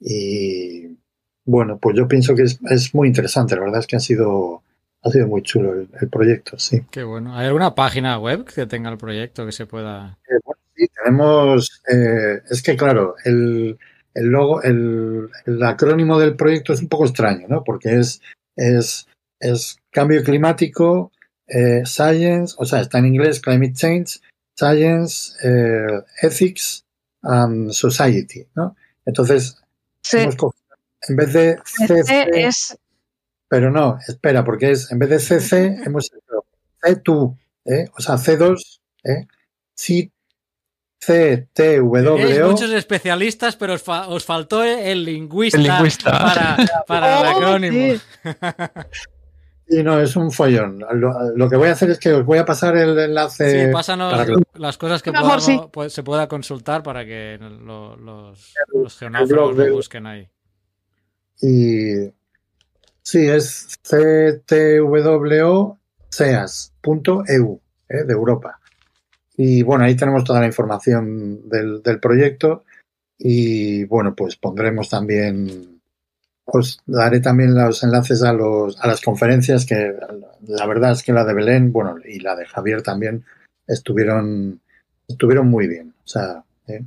y bueno, pues yo pienso que es, es, muy interesante. La verdad es que ha sido, ha sido muy chulo el, el, proyecto, sí. Qué bueno. ¿Hay alguna página web que tenga el proyecto que se pueda...? Eh, bueno, sí, tenemos... Eh, es que, claro, el, el logo, el, el, acrónimo del proyecto es un poco extraño, ¿no? Porque es, es, es cambio climático, eh, science, o sea, está en inglés, climate change, science, eh, ethics and society, ¿no? Entonces, Sí. hemos cogido- en vez de C CC, es pero no, espera, porque es en vez de CC hemos hecho C2, ¿eh? o sea, C2, ¿eh? Sí, C, T, W, O. muchos especialistas, pero os, fa- os faltó el lingüista, El lingüista. para, para el Oh, acrónimo. sí. Y no, es un follón. Lo, lo que voy a hacer es que os voy a pasar el enlace. Sí, pásanos para que- las cosas que Mejor podamos- sí. pues, se pueda consultar para que lo- los, los geonáufragos lo busquen ahí. Y sí, es ctwo.ceas.eu, ¿eh? de Europa. Y bueno, ahí tenemos toda la información del, del proyecto. Y bueno, pues pondremos también, os daré también los enlaces a, los, a las conferencias que la verdad es que la de Belén, bueno, y la de Javier también estuvieron, estuvieron muy bien. O sea, ¿eh?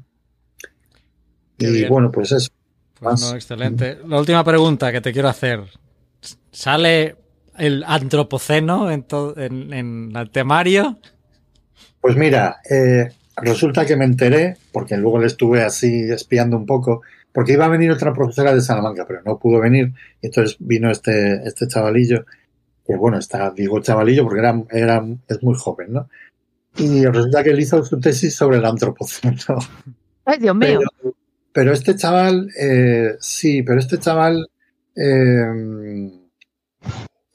Y bien. bueno, pues eso. Pues no, excelente. La última pregunta que te quiero hacer. ¿Sale el antropoceno en, en, en el temario? Pues mira, eh, resulta que me enteré, porque luego le estuve así espiando un poco, porque iba a venir otra profesora de Salamanca, pero no pudo venir, y entonces vino este, este chavalillo, que bueno, está, digo chavalillo porque era, era, es muy joven, ¿no? Y resulta que él hizo su tesis sobre el antropoceno. Ay, Dios mío. Pero, pero este chaval, eh, sí, pero este chaval, eh,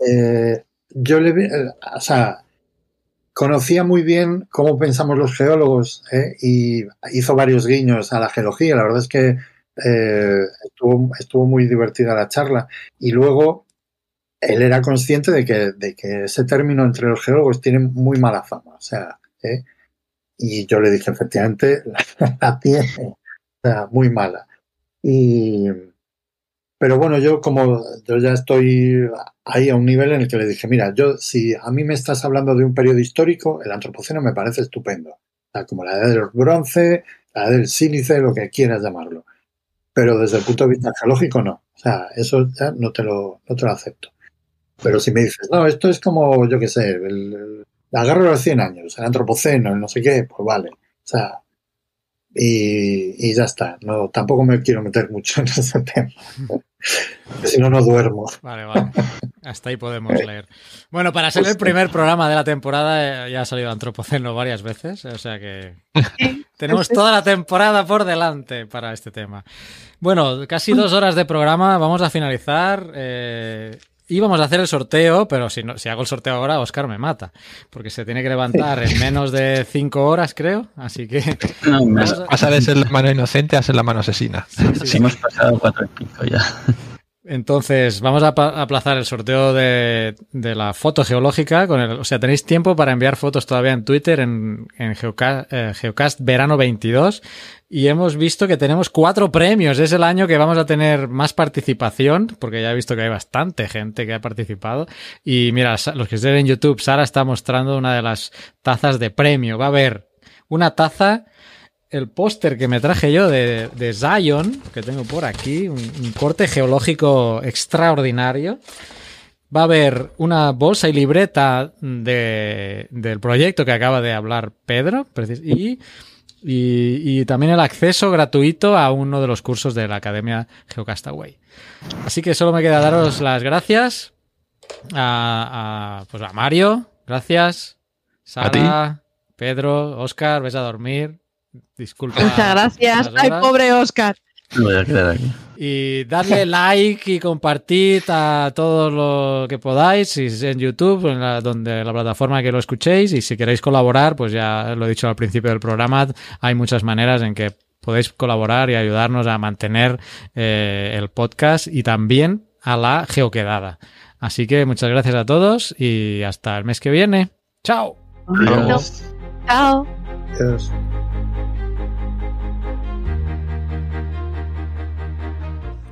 eh, yo le vi, eh, o sea, conocía muy bien cómo pensamos los geólogos ¿eh? y hizo varios guiños a la geología. La verdad es que eh, estuvo, estuvo muy divertida la charla. Y luego él era consciente de que, de ese término entre los geólogos tiene muy mala fama. O sea, ¿eh? y yo le dije, efectivamente, la, la tiene. O sea, muy mala. Y, pero bueno, yo como yo ya estoy ahí a un nivel en el que le dije, mira, yo si a mí me estás hablando de un periodo histórico, el antropoceno me parece estupendo. O sea, como la edad del bronce, la edad del sílice, lo que quieras llamarlo. Pero desde el punto de vista geológico no. O sea, eso ya no te lo, no te lo acepto. Pero si me dices, no, esto es como, yo qué sé, el, el- la guerra de los 100 años, el antropoceno, el no sé qué, pues vale. O sea, y, y ya está. No, tampoco me quiero meter mucho en ese tema. Si no, no duermo. Vale, vale. Hasta ahí podemos leer. Bueno, para ser el primer programa de la temporada eh, ya ha salido Antropoceno varias veces, o sea que tenemos toda la temporada por delante para este tema. Bueno, casi dos horas de programa, vamos a finalizar. Eh, íbamos a hacer el sorteo, pero si, no, si hago el sorteo ahora, Oscar me mata, porque se tiene que levantar en menos de cinco horas, creo. Así que No, a- Pasa de ser la mano inocente a ser la mano asesina. si hemos pasado cuatro y pico ya. Entonces, vamos a aplazar el sorteo de, de la foto geológica. Con el, o sea, tenéis tiempo para enviar fotos todavía en Twitter, en, en Geoca- eh, Geocast Verano 22. Y hemos visto que tenemos cuatro premios. Es el año que vamos a tener más participación, porque ya he visto que hay bastante gente que ha participado. Y mira, los que estén en YouTube, Sara está mostrando una de las tazas de premio. Va a haber una taza el póster que me traje yo de, de Zion, que tengo por aquí, un, un corte geológico extraordinario. Va a haber una bolsa y libreta de, del proyecto que acaba de hablar Pedro y, y, y también el acceso gratuito a uno de los cursos de la Academia Geocastaway. Así que solo me queda daros las gracias a, a, pues a Mario, gracias, Sara, Pedro, Oscar, ves a dormir. Disculpa. Muchas gracias. Ay, pobre Oscar. Me voy a quedar aquí. Y darle like y compartid a todo lo que podáis, si es en YouTube, en la, donde la plataforma que lo escuchéis, y si queréis colaborar, pues ya lo he dicho al principio del programa, hay muchas maneras en que podéis colaborar y ayudarnos a mantener eh, el podcast y también a la geoquedada. Así que muchas gracias a todos y hasta el mes que viene. ¡Chao! Adiós. Chao. Adiós.